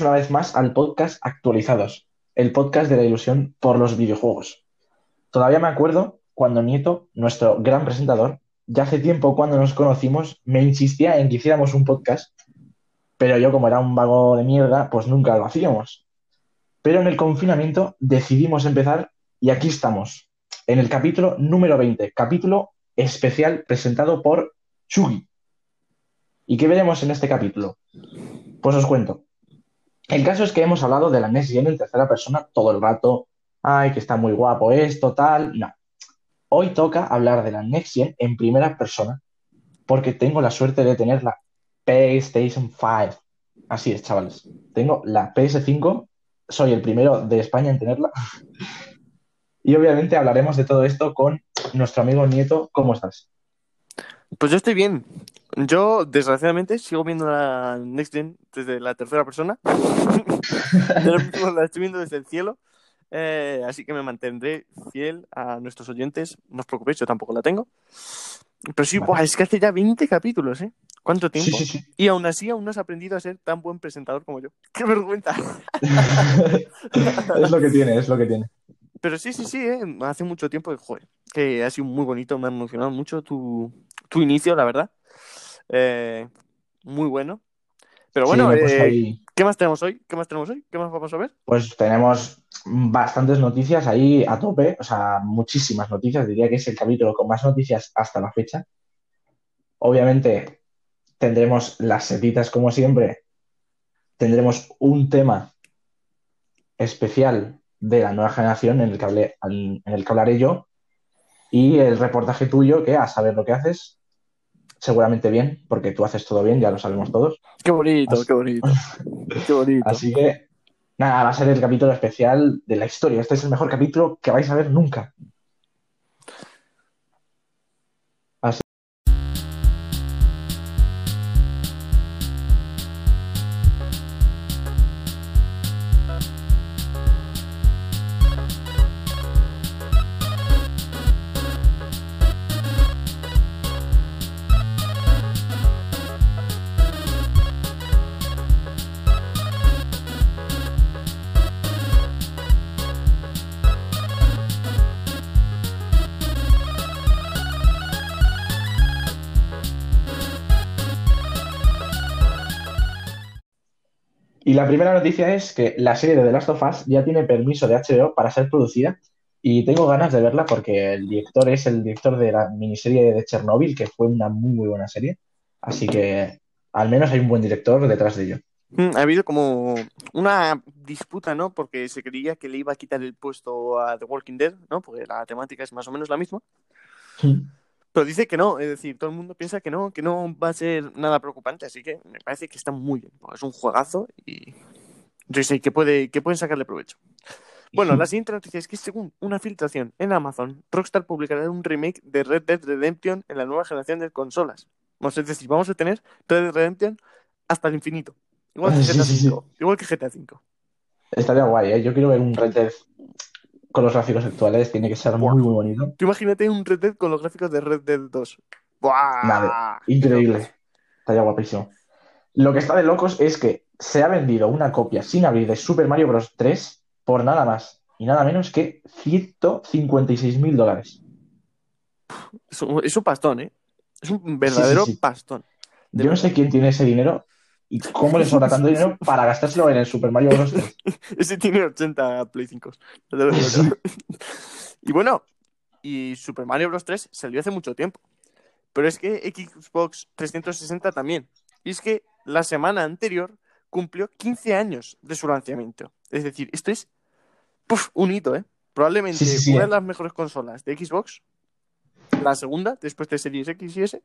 Una vez más al podcast Actualizados, el podcast de la ilusión por los videojuegos. Todavía me acuerdo cuando Nieto, nuestro gran presentador, ya hace tiempo cuando nos conocimos, me insistía en que hiciéramos un podcast, pero yo como era un vago de mierda, pues nunca lo hacíamos. Pero en el confinamiento decidimos empezar y aquí estamos, en el capítulo número 20, capítulo especial presentado por Chugi. ¿Y qué veremos en este capítulo? Pues os cuento. El caso es que hemos hablado de la Next Gen en tercera persona todo el rato. Ay, que está muy guapo esto, tal. No. Hoy toca hablar de la Next Gen en primera persona porque tengo la suerte de tener la PlayStation 5. Así es, chavales. Tengo la PS5. Soy el primero de España en tenerla. y obviamente hablaremos de todo esto con nuestro amigo Nieto. ¿Cómo estás? Pues yo estoy bien. Yo, desgraciadamente, sigo viendo la Next Gen desde la tercera persona. la estoy viendo desde el cielo. Eh, así que me mantendré fiel a nuestros oyentes. No os preocupéis, yo tampoco la tengo. Pero sí, buah, es que hace ya 20 capítulos, ¿eh? ¿Cuánto tiempo? Sí, sí, sí. Y aún así, aún no has aprendido a ser tan buen presentador como yo. ¡Qué vergüenza! es lo que tiene, es lo que tiene. Pero sí, sí, sí, ¿eh? hace mucho tiempo que, joder, que ha sido muy bonito, me ha emocionado mucho tu, tu inicio, la verdad. Eh, muy bueno. Pero bueno, puesto eh, ahí. ¿qué más tenemos hoy? ¿Qué más tenemos hoy? ¿Qué más vamos a ver? Pues tenemos bastantes noticias ahí a tope, o sea, muchísimas noticias. Diría que es el capítulo con más noticias hasta la fecha. Obviamente tendremos las setitas como siempre. Tendremos un tema especial de la nueva generación en el que, hablé- en el que hablaré yo. Y el reportaje tuyo, que a saber lo que haces, seguramente bien, porque tú haces todo bien, ya lo sabemos todos. Qué bonito, Así- qué bonito. Qué bonito. Así que, nada, va a ser el capítulo especial de la historia. Este es el mejor capítulo que vais a ver nunca. La primera noticia es que la serie de The Last of Us ya tiene permiso de HBO para ser producida y tengo ganas de verla porque el director es el director de la miniserie de Chernobyl, que fue una muy, muy buena serie. Así que al menos hay un buen director detrás de ello. Mm, Ha habido como una disputa, ¿no? Porque se creía que le iba a quitar el puesto a The Walking Dead, ¿no? Porque la temática es más o menos la misma. Pero dice que no, es decir, todo el mundo piensa que no, que no va a ser nada preocupante, así que me parece que está muy bien. Es un juegazo y yo sé que, puede, que pueden sacarle provecho. Bueno, la siguiente noticia es que según una filtración en Amazon, Rockstar publicará un remake de Red Dead Redemption en la nueva generación de consolas. Vamos, es decir, vamos a tener Red Dead Redemption hasta el infinito. Igual que Sí, GTA sí, sí. V. Igual que GTA V. Estaría guay, ¿eh? Yo quiero ver un Red Dead con los gráficos actuales, tiene que ser Buah. muy, muy bonito. Tú imagínate un Red Dead con los gráficos de Red Dead 2. ¡Buah! Increíble. Estaría guapísimo. Lo que está de locos es que se ha vendido una copia sin abrir de Super Mario Bros. 3 por nada más y nada menos que 156 mil dólares. Es un, es un pastón, ¿eh? Es un verdadero sí, sí. pastón. Yo no sé quién tiene ese dinero y cómo le sobra tanto dinero para gastárselo en el Super Mario Bros. 3. Ese tiene 80 Play 5. y bueno, y Super Mario Bros. 3 salió hace mucho tiempo. Pero es que Xbox 360 también. Y es que la semana anterior cumplió 15 años de su lanzamiento. Es decir, esto es puf, un hito, ¿eh? Probablemente Sí, sí, sí, una eh. de las mejores consolas de Xbox. La segunda, después de Series X y S.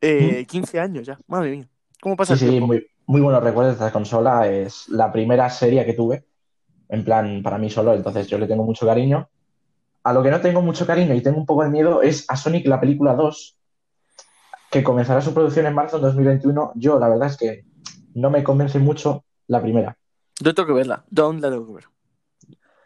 Eh, 15 años ya. Madre mía. ¿Cómo pasa Sí, el sí, muy, muy buenos recuerdos de esta consola. Es la primera serie que tuve, en plan, para mí solo, entonces yo le tengo mucho cariño. A lo que no tengo mucho cariño y tengo un poco de miedo es a Sonic la película 2, que comenzará su producción en marzo de 2021. Yo, la verdad es que no me convence mucho la primera. Yo tengo que verla. Don't la tengo que ver.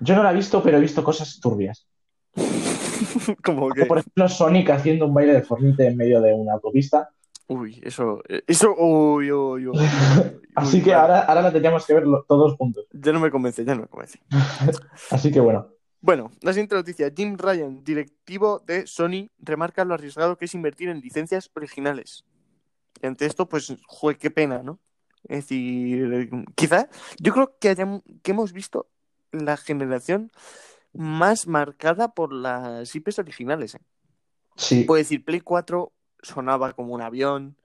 Yo no la he visto, pero he visto cosas turbias. Como que. Por ejemplo, Sonic haciendo un baile de Fornite en medio de una autopista. Uy, eso. eh, Eso. Uy, uy, uy. uy. Así que ahora, ahora la teníamos que ver todos juntos. Ya no me convence, ya no me convence. Así que bueno. Bueno, la siguiente noticia. Jim Ryan, directivo de Sony, remarca lo arriesgado que es invertir en licencias originales. Y ante esto, pues, joder, qué pena, ¿no? Es decir, quizá, yo creo que, que hemos visto la generación más marcada por las IPs originales. ¿eh? Sí. Puedo decir, Play 4 sonaba como un avión,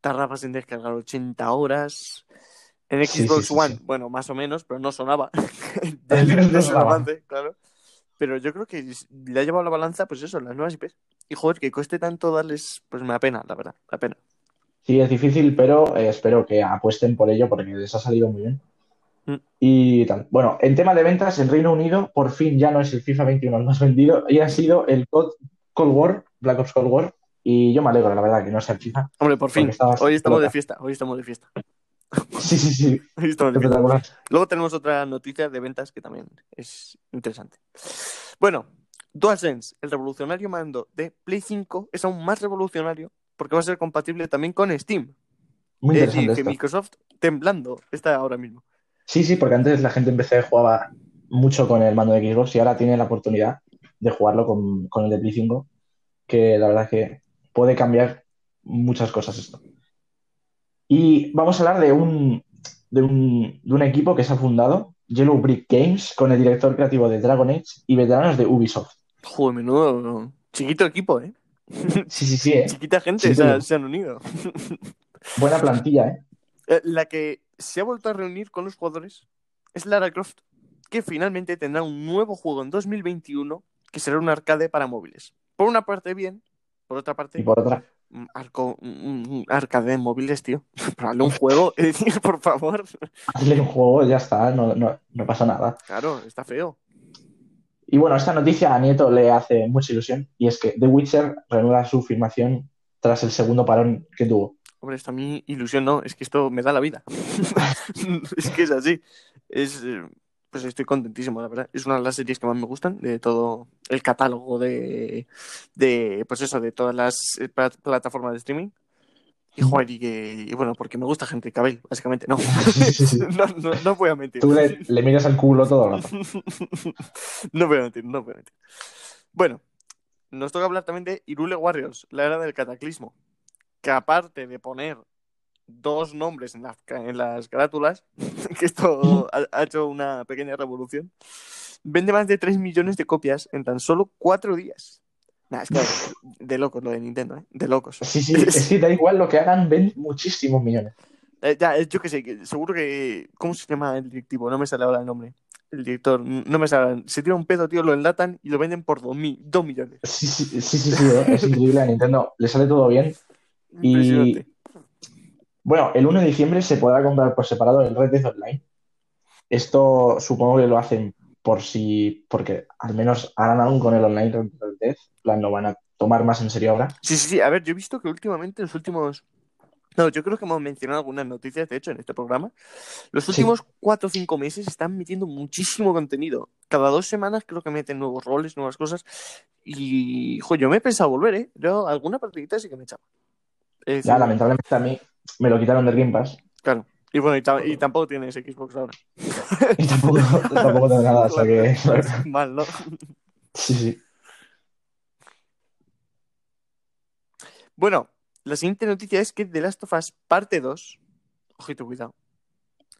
tardabas en descargar 80 horas. En Xbox One, bueno, más o menos, pero no sonaba. no sonaba, claro. Pero yo creo que le ha llevado la balanza, pues eso, las nuevas IPs. Y joder, que cueste tanto darles, pues me da pena, la verdad, da pena. Sí, es difícil, pero eh, espero que apuesten por ello porque les ha salido muy bien. Mm. Y tal. Bueno, en tema de ventas, en Reino Unido por fin ya no es el FIFA 21 el más vendido y ha sido el Cold War, Black Ops Cold War, y yo me alegro, la verdad, que no sea el FIFA. Hombre, por fin. Hoy estamos de fiesta. Hoy estamos de fiesta. Sí, sí, sí. Hoy estamos de fiesta. Luego tenemos otra noticia de ventas que también es interesante. Bueno, DualSense, el revolucionario mando de Play 5, es aún más revolucionario porque va a ser compatible también con Steam. Muy interesante. Es decir, que Microsoft temblando está ahora mismo. Sí, sí, porque antes la gente en PC jugaba mucho con el mando de Xbox y ahora tiene la oportunidad de jugarlo con, con el de Play 5, que la verdad es que puede cambiar muchas cosas esto. Y vamos a hablar de un, de un, de un equipo que se ha fundado, Yellow Brick Games, con el director creativo de Dragon Age y veteranos de Ubisoft. Joder, menudo chiquito equipo, ¿eh? Sí, sí, sí, ¿eh? Chiquita gente se, han unido. Buena plantilla, ¿eh? ¿eh? La que se ha vuelto a reunir con los jugadores es Lara Croft, que finalmente tendrá un nuevo juego en 2021 que será un arcade para móviles. Por una parte, bien, por otra parte. Y por otra. Arco, arcade en móviles, tío. Hazle un juego, por favor. Hazle un juego, ya está, no, pasa nada. Claro, está feo. Y bueno, esta noticia a Nieto le hace mucha ilusión y es que The Witcher renueva su filmación tras el segundo parón que tuvo. Hombre, esto a mí ilusión no, es que esto me da la vida. es que es así. Es, eh, pues estoy contentísimo, la verdad. Es una de las series que más me gustan de todo el catálogo de, de pues eso, de todas las eh, plataformas de streaming. Y, joder, y, bueno, porque me gusta Henry Cavill, básicamente, no. no, no, no, voy a mentir. Tú le, miras al culo todo el rato. no voy a mentir, no voy a mentir. Bueno, nos toca hablar también de Irule Warriors, la era del cataclismo. Que aparte de poner dos nombres en, en las carátulas, que esto ha, hecho una pequeña revolución, vende más de 3 millones de copias en tan solo 4 días. Nah, es que de locos lo de Nintendo, ¿eh? De locos. Sí, sí, es que da igual lo que hagan, ven muchísimos millones. Eh, ya, yo que sé, seguro que. ¿Cómo se llama el directivo? No me sale ahora el nombre. El director, no me sale. Se tira un pedo, tío, lo enlatan y lo venden por 2 millones. Sí, sí, sí, sí, sí ¿eh? es increíble a Nintendo. Le sale todo bien. Y bueno, el 1 de diciembre se podrá comprar por separado el Red Dead Online. Esto supongo que lo hacen por si, porque al menos harán aún con el online Red Dead, plan, lo van a tomar más en serio ahora. Sí, sí, sí. A ver, yo he visto que últimamente, en los últimos. No, yo creo que hemos mencionado algunas noticias, de hecho, en este programa. Los últimos cuatro o cinco meses están metiendo muchísimo contenido. Cada dos semanas creo que meten nuevos roles, nuevas cosas. Y, jo, yo me he pensado volver, ¿eh? Yo alguna partidita sí que me echaba. Ya, lamentablemente a mí me lo quitaron del Game Pass. Claro. Y bueno, y, tampoco tienes Xbox ahora. y tampoco, tampoco tengo nada, o sea que. Mal, ¿no? Sí, sí. Bueno, la siguiente noticia es que The Last of Us Parte 2, ojito, cuidado,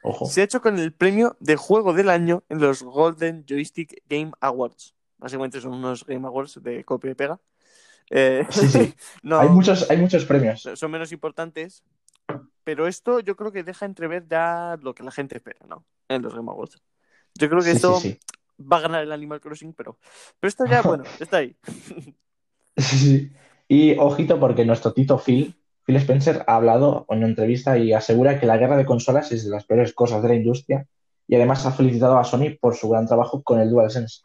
Ojo. se ha hecho con el premio de juego del año en los Golden Joystick Game Awards. Básicamente son unos Game Awards de copia y pega. Eh, sí, sí. hay, muchos, hay muchos premios. Son menos importantes, pero esto yo creo que deja entrever ya lo que la gente espera, ¿no? En los Game Awards. Yo creo que esto va a ganar el Animal Crossing, pero, pero esto ya, bueno, está ahí. Sí, Y ojito, porque nuestro tito Phil, Phil Spencer, ha hablado en una entrevista y asegura que la guerra de consolas es de las peores cosas de la industria y además ha felicitado a Sony por su gran trabajo con el DualSense.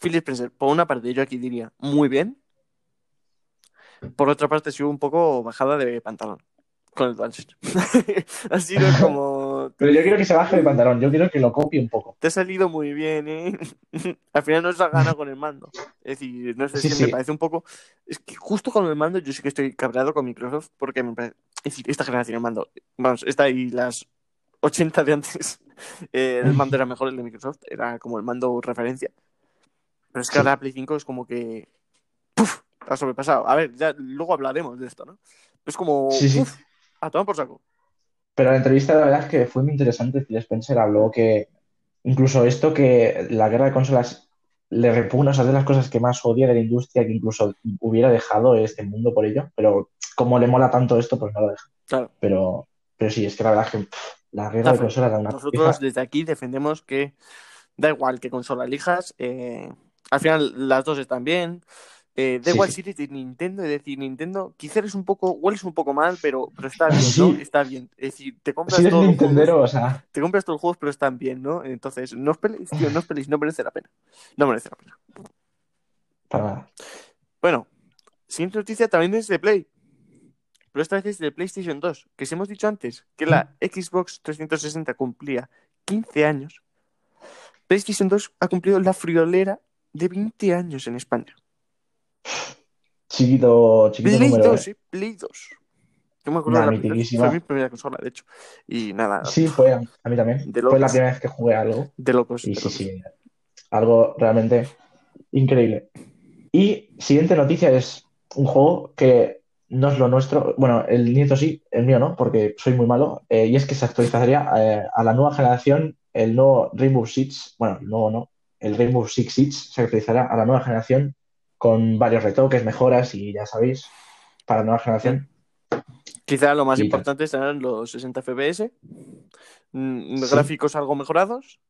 Phil Spencer, por una parte, yo aquí diría muy bien. Por otra parte, sí un poco bajada de pantalón con el DualSense. ha sido como. Pero yo quiero que se baje el pantalón, yo quiero que lo copie un poco. Te ha salido muy bien, ¿eh? Al final no se ha ganado con el mando. Es decir, no sé si me parece un poco. Es que justo con el mando yo sí que estoy cabreado con Microsoft porque me parece. Es decir, esta generación de mando. Vamos, está ahí las 80 de antes, eh, el mando era mejor el de Microsoft, era como el mando referencia. Pero es que Sí. ahora Play 5 es como que. ¡Puf! Ha sobrepasado. A ver, ya luego hablaremos de esto, ¿no? Es como. Sí, sí. ¡puf! A tomar por saco. Pero la entrevista, la verdad es que fue muy interesante. Phil Spencer habló que incluso esto que la guerra de consolas le repugna, o sea, es de las cosas que más odia de la industria, que incluso hubiera dejado este mundo por ello, pero como le mola tanto esto, pues no lo deja. Claro. Pero, pero sí, es que la verdad es que pff, la guerra de consolas da una Nosotros desde aquí defendemos que da igual qué consola elijas. eh, al final las dos están bien. Eh, da Sí, igual sí. si eres de Nintendo, es decir, Nintendo, quizá eres un poco, hueles un poco mal, pero, pero está bien, Sí. ¿no? Está bien. Es decir, te compras eres todos los juegos, o sea, te compras todos los juegos, pero están bien, ¿no? Entonces, no os peleéis, tío, no os peleéis, no merece la pena. No merece la pena. para nada. Bueno, siguiente noticia también es de Play. Pero esta vez es de PlayStation 2. Que si hemos dicho antes que la Xbox 360 cumplía 15 años, PlayStation 2 ha cumplido la friolera de 20 años en España. Chiquito, chiquito Play número, 2, ¿eh? ¿eh? Play 2. Yo me acuerdo Nah, de la fue mi primera consola, de hecho. Y nada, Sí, fue a, a mí también. Fue la primera vez que jugué algo. de locos. Y de sí, sí, algo realmente increíble. Y siguiente noticia es un juego que no es lo nuestro. Bueno, el nieto sí, el mío no, porque soy muy malo. Eh, y es que se actualizaría eh, a la nueva generación el nuevo Rainbow Six. Bueno, el nuevo no. El Rainbow Six Siege se actualizará a la nueva generación con varios retoques, mejoras y ya sabéis, para la nueva generación. Quizá lo más Y tal. importante serán los 60 FPS, mm, Sí. gráficos algo mejorados.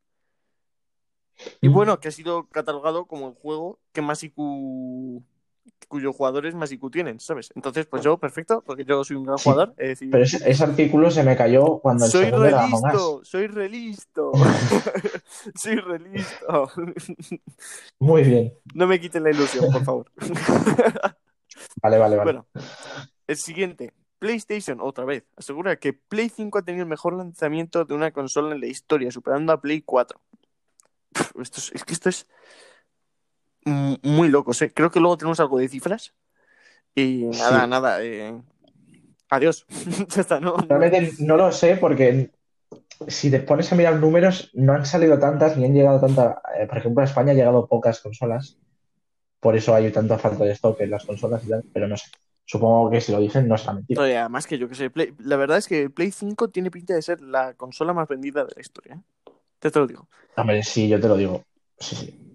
Y bueno, que ha sido catalogado como el juego que más IQ, cuyos jugadores más IQ tienen, ¿sabes? Entonces, pues yo, perfecto, porque yo soy un gran Sí, jugador. Pero ese, ese artículo se me cayó cuando el soy relisto, soy relisto, soy relisto. Muy bien. no me quiten la ilusión, por favor. Vale, vale, vale. Bueno, el siguiente. PlayStation, otra vez, asegura que Play 5 ha tenido el mejor lanzamiento de una consola en la historia, superando a Play 4. Pff, Esto es, es que esto es muy loco, ¿eh? Creo que luego tenemos algo de cifras. Y nada, Sí. nada. eh, Adiós. ya está, ¿no? Realmente no lo sé porque si te pones a mirar números, no han salido tantas ni han llegado tantas. eh, por ejemplo, a España han llegado pocas consolas. Por eso hay tanta falta de stock en las consolas y tal, pero no sé. Supongo que si lo dicen no será mentira. Oye, además que yo que sé, Play- la verdad es que Play 5 tiene pinta de ser la consola más vendida de la historia. ¿eh? Te, te lo digo. Hombre, sí, yo te lo digo. Sí, sí.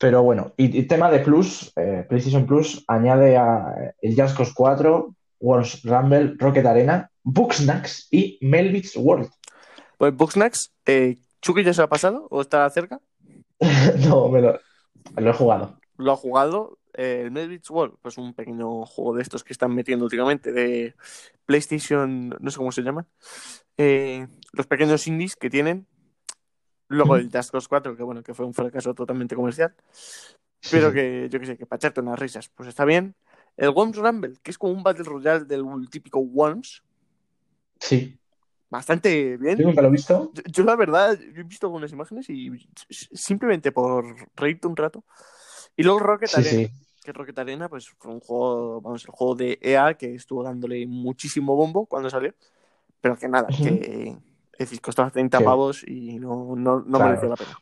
Pero bueno, y, y tema de Plus, eh, PlayStation Plus añade a eh, el Just Cause 4, Wars Rumble, Rocket Arena, Booksnacks y Melvitz World. Pues Bugsnax, eh, ¿Chucky ya se ha pasado o está cerca? No, me lo, lo he jugado. lo ha jugado. Eh, el Melvitz World, pues un pequeño juego de estos que están metiendo últimamente de PlayStation, no sé cómo se llaman. Eh, los pequeños indies que tienen. Luego el Just Cause 4, que bueno, que fue un fracaso totalmente comercial. Pero que yo que sé, que para echarte unas risas, pues está bien. El Worms Rumble, que es como un Battle Royale del típico Worms, Sí. bastante bien. Yo nunca lo he visto. Yo, yo la verdad, yo he visto algunas imágenes y simplemente por reírte un rato. Y luego Rocket Sí, Arena, sí. que Rocket Arena pues fue un juego, vamos, el juego de EA que estuvo dándole muchísimo bombo cuando salió, pero que nada, Ujú. que es decir, costaba 30 Que- pavos y no, no, no Claro. mereció la pena.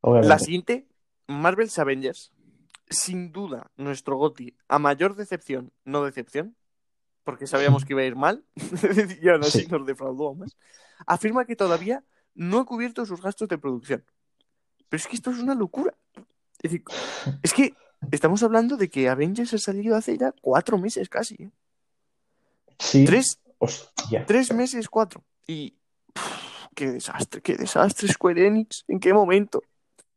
Obviamente. La siguiente, Marvel's Avengers, sin duda nuestro GOTY a mayor decepción, no decepción, porque sabíamos que iba a ir mal, y así Sí. nos defraudó más, afirma que todavía no ha cubierto sus gastos de producción. Pero es que esto es una locura. Es decir, es que estamos hablando de que Avengers ha salido hace ya cuatro meses casi. ¿eh? Sí. Tres, Hostia. tres meses, cuatro. Y pff, qué desastre, qué desastre Square Enix. ¿En qué momento?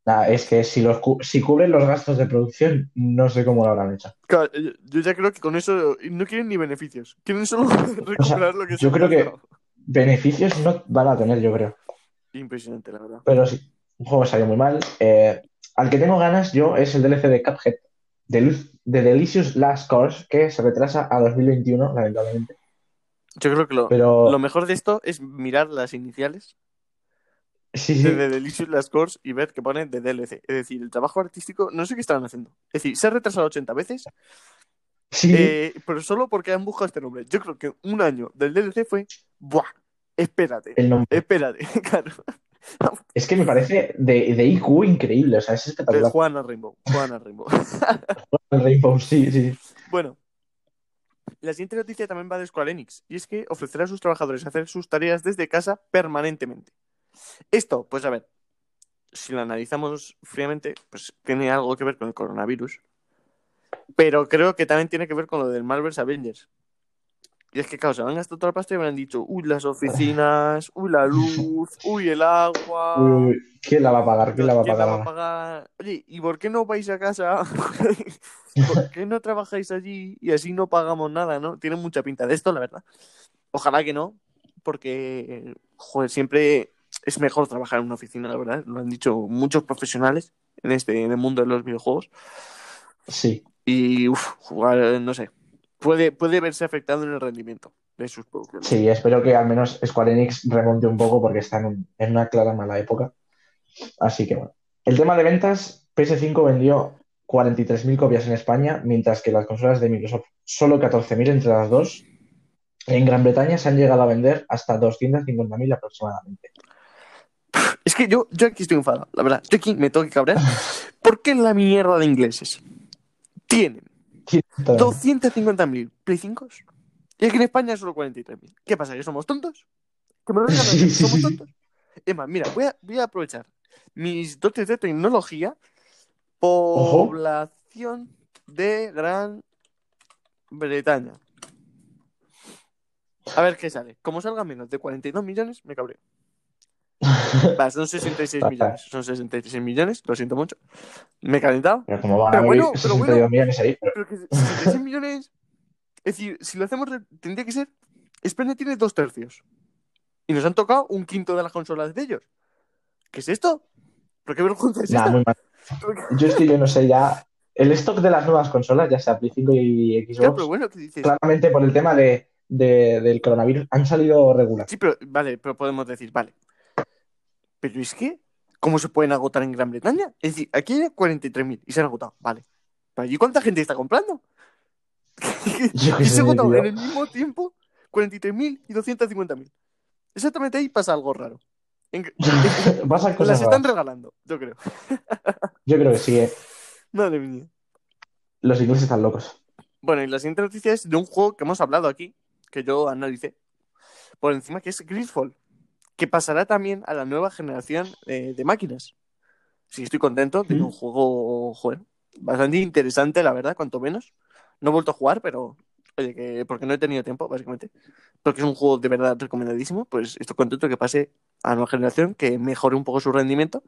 Nah, es que si, los, cu- si cubren los gastos de producción, no sé cómo lo habrán hecho. Claro, yo ya creo que con eso no quieren ni beneficios. Quieren solo recuperar lo que se yo creo que-. Beneficios no van a tener, yo creo. Impresionante, la verdad. Pero sí, un juego salió muy mal. Eh, al que tengo ganas yo es el DLC de Cuphead, de, de Delicious Last Course, que se retrasa a 2021, lamentablemente. Yo creo que lo, Pero lo mejor de esto es mirar las iniciales sí, sí, de The Delicious Last Course y ver que pone de DLC. Es decir, el trabajo artístico, no sé qué estaban haciendo. Es decir, se ha retrasado 80 veces Sí, Eh, pero solo porque han buscado este nombre. Yo creo que un año del DLC fue. ¡Buah! Espérate, el nombre. espérate. Claro. Es que me parece de, de IQ increíble, o sea, es espectacular. Juana Rainbow. Juana Rainbow. El Rainbow, sí, sí. Bueno, la siguiente noticia también va de Square Enix, y es que ofrecerá a sus trabajadores hacer sus tareas desde casa permanentemente. Esto, pues a ver, si lo analizamos fríamente, pues tiene algo que ver con el coronavirus, pero creo que también tiene que ver con lo del Marvel's Avengers. Y es que, claro, se han gastado toda la pasta y me han dicho, uy, las oficinas, uy, la luz, uy, el agua. Uy, uy, ¿quién la va a pagar? ¿Quién la va a pagar? Oye, ¿y por qué no vais a casa? ¿Por qué no trabajáis allí y así no pagamos nada, no? Tiene mucha pinta de esto, la verdad. Ojalá que no, porque, joder, siempre es mejor trabajar en una oficina, la verdad. Lo han dicho muchos profesionales en este en el mundo de los videojuegos. Sí, Y, uff, jugar, no sé, puede, puede verse afectado en el rendimiento de sus producciones. sí, espero que al menos Square Enix remonte un poco porque está en, un- en una clara mala época. Así que bueno. El tema de ventas, PS5 vendió 43.000 copias en España, mientras que las consolas de Microsoft solo 14.000 entre las dos. En Gran Bretaña se han llegado a vender hasta 250.000 aproximadamente. Es que yo, yo aquí estoy enfadado, la verdad. Yo aquí me tengo que cabrear. ¿Por qué la mierda de ingleses tienen 250.000 Play 5 y aquí en España solo 43.000? ¿Qué pasa? ¿Que somos tontos? ¿Que me lo digan ¿Somos tontos? Es más, mira, voy a, voy a aprovechar mis dotes de tecnología. Población de Gran Bretaña. A ver qué sale. Como salga menos de 42 millones, me cabreo. Va, son 66 millones. Son 66 millones, lo siento mucho. Me he calentado. Pero como van Pero a bueno, pero 62 bueno. millones ahí. Pero que 66 millones. Es decir, si lo hacemos, tendría que ser. España tiene dos tercios. Y nos han tocado un quinto de las consolas de ellos. ¿Qué es esto? ¿Pero qué vergüenza es esta? muy mal. Yo es que yo no sé ya. El stock de las nuevas consolas, ya sea Play 5 y Claro, Xbox, pero bueno, ¿qué dices? claramente por el tema de, de- del coronavirus, han salido regular. Sí, pero vale, pero podemos decir, vale. Pero es que, ¿cómo se pueden agotar en Gran Bretaña? Es decir, aquí hay 43.000 y se han agotado, vale. ¿Pero allí cuánta gente está comprando? Yo y se sé, ha agotado en el mismo tiempo 43.000 y 250.000. Exactamente ahí pasa algo raro. En- Pasan las están raras. regalando, yo creo. Yo creo que sí, eh. Madre mía. Los ingleses están locos. Bueno, y la siguiente noticia es de un juego que hemos hablado aquí, que yo analicé por encima, que es Gridfall, que pasará también a la nueva generación eh, de máquinas. Sí, estoy contento de Mm. un juego, joder, bastante interesante, la verdad, cuanto menos. No he vuelto a jugar, pero, oye, que porque no he tenido tiempo, básicamente. Porque es un juego de verdad recomendadísimo, pues estoy contento de que pase a la nueva generación, que mejore un poco su rendimiento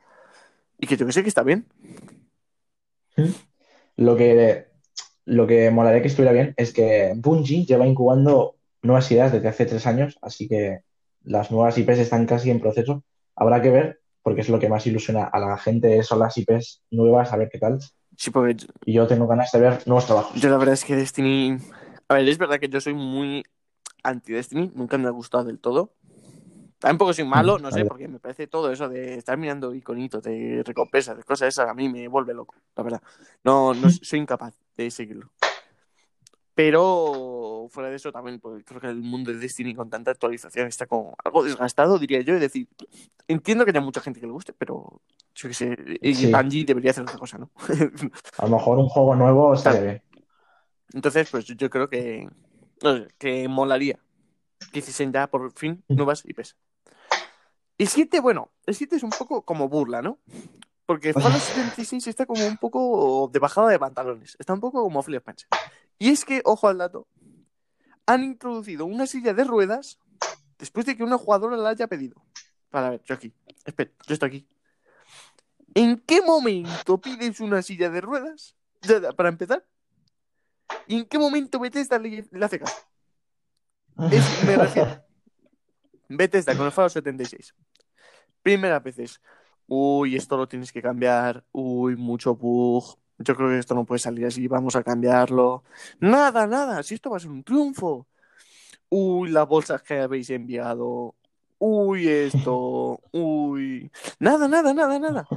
y que yo que sé que está bien. Lo que, lo que molaría que estuviera bien es que Bungie lleva incubando nuevas ideas desde hace tres años, así que las nuevas IPs están casi en proceso. Habrá que ver, porque es lo que más ilusiona a la gente, son las IPs nuevas, a ver qué tal. Sí, porque Y yo tengo ganas de ver nuevos trabajos. Yo la verdad es que Destiny... A ver, es verdad que yo soy muy anti-Destiny, nunca me ha gustado del todo. Tampoco soy malo, no sé, porque me parece todo eso de estar mirando iconitos, de recompensas, de cosas esas, a mí me vuelve loco, la verdad. No, no soy incapaz de seguirlo. Pero fuera de eso también, pues, creo que el mundo de Destiny con tanta actualización está como algo desgastado, diría yo. Es decir, entiendo que haya mucha gente que le guste, pero yo qué sé, Sí. Bungie debería hacer otra cosa, ¿no? A lo mejor un juego nuevo estaría bien. Entonces, pues yo creo que, no sé, que molaría que hiciesen ya por fin nuevas IPs. Y 7, bueno, el 7 es un poco como burla, ¿no? Porque Fallout 76 está como un poco de bajada de pantalones. Está un poco como Phil Spencer. Y es que, ojo al dato, han introducido una silla de ruedas después de que una jugadora la haya pedido. Para ver, yo aquí. Espera, yo estoy aquí. ¿En qué momento pides una silla de ruedas? Para empezar. ¿Y en qué momento Bethesda le, le hace caso? Es- me refiero. Bethesda con el Fallout 76. Primeras veces. Uy, esto lo tienes que cambiar. Uy, mucho bug. Yo creo que esto no puede salir así. Vamos a cambiarlo. Nada, nada. Si esto va a ser un triunfo. Uy, las bolsas que habéis enviado. Uy, esto. Uy. Nada, nada, nada, nada.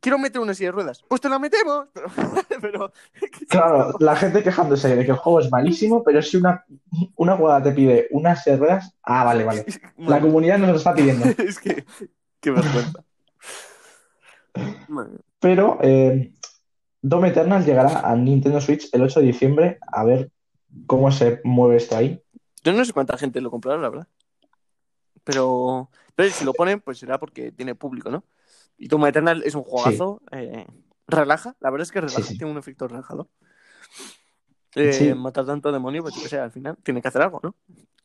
quiero meter una silla de ruedas. Pues te la metemos. Pero, Claro, la gente quejándose de que el juego es malísimo, pero si una, una jugada te pide unas silla de ruedas, ah, vale, vale. La comunidad nos lo está pidiendo. es que, qué vergüenza. Pero eh, Doom Eternal llegará a Nintendo Switch el 8 de diciembre. A ver cómo se mueve esto ahí. Yo no sé cuánta gente lo comprará, la verdad. Pero, pero si lo ponen, pues será porque tiene público, ¿no? Y Doom Eternal es un juegazo. eh, relaja, la verdad es que relaja, Sí, sí. tiene un efecto relajador. Eh. Matar tanto demonio, pues yo que sé, al final tiene que hacer algo, ¿no?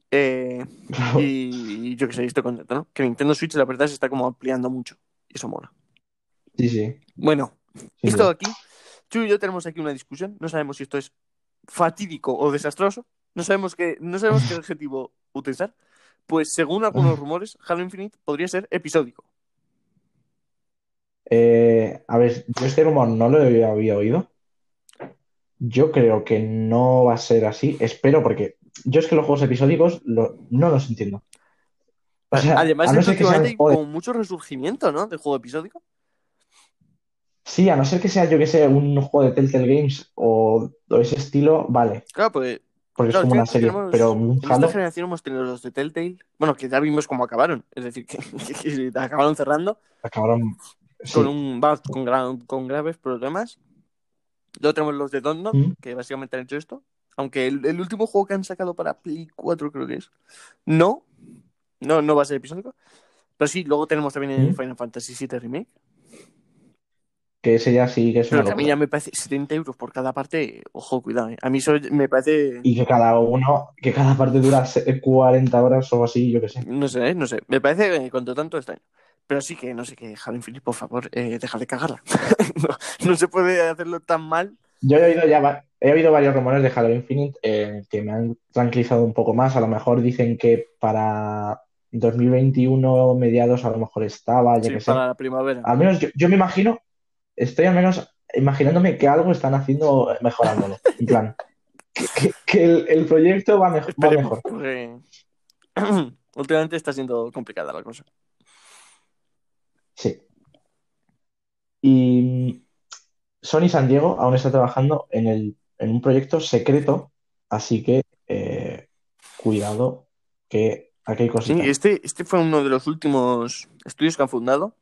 Eh, Claro. y, y yo que sé, estoy contento, ¿no? Que Nintendo Switch, la verdad, se está como ampliando mucho. Y eso mola. Sí, sí. Bueno, esto de aquí, tú y yo tenemos aquí una discusión. No sabemos si esto es fatídico o desastroso. No sabemos qué, no sabemos qué adjetivo utilizar. Pues según algunos rumores, Halo Infinite podría ser episódico. Eh, a ver, yo este rumor no lo había oído. Yo creo que no va a ser así. Espero, porque yo es que los juegos episódicos lo- no los entiendo. O sea, Además, no es que de- como mucho resurgimiento, ¿no? Del juego episódico. Sí, a no ser que sea, yo que sé, un juego de Telltale Games o, o ese estilo, vale, Claro, pues porque es como una serie, tenemos- pero un en esta generación hemos tenido los de Telltale. Bueno, que ya vimos cómo acabaron. Es decir, que, que acabaron cerrando acabaron. sí. con un con, gra- con graves problemas. Luego tenemos los de Dontnod, Mm. que básicamente han hecho esto. Aunque el, el último juego que han sacado para Play 4 creo que es. No, no, no va a ser episódico. Pero sí, luego tenemos también el Mm. Final Fantasy VII Remake. Que ese ya sí que es Pero una que a mí ya me parece 70 euros por cada parte. Ojo, cuidado. eh. A mí eso me parece... Y que cada uno, que cada parte dura se- 40 horas o así, yo que sé. No sé, ¿eh? no sé. Me parece eh, cuanto tanto extraño. Pero sí que, no sé, que Halo Infinite, por favor, eh, deja de cagarla. no, no se puede hacerlo tan mal. Yo he oído ya va- he oído varios rumores de Halo Infinite eh, que me han tranquilizado un poco más. A lo mejor dicen que para 2021 mediados a lo mejor estaba, ya Sí, que sé. para la primavera. Al menos yo, yo me imagino, estoy al menos imaginándome que algo están haciendo mejorándolo. En plan, que, el, el proyecto va, mejor, va últimamente está siendo complicada la cosa. Sí. Y Sony San Diego aún está trabajando en, el, en un proyecto secreto, así que eh, cuidado, que aquí hay Sí, cositas. este, este fue uno de los últimos estudios que han fundado.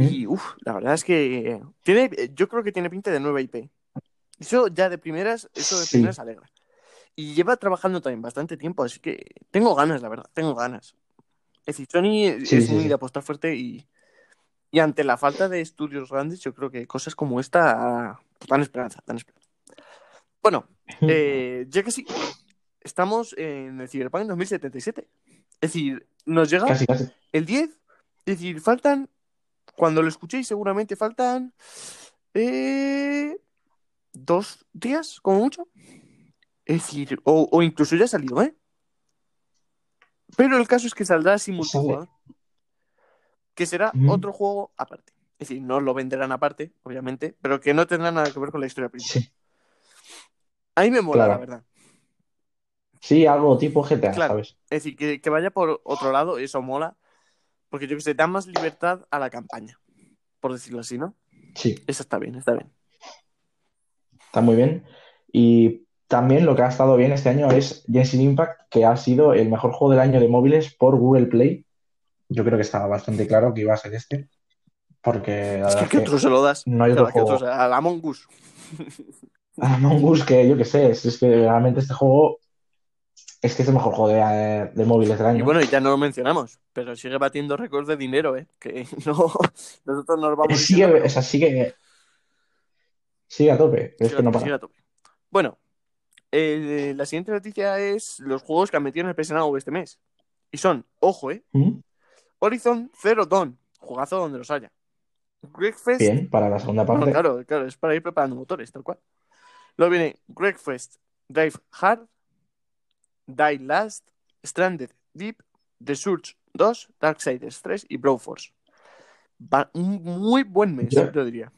¿Mm? Y uff, la verdad es que tiene, yo creo que tiene pinta de nueva IP. Eso ya de primeras, eso de Sí. primeras alegra. Y lleva trabajando también bastante tiempo, así que tengo ganas, la verdad, tengo ganas. Es decir, Sony Sí, es sí, muy de apostar fuerte y, y ante la falta de estudios grandes, yo creo que cosas como esta dan esperanza, dan esperanza. Bueno, eh, ya que sí, estamos en el Cyberpunk 2077. Es decir, nos llega Casi, casi. el 10. Es decir, faltan, cuando lo escuchéis seguramente faltan eh, dos días, como mucho. Es decir, o, o incluso ya ha salido, ¿eh? Pero el caso es que saldrá sin multijugador. Que será Mm. otro juego aparte. Es decir, no lo venderán aparte, obviamente, pero que no tendrá nada que ver con la historia principal. Sí, A mí me mola, Claro. la verdad. sí, algo tipo GTA, Claro. ¿sabes? Es decir, que, que vaya por otro lado, eso mola. Porque yo que sé, da más libertad a la campaña. Por decirlo así, ¿no? Sí, Eso está bien, está bien. está muy bien. Y también lo que ha estado bien este año es Genshin Impact, que ha sido el mejor juego del año de móviles por Google Play. Yo creo que estaba bastante claro que iba a ser este, porque la Es que verdad ¿a qué es que otro se lo das? no hay otro ¿a qué otro juego. se- Al Among Us. a Among Us que yo qué sé, es, es que realmente este juego es que es el mejor juego de, de móviles del Y año. bueno, y ya no lo mencionamos, pero sigue batiendo récords de dinero, ¿eh? Que no, nosotros nos vamos sigue, diciendo, o sea, sigue, sigue a tope, pero es sigue que no para. sigue a tope. Bueno, eh, la siguiente noticia es los juegos que han metido en el PS Now este mes. Y son, ojo, ¿eh? ¿Mm? Horizon Zero Dawn, jugazo donde los haya. Wreckfest Bien, para la segunda Bueno, parte. claro, claro, es para ir preparando motores, tal cual. Luego viene Wreckfest, Drive Hard, Die Last, Stranded Deep, The Surge 2, Darksiders 3 y Broforce. Va un muy buen mes, Yo- yo diría.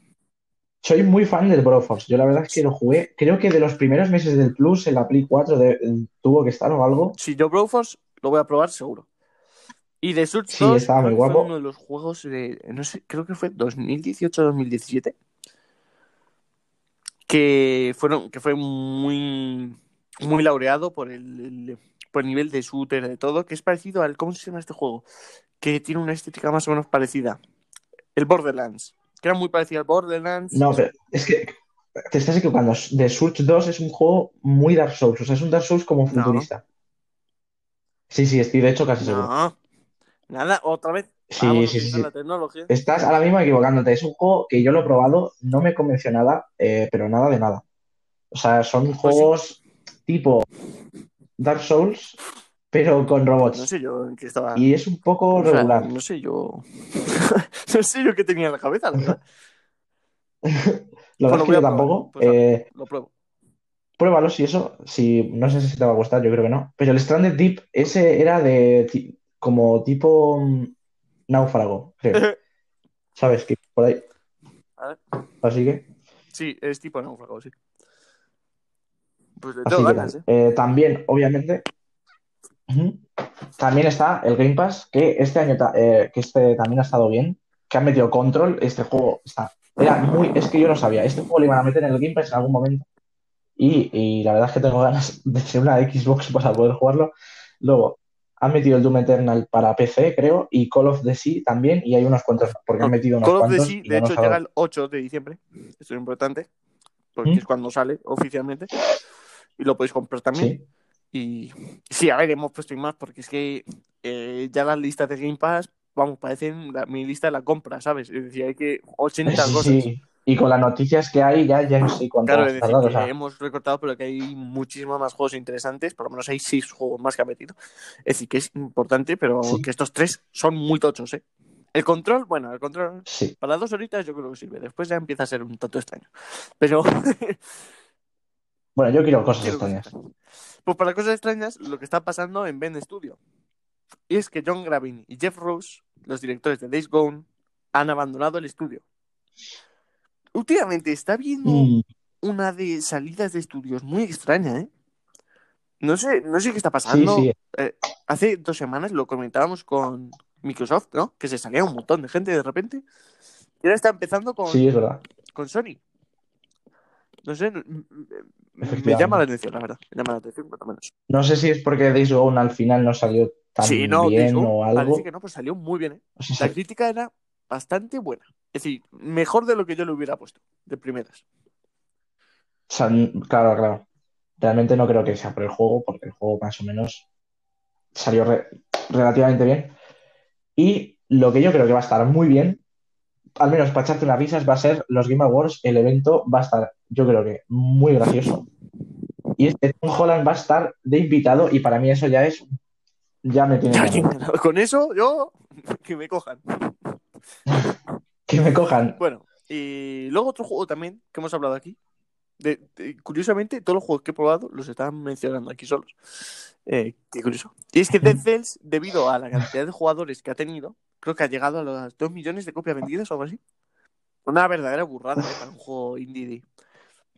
Soy muy fan del Broforce. Yo la verdad es que lo jugué, creo que de los primeros meses del Plus en la Play 4 de- tuvo que estar o algo. Si yo Broforce lo voy a probar seguro. Y The Surge Sí, 2 estaba muy creo que fue guapo. uno de los juegos de, no sé, creo que fue 2018-2017, que fueron, que fue muy, muy laureado por el, el- por el nivel de shooter de todo, que es parecido al, ¿cómo se llama este juego? Que tiene una estética más o menos parecida. El Borderlands, que era muy parecido al Borderlands. No, pero es que te estás equivocando. The Surge 2 es un juego muy Dark Souls. O sea, es un Dark Souls como No. futurista. Sí, sí, estoy de hecho casi seguro. No, nada, otra vez. Sí, Vamos sí, sí, la tecnología. Estás ahora mismo equivocándote. Es un juego que yo lo he probado, no me convenció nada, eh, pero nada de nada. O sea, son Pues juegos tipo Dark Souls, pero con No robots. sé yo en qué estaba. Y es un poco O sea, regular. no sé yo. no sé yo qué tenía en la cabeza, la verdad. La verdad Pues es lo que yo tampoco. Pues Eh, lo pruebo. pruébalo si eso, si no sé si te va a gustar, yo creo que no. Pero el Stranded Deep, ese era de como tipo mm, náufrago, creo. ¿Sabes? Que por ahí. A ver. Así que, Sí, es tipo náufrago, sí. Pues le tengo ganas. ¿eh? Eh, también, obviamente, también está el Game Pass, que este año ta- eh, que este también ha estado bien, que han metido Control, este juego está, era muy, es que yo no sabía, este juego lo iban a meter en el Game Pass en algún momento, y, y la verdad es que tengo ganas de ser una Xbox para poder jugarlo. Luego, han metido el Doom Eternal para PC, creo, y Call of the Sea también, y hay unos cuantos, porque han metido unos Call of the cuantos Sea, de hecho, llega el 8 de diciembre. Esto es importante. Porque ¿Mm? es cuando sale oficialmente. Y lo podéis comprar también. Sí, Y sí, a ver, hemos puesto y más porque es que eh, ya las listas de Game Pass, vamos, parecen la- mi lista de la compra, ¿sabes? Es decir, hay que 80 cosas. sí, y con las noticias que hay ya, ya no sé cuánto Claro, es decir, tardado, o que sea, hemos recortado, pero que hay muchísimos más juegos interesantes. Por lo menos hay seis juegos más que ha metido. Es decir, que es importante, pero Sí. que estos tres son muy tochos, ¿eh? El control, bueno, el control sí. para dos horitas yo creo que sirve. Después ya empieza a ser un tanto extraño. Pero Bueno, yo quiero cosas Quiero extrañas. Pues para cosas extrañas, lo que está pasando en Ben Studio. Es que John Gravin y Jeff Rose, los directores de Days Gone, han abandonado el estudio. Últimamente está viendo Mm, una de salidas de estudios muy extraña, ¿eh? No sé, no sé qué está sí, pasando. sí, Eh, hace dos semanas lo comentábamos con Microsoft, ¿no? Que se salía un montón de gente de repente. Y ahora está empezando con, sí, es con Sony. No sé, me llama la atención, la verdad. Me llama la atención, cuanto menos. No sé si es porque Days Gone al final no salió tan Sí, no, bien Gone o algo. parece que no, pues salió muy bien, ¿eh? O sea, La crítica era bastante buena. Es decir, mejor de lo que yo le hubiera puesto, de primeras. o sea, claro, claro. Realmente no creo que sea por el juego, porque el juego más o menos salió re- relativamente bien. Y lo que yo creo que va a estar muy bien, al menos para echarte unas risas, va a ser los Game Awards. El evento va a estar, yo creo que muy gracioso. Y es que Tom Holland va a estar de invitado y para mí eso ya es, ya me tiene. Con eso, yo, que me cojan. Que me cojan. Bueno, y luego otro juego también que hemos hablado aquí. De, de- curiosamente, todos los juegos que he probado los están mencionando aquí solos. Eh, qué curioso. Y es que Dead Cells, debido a la cantidad de jugadores que ha tenido, creo que ha llegado a los 2 millones de copias vendidas o algo así. Una verdadera burrada ¿eh? para un juego indie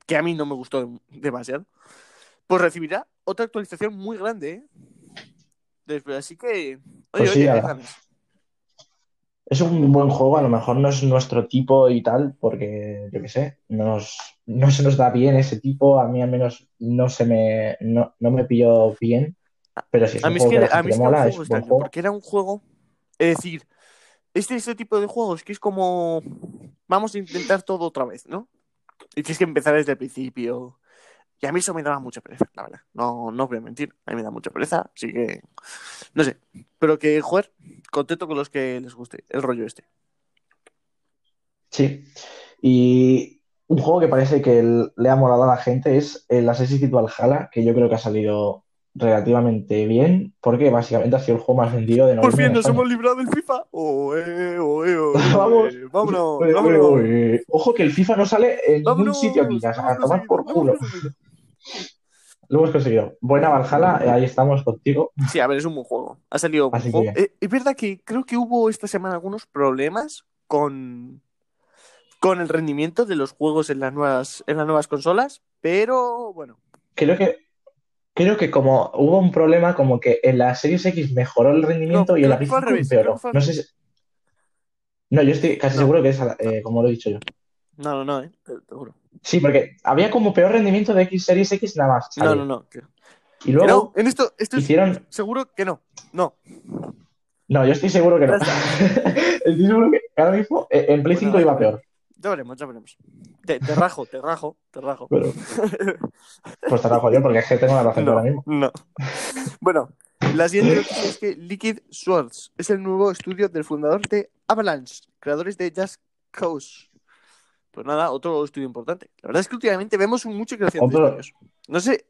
que a mí no me gustó demasiado. Pues recibirá otra actualización muy grande, ¿eh? Así que, oye, Pues sí, oye, a- hay ganas. Es un buen juego, a lo mejor no es nuestro tipo y tal, porque yo qué sé, no, nos- no se nos da bien ese tipo, a mí al menos no se me, no, no me pilló bien, pero si es A un mí es juego que, que a la mí es que un mola, es un juego. porque era un juego. Es decir, este ese tipo de juegos que es como. Vamos a intentar todo otra vez, ¿no? Y tienes que empezar desde el principio. Y a mí eso me daba mucha pereza, la verdad. No, no voy a mentir, a mí me da mucha pereza, así que. No sé. Pero que, joder, contento con los que les guste el rollo este. Sí, y un juego que parece que le ha molado a la gente es el Assassin's Creed Valhalla, que yo creo que ha salido relativamente bien, porque básicamente ha sido el juego más vendido de Por fin nos hemos librado del FIFA. Oe, oe, oe, Vamos. vámonos. Ojo que el FIFA no sale en ningún sitio aquí, a, tomar por culo. Lo hemos conseguido. Buena Valhalla, eh, ahí estamos contigo. Sí, a ver, es un buen juego. Ha salido Así juego. que- Eh, es verdad que creo que hubo esta semana algunos problemas con, con el rendimiento de los juegos en las nuevas, en las nuevas consolas, pero bueno. Creo que creo que como hubo un problema, como que en la Series X mejoró el rendimiento No, y en la creo que fue al P5 revés, empeoró. No sé si... No, yo estoy casi No. seguro que es eh, como lo he dicho yo. No, no, no, eh, te, te juro. Sí, porque había como peor rendimiento de X Series X nada más. No, no, no. Que, Y luego no, en esto, esto es hicieron. seguro que no. No. No, yo estoy seguro que no. Estoy seguro que ahora mismo eh, en Play Bueno, 5 iba peor. Ya veremos, ya veremos. Te, te rajo, te rajo, te rajo. Pero, pues te rajo yo porque es que tengo la razón No, ahora mismo. no. Bueno, la siguiente noticia es que Liquid Swords es el nuevo estudio del fundador de Avalanche, creadores de Just Cause. Pues nada, otro estudio importante. La verdad es que últimamente vemos mucha creación de estudios. No sé,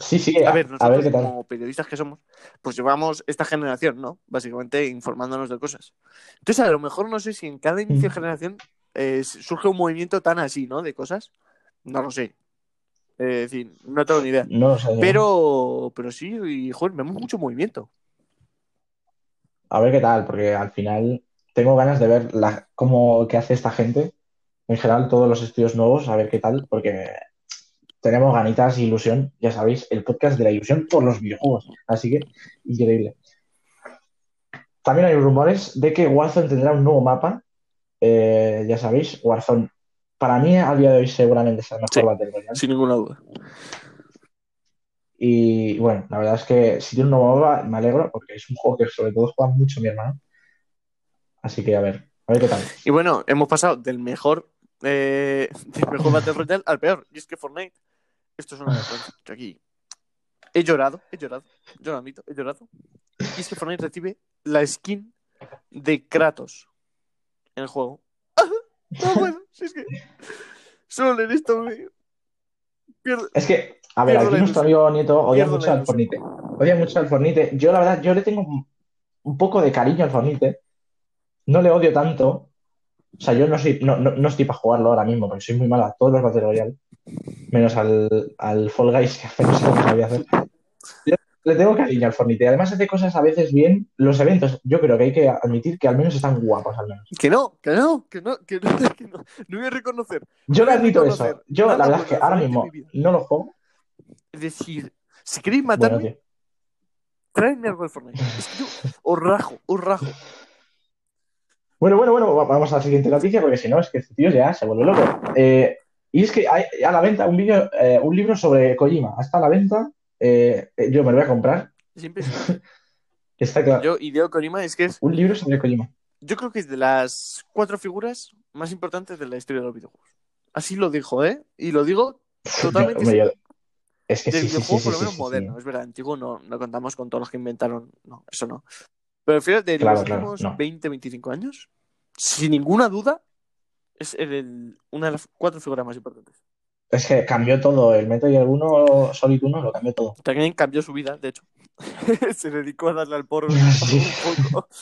Sí, sí, a a, ver, a nosotros ver qué tal. como periodistas que somos, pues llevamos esta generación, ¿no? Básicamente informándonos de cosas. Entonces, a lo mejor no sé si en cada inicio de Mm. generación eh, surge un movimiento tan así, ¿no? De cosas. No lo sé. Eh, es decir, no tengo ni idea. No lo sé. Pero, pero sí, y joder, vemos mucho movimiento. A ver qué tal, porque al final tengo ganas de ver la, cómo qué hace esta gente. En general, todos los estudios nuevos, a ver qué tal, porque tenemos ganitas y ilusión, ya sabéis, el podcast de la ilusión por los videojuegos. Así que, increíble. También hay rumores de que Warzone tendrá un nuevo mapa. Eh, ya sabéis, Warzone, para mí, a día de hoy, seguramente es el mejor Sí. Battle Royale. Sin ninguna duda. Y bueno, la verdad es que si tiene un nuevo mapa, me alegro, porque es un juego que sobre todo juega mucho mi hermano. Así que a ver, a ver qué tal. Y bueno, hemos pasado del mejor, eh, del mejor Battle Royale al peor. Y es que Fortnite, esto es una vergüenza. Yo aquí he llorado, he llorado, yo lo admito, he llorado. Y es que Fortnite recibe la skin de Kratos en el juego. No puedo, si es que solo en esto me pierdo. Es que, a ver, Pierdo aquí nuestro amigo Nieto odia mucho al. Fornite. Odia mucho al Fornite. Yo, la verdad, yo le tengo un- un poco de cariño al Fornite. No le odio tanto. O sea, yo no, soy, no, no, no estoy para jugarlo ahora mismo, porque soy muy malo a todos los Battle Royale. Menos al, al Fall Guys, que apenas que sabía hacer. Yo le tengo cariño al Fornite. Además, hace cosas a veces bien. Los eventos, yo creo que hay que admitir que al menos están guapos, al menos. Que no, que no, que no, que no, que no. No voy a reconocer. Yo le admito eso. Yo, la verdad es que bueno ahora mismo no lo juego. Es decir, si queréis Bueno, matarme, tío. traedme algo de Fortnite. Es que yo os rajo, os rajo. Bueno, bueno, bueno, va- vamos a la siguiente noticia porque si no es que este tío ya se vuelve loco. Eh, y es que hay a la venta un vídeo, eh, un libro sobre Kojima. Está a la venta. Eh, yo me lo voy a comprar. Siempre es- Está claro. Yo, Hideo Kojima, es que es, Un libro sobre Kojima. yo creo que es de las cuatro figuras más importantes de la historia de los videojuegos. Así lo dijo, ¿eh? Y lo digo totalmente hombre, yo- es que del sí, sí, sí, videojuego, sí, por lo menos moderno. Es verdad, antiguo no, no contamos con todos los que inventaron. No, eso no. Pero fíjate, de Claro, los claro, últimos no. 20, 25 años, sin ninguna duda, es el- el- una de las cuatro figuras más importantes. Es que cambió todo. El Metal Gear 1, Solid 1, lo cambió todo. También cambió su vida, de hecho. Se dedicó a darle al porro Sí. un poco.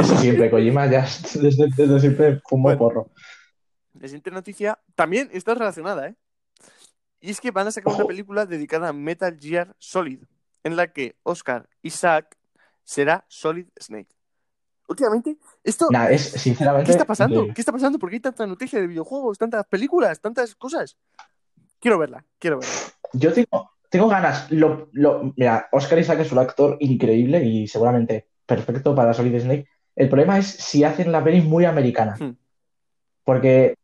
Eso siempre, Kojima ya desde, desde siempre fumó Bueno. porro. La siguiente noticia también está relacionada, ¿eh? Y es que van a sacar una Ojo. película dedicada a Metal Gear Solid, en la que Oscar Isaac será Solid Snake. Últimamente, esto, es sinceramente. ¿qué está pasando? ¿Qué está pasando? ¿Por qué hay tanta noticia de videojuegos, tantas películas, tantas cosas? Quiero verla, quiero verla. Yo tengo, tengo ganas. Lo, lo- mira, Oscar Isaac es un actor increíble y seguramente perfecto para Solid Snake. El problema es si hacen la peli muy americana. Hmm. Porque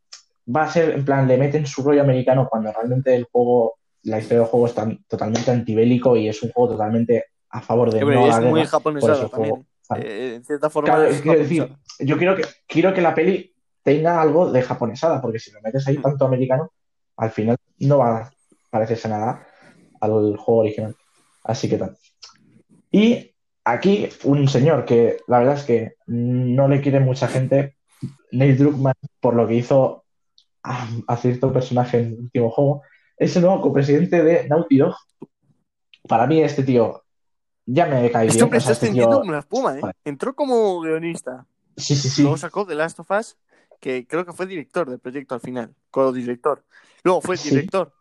va a ser, en plan, le meten su rollo americano cuando realmente el juego, la historia del juego es tan- totalmente antibélico y es un juego totalmente a favor de no la es muy el también. juego. Eh, en cierta forma. Claro, es quiero decir, yo quiero que, quiero que la peli tenga algo de japonesada, porque si lo metes ahí Hmm. tanto americano, al final no va a parecerse nada al juego original. Así que tal. Y aquí un señor que la verdad es que no le quiere mucha gente, Neil Druckmann, por lo que hizo a, a cierto personaje en el último juego, es el nuevo copresidente de Naughty Dog. Para mí este tío ya me cae Este bien. hombre o sea, está este tío- la espuma, ¿eh? Vale. Entró como guionista. Sí, sí, sí. Luego sacó The Last of Us, que creo que fue director del proyecto al final, co-director. Luego fue Sí. director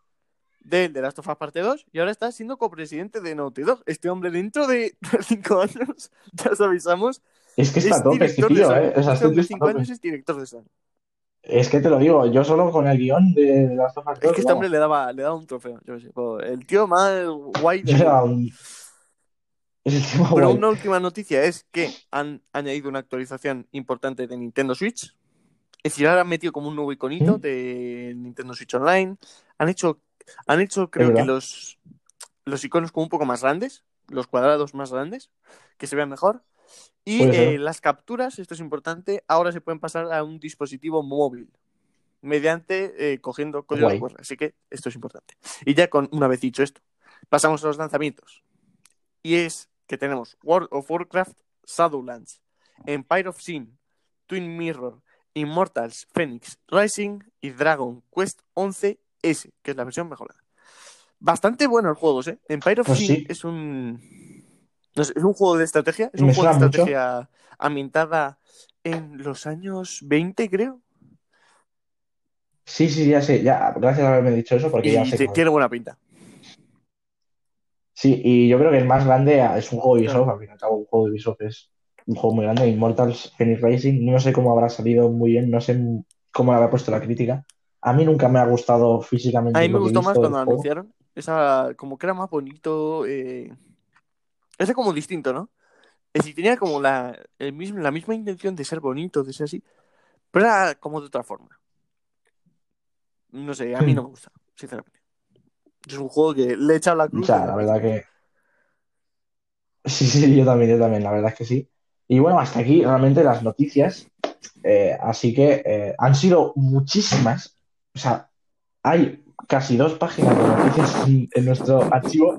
de The Last of Us Parte 2 y ahora está siendo copresidente de Naughty Dog. Este hombre dentro de 5 años, ya os avisamos, Es que está es este director de tío. ¿eh? O sea, Este este de está a 5 tope. años es director de Sony. Es que te lo digo, yo solo con el guion de, las dos Es que este hombre le daba, le daba un trofeo, yo sé. El tío más guay de... Pero una última noticia es que han añadido una actualización importante de Nintendo Switch. Es decir, ahora han metido como un nuevo iconito de Nintendo Switch Online. Han hecho, han hecho creo que los, los iconos como un poco más grandes, los cuadrados más grandes, que se vean mejor. Y eh, las capturas, esto es importante, ahora se pueden pasar a un dispositivo móvil mediante eh, cogiendo código de QR. Así que esto es importante. Y ya con una vez dicho esto, pasamos a los lanzamientos. Y es que tenemos World of Warcraft Shadowlands, Empire of Sin, Twin Mirror, Immortals, Phoenix Rising y Dragon Quest 11S, que es la versión mejorada. Bastante bueno el juego, ¿eh? Empire of pues Sin es un es un juego de estrategia, es un juego de estrategia ambientada en los años 20, creo. Sí, sí, ya sé, ya, gracias por haberme dicho eso porque ya sé. Tiene buena pinta. Sí, y yo creo que el más grande es un juego de Ubisoft, al fin y al cabo, un juego de Ubisoft es un juego muy grande, Immortals Phoenix Racing, no sé cómo habrá salido muy bien, no sé cómo le habrá puesto la crítica. A mí nunca me ha gustado físicamente. A mí me gustó más cuando lo anunciaron, esa, como que era más bonito, eh... ese como distinto, ¿no? Es decir, tenía como la, el mismo, la misma intención de ser bonito, de ser así, pero era como de otra forma. No sé, a mí no me gusta, sinceramente. Es un juego que le echa la cruz. O sea, la verdad que. Sí, sí, yo también, yo también, la verdad es que sí. Y bueno, hasta aquí realmente las noticias. Eh, así que eh, han sido muchísimas. O sea, hay casi dos páginas de noticias en, nuestro archivo.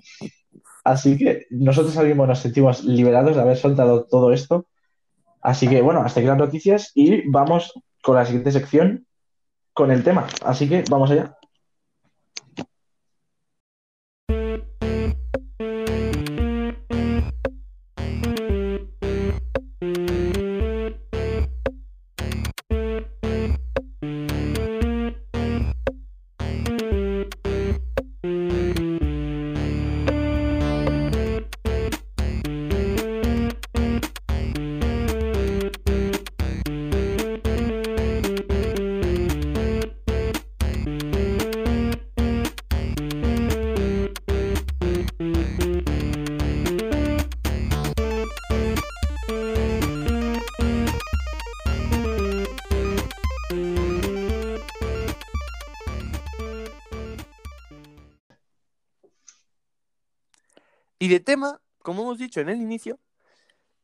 Así que nosotros mismo nos sentimos liberados de haber soltado todo esto. Así que bueno, hasta aquí las noticias y vamos con la siguiente sección con el tema. Así que vamos allá. Y de tema, como hemos dicho en el inicio,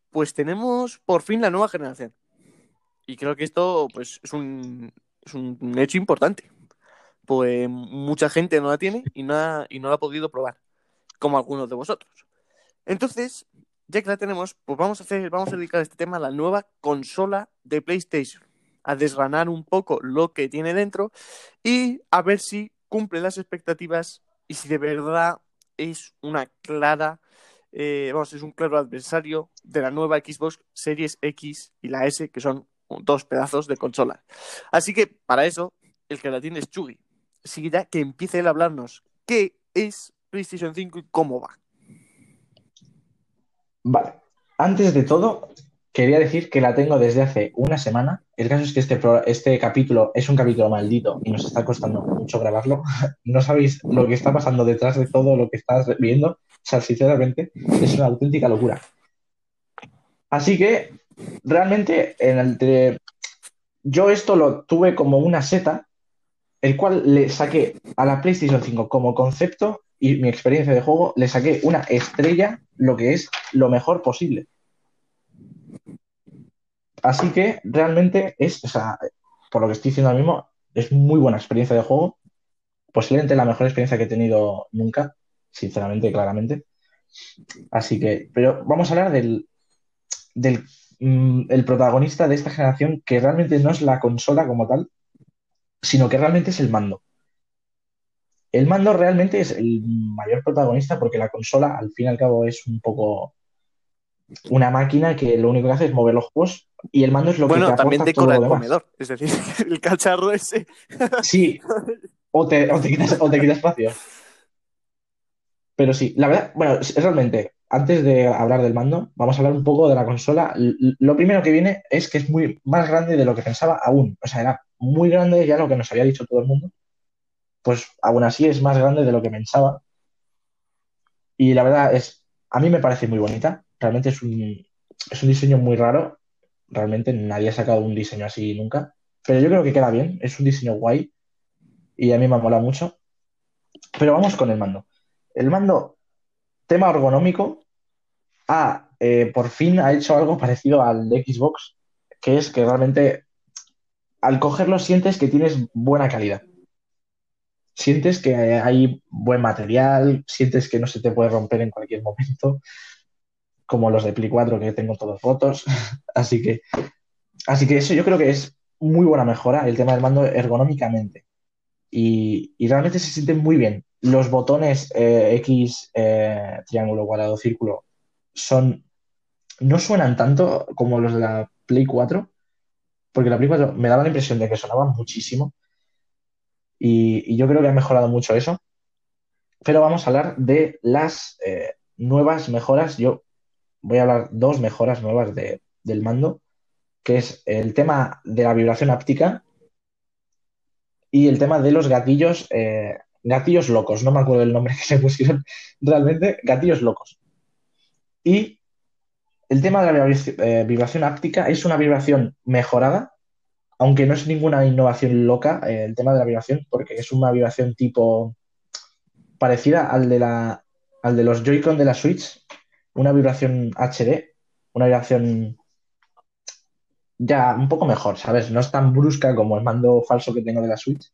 pues tenemos por fin la nueva generación. Y creo que esto pues, es, un, es un hecho importante. Pues mucha gente no la tiene y no, ha, y no la ha podido probar, como algunos de vosotros. Entonces, ya que la tenemos, pues vamos a hacer, vamos a dedicar este tema a la nueva consola de PlayStation, a desgranar un poco lo que tiene dentro y a ver si cumple las expectativas y si de verdad es una clara, eh, vamos, es un claro adversario de la nueva Xbox Series X y la S, que son dos pedazos de consola. Así que para eso, el que la tiene es Chugi. Así que que empiece él a hablarnos qué es PlayStation 5 y cómo va. Vale. Antes de todo, quería decir que la tengo desde hace una semana. El caso es que este, este capítulo es un capítulo maldito y nos está costando mucho grabarlo. No sabéis lo que está pasando detrás de todo lo que estás viendo. O sea, sinceramente, es una auténtica locura. Así que, realmente, en el yo esto lo tuve como una seta, el cual le saqué a la PlayStation 5 como concepto y mi experiencia de juego, le saqué una estrella, lo que es lo mejor posible. Así que realmente es, o sea, por lo que estoy diciendo ahora mismo, es muy buena experiencia de juego. Posiblemente la mejor experiencia que he tenido nunca, sinceramente, claramente. Así que, pero vamos a hablar del, del mm, el protagonista de esta generación, que realmente no es la consola como tal, sino que realmente es el mando. El mando realmente es el mayor protagonista porque la consola, al fin y al cabo, es un poco una máquina que lo único que hace es mover los juegos y el mando es lo que te también decora el comedor, es decir, el cacharro ese. Sí, o te, o te, quitas, o te quitas espacio. Pero sí, la verdad, bueno, realmente, antes de hablar del mando, vamos a hablar un poco de la consola. Lo primero que viene es que es muy más grande de lo que pensaba aún. O sea, era muy grande, ya lo que nos había dicho todo el mundo, pues aún así es más grande de lo que pensaba. Y la verdad es, a mí me parece muy bonita. Realmente es un, es un diseño muy raro. Realmente nadie ha sacado un diseño así nunca. Pero yo creo que queda bien. Es un diseño guay. Y a mí me ha molado mucho. Pero vamos con el mando. El mando, tema ergonómico, ha, eh, por fin ha hecho algo parecido al de Xbox, que es que realmente al cogerlo sientes que tienes buena calidad. Sientes que hay buen material, sientes que no se te puede romper en cualquier momento, como los de Play 4 que tengo todos rotos. así que, así que eso yo creo que es muy buena mejora el tema del mando ergonómicamente. Y, realmente se siente muy bien. Los botones eh, X, eh, triángulo, cuadrado, círculo son no suenan tanto como los de la Play 4, porque la Play 4 me daba la impresión de que sonaban muchísimo y, yo creo que ha mejorado mucho eso. Pero vamos a hablar de las eh, nuevas mejoras. Yo voy a hablar dos mejoras nuevas del mando, que es el tema de la vibración áptica y el tema de los gatillos, eh, gatillos locos. No me acuerdo el nombre que se pusieron realmente, gatillos locos. Y el tema de la eh, vibración áptica es una vibración mejorada, aunque no es ninguna innovación loca eh, el tema de la vibración, porque es una vibración tipo parecida al de, la, al de los Joy-Con de la Switch, una vibración HD, una vibración ya un poco mejor, ¿sabes? No es tan brusca como el mando falso que tengo de la Switch.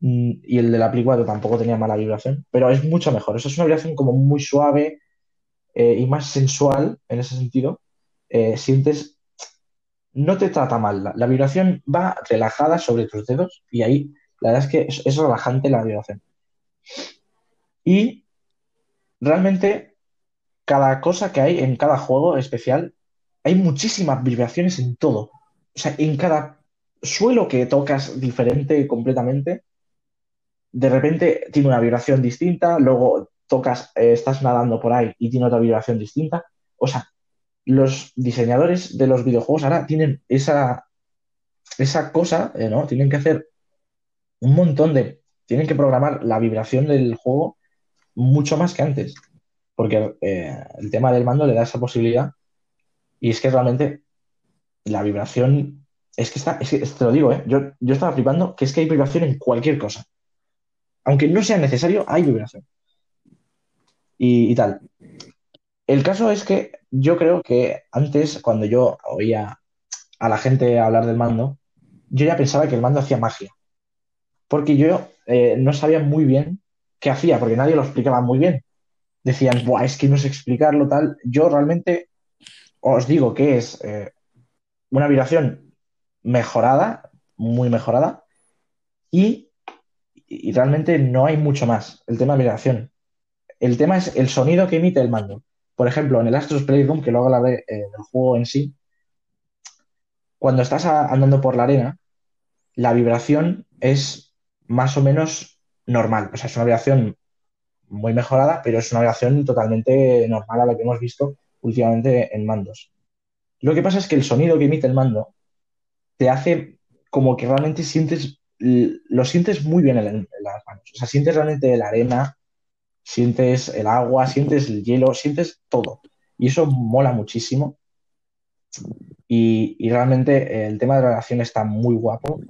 Mm, y el de la Play 4 tampoco tenía mala vibración, pero es mucho mejor. Eso es una vibración como muy suave, eh, y más sensual en ese sentido, eh, sientes, no te trata mal. La, vibración va relajada sobre tus dedos y ahí la verdad es que es, relajante la vibración. Y realmente cada cosa que hay en cada juego especial, hay muchísimas vibraciones en todo. O sea, en cada suelo que tocas diferente completamente, de repente tiene una vibración distinta, luego tocas, eh, estás nadando por ahí y tiene otra vibración distinta. O sea, los diseñadores de los videojuegos ahora tienen esa, esa cosa, eh, ¿no? Tienen que hacer un montón de. Tienen que programar la vibración del juego mucho más que antes. Porque eh, el tema del mando le da esa posibilidad. Y es que realmente la vibración. Es que está. Es que, te lo digo, ¿eh? Yo, yo estaba flipando que es que hay vibración en cualquier cosa. Aunque no sea necesario, hay vibración y, tal. El caso es que yo creo que antes, cuando yo oía a la gente hablar del mando, yo ya pensaba que el mando hacía magia. Porque yo eh, no sabía muy bien qué hacía, porque nadie lo explicaba muy bien. Decían, Buah, es que no sé explicarlo tal. Yo realmente os digo que es eh, una vibración mejorada, muy mejorada, y, realmente no hay mucho más. El tema de vibración. El tema es el sonido que emite el mando. Por ejemplo, en el Astros Playroom, que luego hablaré eh, del juego en sí, cuando estás andando por la arena, la vibración es más o menos normal. O sea, es una vibración muy mejorada, pero es una vibración totalmente normal a la que hemos visto últimamente en mandos. Lo que pasa es que el sonido que emite el mando te hace como que realmente sientes, lo sientes muy bien en, las manos. O sea, sientes realmente la arena, sientes el agua, sientes el hielo, sientes todo. Y eso mola muchísimo. Y, realmente el tema de la relación está muy guapo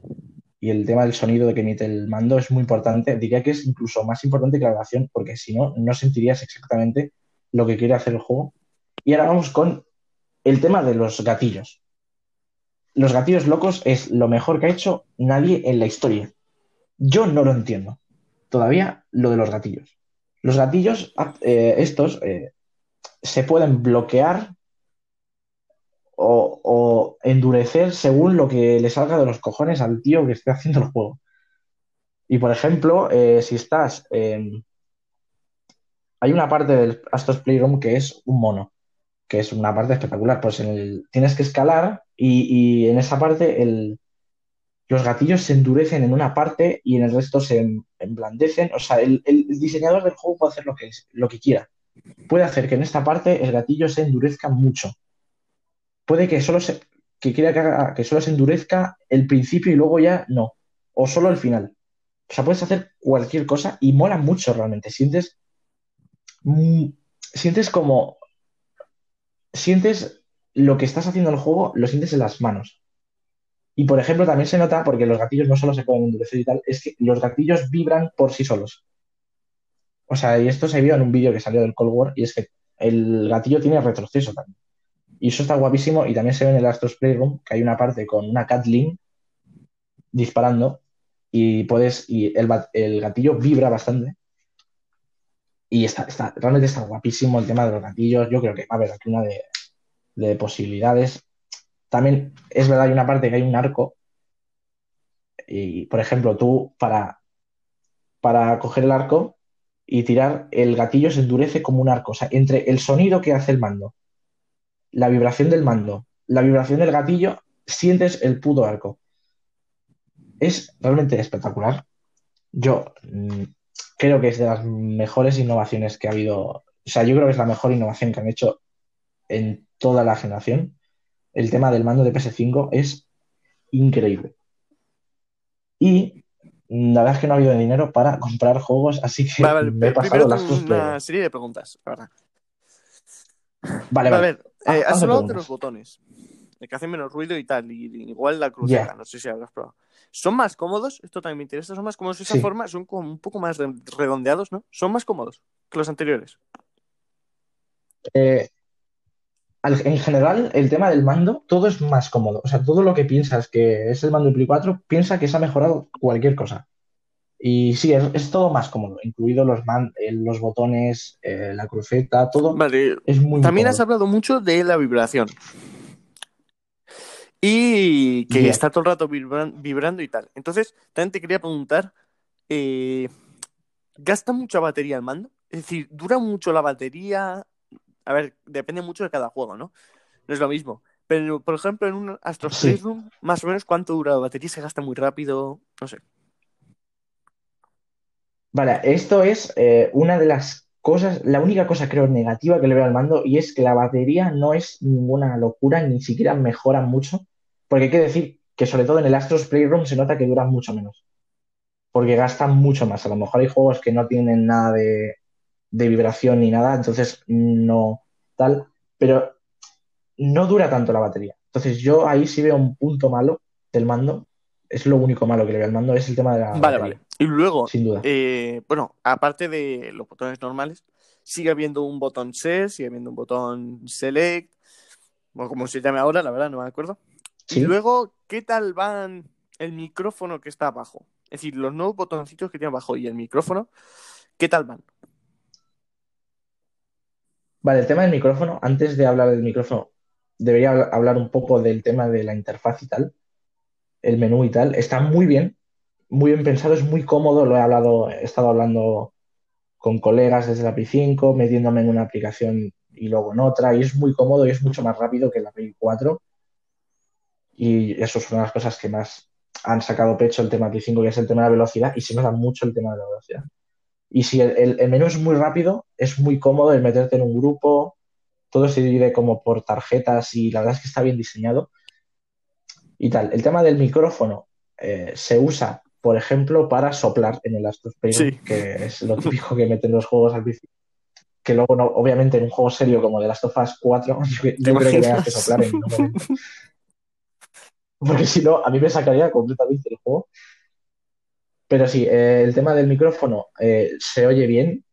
y el tema del sonido de que emite el mando es muy importante. Diría que es incluso más importante que la grabación porque si no, no sentirías exactamente lo que quiere hacer el juego. Y ahora vamos con el tema de los gatillos. Los gatillos locos es lo mejor que ha hecho nadie en la historia. Yo no lo entiendo. Todavía lo de los gatillos. Los gatillos, eh, estos, eh, se pueden bloquear o, endurecer según lo que le salga de los cojones al tío que esté haciendo el juego. Y por ejemplo, eh, si estás. hay una parte del Astros Playroom que es un mono, que es una parte espectacular. Pues tienes que escalar y en esa parte el, los gatillos se endurecen en una parte y en el resto se emblandecen. O sea, el, diseñador del juego puede hacer lo que, lo que quiera. Puede hacer que en esta parte el gatillo se endurezca mucho. Puede que solo se, que quiera que, haga, que solo se endurezca el principio y luego ya no, o solo el final. O sea, puedes hacer cualquier cosa y mola mucho realmente. Sientes, mm, sientes como, sientes lo que estás haciendo en el juego, lo sientes en las manos. Y por ejemplo, también se nota, porque los gatillos no solo se pueden endurecer y tal, es que los gatillos vibran por sí solos. O sea, y esto se vio en un vídeo que salió del Cold War, y es que el gatillo tiene retroceso también. Y eso está guapísimo, y también se ve en el Astros Playroom, que hay una parte con una Catlin disparando, y puedes, y el, el gatillo vibra bastante. Y está, está, realmente está guapísimo el tema de los gatillos. Yo creo que va a haber aquí una de, de posibilidades. También es verdad, hay una parte que hay un arco. Y, por ejemplo, tú para, para coger el arco y tirar, el gatillo se endurece como un arco. O sea, entre el sonido que hace el mando, la vibración del mando, la vibración del gatillo, sientes el puto arco. Es realmente espectacular. Yo mm, creo que es de las mejores innovaciones que ha habido. O sea, yo creo que es la mejor innovación que han hecho en toda la generación. El tema del mando de PS5 es increíble. Y la verdad es que no ha habido dinero para comprar juegos, así que me he pasado las una serie de preguntas, Vale, vale. A ver, eh, has hablado de los botones, que hacen menos ruido y tal, y, igual la cruceta, no sé si habrás probado. ¿Son más cómodos? Esto también me interesa. ¿Son más cómodos de esa forma? Son como un poco más redondeados, ¿no? ¿Son más cómodos que los anteriores? Eh, en general, el tema del mando, todo es más cómodo. O sea, todo lo que piensas que es el mando de Play 4, piensa que se ha mejorado cualquier cosa. Y sí, es, todo más cómodo, incluido los, eh, los botones, eh, la cruceta, todo. Vale. Es muy También has hablado mucho de la vibración. Y que está todo el rato vibrando y tal. Entonces, también te quería preguntar, eh, ¿gasta mucha batería el mando? Es decir, ¿dura mucho la batería? A ver, depende mucho de cada juego, ¿no? No es lo mismo. Pero, por ejemplo, en un Astro Playroom, más o menos, ¿cuánto dura la batería? ¿Se gasta muy rápido? No sé. Vale, esto es eh, una de las cosas, la única cosa creo negativa que le veo al mando y es que la batería no es ninguna locura, ni siquiera mejora mucho, porque hay que decir que sobre todo en el Astros Playroom se nota que dura mucho menos, porque gastan mucho más. A lo mejor hay juegos que no tienen nada de, de vibración ni nada, entonces no tal, pero no dura tanto la batería. Entonces yo ahí sí veo un punto malo del mando. Es lo único malo que le veo al mando, es el tema de la. Vale, vale. Y luego, sin duda. Eh, bueno, aparte de los botones normales, sigue habiendo un botón Set, sigue habiendo un botón Select, o como se llame ahora, la verdad, no me acuerdo. Y luego, ¿qué tal van el micrófono que está abajo? Es decir, los nuevos botoncitos que tiene abajo y el micrófono, ¿qué tal van? Vale, el tema del micrófono, antes de hablar del micrófono, debería hablar un poco del tema de la interfaz y tal, el menú y tal. Está muy bien, muy bien pensado, es muy cómodo. Lo he hablado, he estado hablando con colegas desde la Play 5, metiéndome en una aplicación y luego en otra, y es muy cómodo y es mucho más rápido que la Play 4. Y eso es una de las cosas que más han sacado pecho el tema Play 5, que es el tema de la velocidad, y se nota mucho el tema de la velocidad. Y si el, menú es muy rápido, es muy cómodo el meterte en un grupo, todo se divide como por tarjetas y la verdad es que está bien diseñado. Y tal, el tema del micrófono eh, se usa, por ejemplo, para soplar en el Astros Playroom, que es lo típico que meten los juegos al principio. Que luego, no, obviamente, en un juego serio como The Last of Us 4, yo, creo que tengas que soplar en Porque si no, a mí me sacaría completamente el juego. Pero sí, eh, el tema del micrófono eh, se oye bien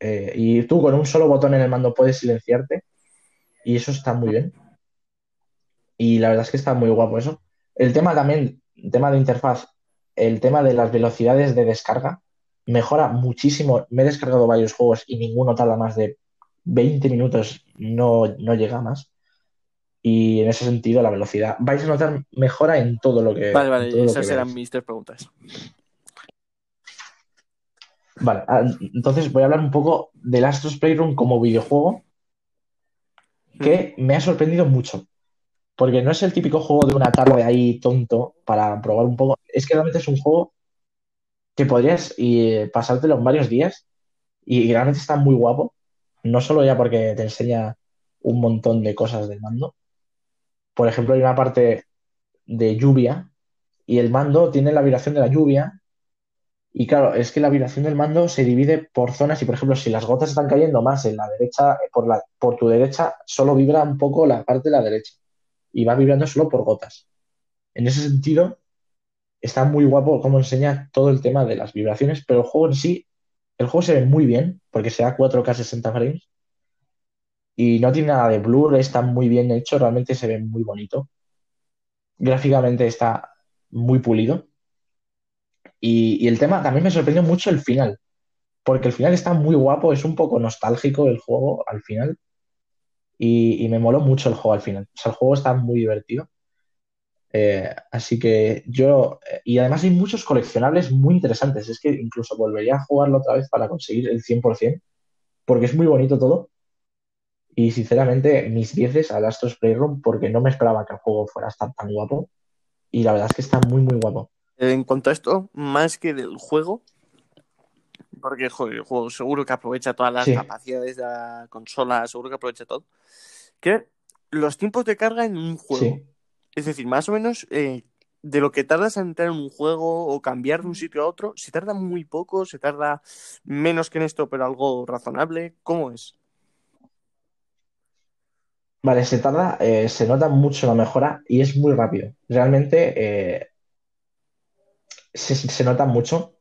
eh, y tú con un solo botón en el mando puedes silenciarte y eso está muy bien. Y la verdad es que está muy guapo eso. El tema también, el tema de interfaz, el tema de las velocidades de descarga mejora muchísimo. Me he descargado varios juegos y ninguno tarda más de 20 minutos, no, no llega más. Y en ese sentido, la velocidad. Vais a notar mejora en todo lo que. Vale, vale, esas eran mis tres preguntas. Vale, ah, entonces voy a hablar un poco del Astros Playroom como videojuego que me ha sorprendido mucho. Porque no es el típico juego de una tarde ahí tonto para probar un poco. Es que realmente es un juego que podrías pasártelo en varios días y realmente está muy guapo. No solo ya porque te enseña un montón de cosas del mando, por ejemplo, hay una parte de lluvia y el mando tiene la vibración de la lluvia. Y claro, es que la vibración del mando se divide por zonas y, por ejemplo, si las gotas están cayendo más en la derecha, por, la, por tu derecha, solo vibra un poco la parte de la derecha y va vibrando solo por gotas. En ese sentido, está muy guapo cómo enseña todo el tema de las vibraciones, pero el juego en sí, el juego se ve muy bien, porque se da 4K 60 frames, y no tiene nada de blur, está muy bien hecho, realmente se ve muy bonito. Gráficamente está muy pulido. Y, el tema también me sorprendió mucho el final, porque el final está muy guapo, es un poco nostálgico el juego al final, y, y me moló mucho el juego al final. O sea, el juego está muy divertido. Eh, así que yo, eh, y además hay muchos coleccionables muy interesantes. Es que incluso volvería a jugarlo otra vez para conseguir el 100%, porque es muy bonito todo. Y sinceramente, mis 10 al Astros Playroom, porque no me esperaba que el juego fuera a estar tan guapo. Y la verdad es que está muy, muy guapo. En cuanto a esto, más que del juego, porque el juego seguro que aprovecha todas las capacidades de la consola, seguro que aprovecha todo. Que los tiempos de carga en un juego. Es decir, más o menos eh, de lo que tardas en entrar en un juego o cambiar de un sitio a otro, se tarda muy poco, se tarda menos que en esto, pero algo razonable. ¿Cómo es? Vale, se tarda, eh, se nota mucho la mejora y es muy rápido. Realmente eh, se, nota mucho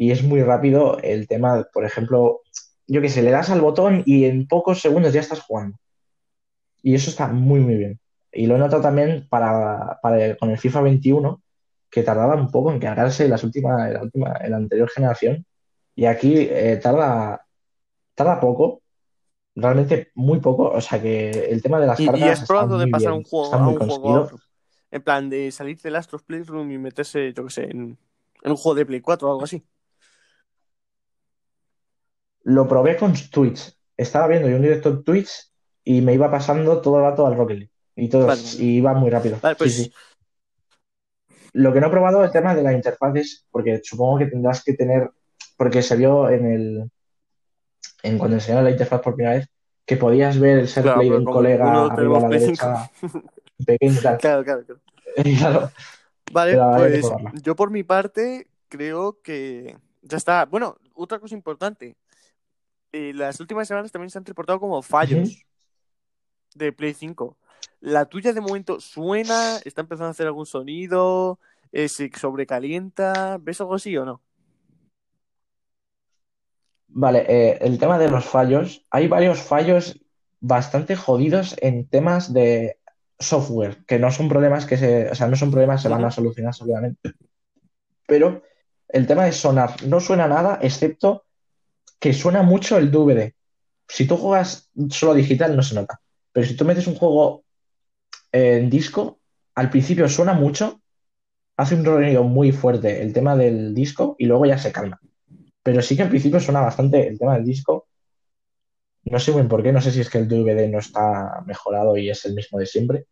y es muy rápido el tema, por ejemplo, yo que sé, le das al botón y en pocos segundos ya estás jugando. Y eso está muy, muy bien. Y lo he notado también para, con el FIFA 21, que tardaba un poco en cargarse las últimas, la, última, en la anterior generación. Y aquí eh, tarda, tarda poco, realmente muy poco. O sea que el tema de las cargas. ¿Y has probado de pasar un juego a un juego En plan, de salir del Astros Playroom y meterse, yo qué sé, en, un juego de Play 4 o algo así. Lo probé con Twitch. Estaba viendo yo un directo en Twitch y me iba pasando todo el rato al Rocket League. Y todo iba muy rápido. Pues Lo que no he probado es el tema de las interfaces, porque supongo que tendrás que tener, porque se vio en el en cuando enseñaron la interfaz por primera vez, que podías ver el ser play de un colega arriba a la derecha, pequeño Claro, claro, claro. Vale, pues yo por mi parte creo que ya está. Bueno, otra cosa importante. Eh, las últimas semanas también se han reportado como fallos de Play 5. La tuya de momento suena, está empezando a hacer algún sonido, eh, se sobrecalienta, ¿ves algo así o no? Vale, eh, el tema de los fallos, hay varios fallos bastante jodidos en temas de software, que no son problemas que se, o sea, no son problemas que se van a solucionar seguramente. Pero el tema de sonar, no suena nada, excepto que suena mucho el DVD. Si tú juegas solo digital, no se nota. Pero si tú metes un juego en disco, al principio suena mucho, hace un sonido muy fuerte el tema del disco y luego ya se calma. Pero sí que al principio suena bastante el tema del disco. No sé bien por qué, no sé si es que el DVD no está mejorado y es el mismo de siempre,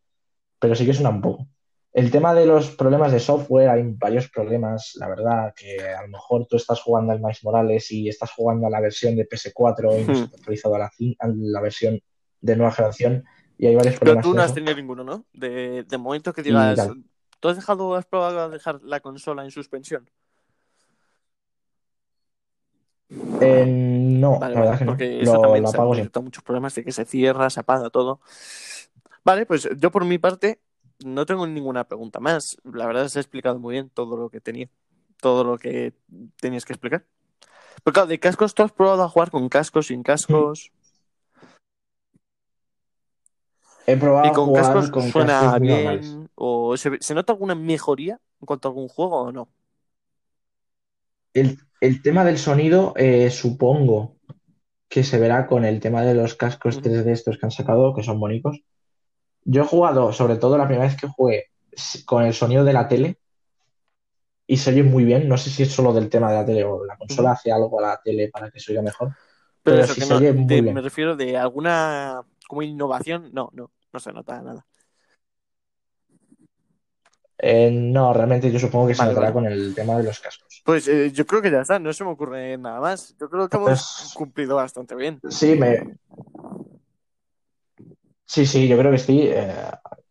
pero sí que suena un poco. El tema de los problemas de software, hay varios problemas, la verdad, que a lo mejor tú estás jugando al Miles Morales y estás jugando a la versión de PS4 y no se hmm. ha actualizado a la, a la versión de nueva generación y hay varios problemas. Pero tú no has tenido ninguno, ¿no? De, momento que digas, ¿tú has dejado, has probado dejar la consola en suspensión? Eh, no, la verdad que no. Porque eso también se han muchos problemas de que se cierra, se apaga todo. Vale, pues yo por mi parte no tengo ninguna pregunta más. La verdad se ha explicado muy bien todo lo que tenía, todo lo que tenías que explicar. Pero claro, de cascos, ¿tú has probado a jugar con cascos, sin cascos? He probado ¿Y con cascos suena bien? ¿O se, nota alguna mejoría en cuanto a algún juego o no? El, tema del sonido, eh, supongo que se verá con el tema de los cascos 3D estos que han sacado, que son bonitos. Yo he jugado, sobre todo la primera vez que jugué, con el sonido de la tele y se oye muy bien. No sé si es solo del tema de la tele o la consola hace algo a la tele para que se oiga mejor. Pero, se oye muy bien. Me refiero de alguna como innovación, no, no no se nota nada. Eh, no, realmente yo supongo que se notará con el tema de los cascos. Pues eh, yo creo que ya está, no se me ocurre nada más. Yo creo que hemos pues cumplido bastante bien. Sí, me. Sí, sí, yo creo que sí. Eh,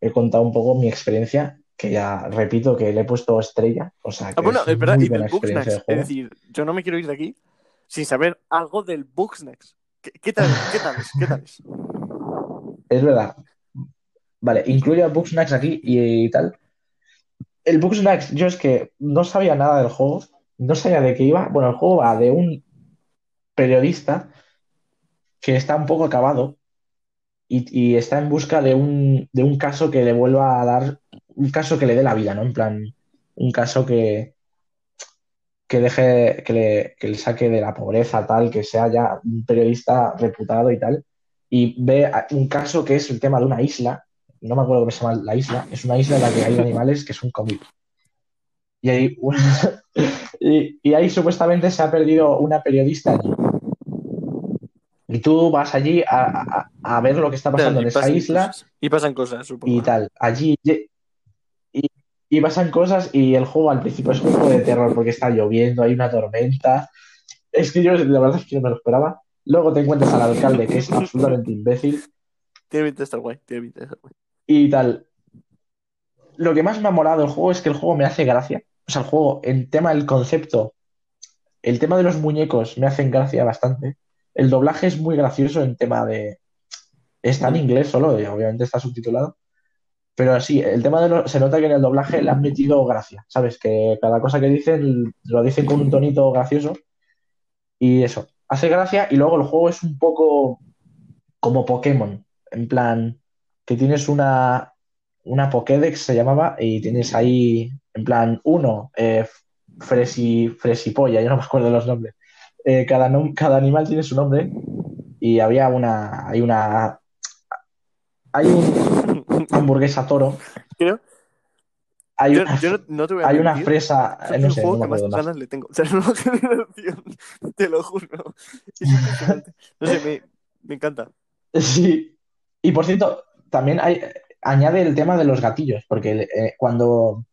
he contado un poco mi experiencia, que ya repito que le he puesto estrella. O sea, que Ah, bueno, es es verdad, muy y buena del experiencia de juego. Es decir, yo no me quiero ir de aquí sin saber algo del Bugsnax. ¿Qué, qué tal, qué tal es? ¿Qué tal es? Es verdad. Vale, incluye a Bugsnax aquí y, tal. El Bugsnax, yo es que no sabía nada del juego, no sabía de qué iba. Bueno, el juego va de un periodista que está un poco acabado y, y está en busca de un, de un caso que le vuelva a dar, un caso que le dé la vida, ¿no? En plan, un caso que, que deje, que le, que le saque de la pobreza, tal, que sea ya un periodista reputado y tal. Y ve un caso que es el tema de una isla, no me acuerdo cómo se llama la isla, es una isla en la que hay animales que son comidos. Y ahí, y, ahí supuestamente se ha perdido una periodista. Y tú vas allí a, a- a ver lo que está pasando en esa isla. Y pasan cosas, supongo. y tal. Allí y, y pasan cosas y el juego al principio es un juego de terror porque está lloviendo, hay una tormenta. Es que yo la verdad es que no me lo esperaba. Luego te encuentras al alcalde que es absolutamente imbécil Tiene pinta de estar guay. Tiene pinta de estar guay. y tal. Lo que más me ha molado del juego es que el juego me hace gracia. O sea, el juego, en tema del concepto, el tema de los muñecos me hacen gracia bastante. El doblaje es muy gracioso en tema de... Está en inglés solo, y obviamente está subtitulado. Pero sí, el tema de se nota que en el doblaje le han metido gracia, ¿sabes? Que cada cosa que dicen lo dicen con un tonito gracioso. Y eso, hace gracia y luego el juego es un poco como Pokémon, en plan que tienes una, una Pokédex, se llamaba, y tienes ahí, en plan, uno, eh, Fresi, Fresipolla, yo no me acuerdo los nombres. Eh, cada, cada animal tiene su nombre y había una, hay una, hay un hamburguesa toro, Creo. hay Yo, una, yo no, no hay una fresa, Creo eh, no es sé, no juego me que más ganas le tengo. O sea, nueva generación, te lo juro. Es. No sé, me, me encanta. Sí. Y por cierto, también hay, añade el tema de los gatillos, porque eh, cuando,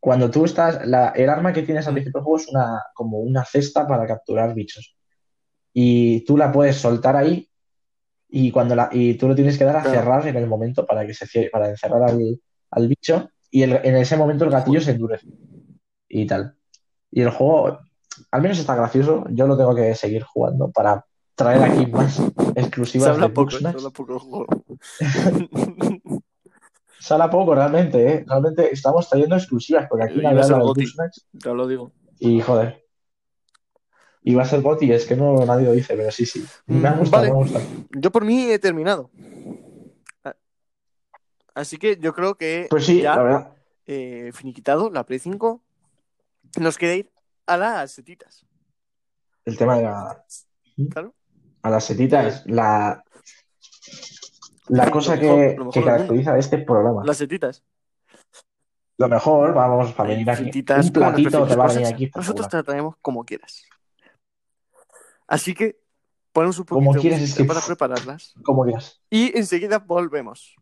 cuando tú estás, la- el arma que tienes al Mm. principio del juego es una, como una cesta para capturar bichos. Y tú la puedes soltar ahí y, cuando la, y tú lo tienes que dar a Claro. cerrar en el momento para que se cierre, para encerrar al, al bicho y el- en ese momento el gatillo se endurece y tal. Y el juego, al menos está gracioso, yo lo tengo que seguir jugando para traer aquí más Se exclusivas habla de poco, se habla poco juego. Sale poco realmente, ¿eh? Realmente estamos trayendo exclusivas, porque aquí ser habla de Ya lo digo. y joder. Y va a ser Goti, es que no nadie lo dice, pero sí, sí. Me ha Mm, gustado, vale. me ha gustado. Yo por mí he terminado. A- Así que yo creo que Pues sí, ya la verdad. eh, finiquitado la Play 5. Nos queda ir a las setitas. El tema de la, Claro. a las setitas, la, la cosa lo mejor- que, lo mejor que caracteriza este programa. Las setitas. Lo mejor, vamos, para venir aquí. Un como platito te va a venir aquí. Nosotros te la traemos como quieras. Así que ponemos un Como poquito de quieras, es musiquita que- para prepararlas. Como quieras. Y enseguida volvemos.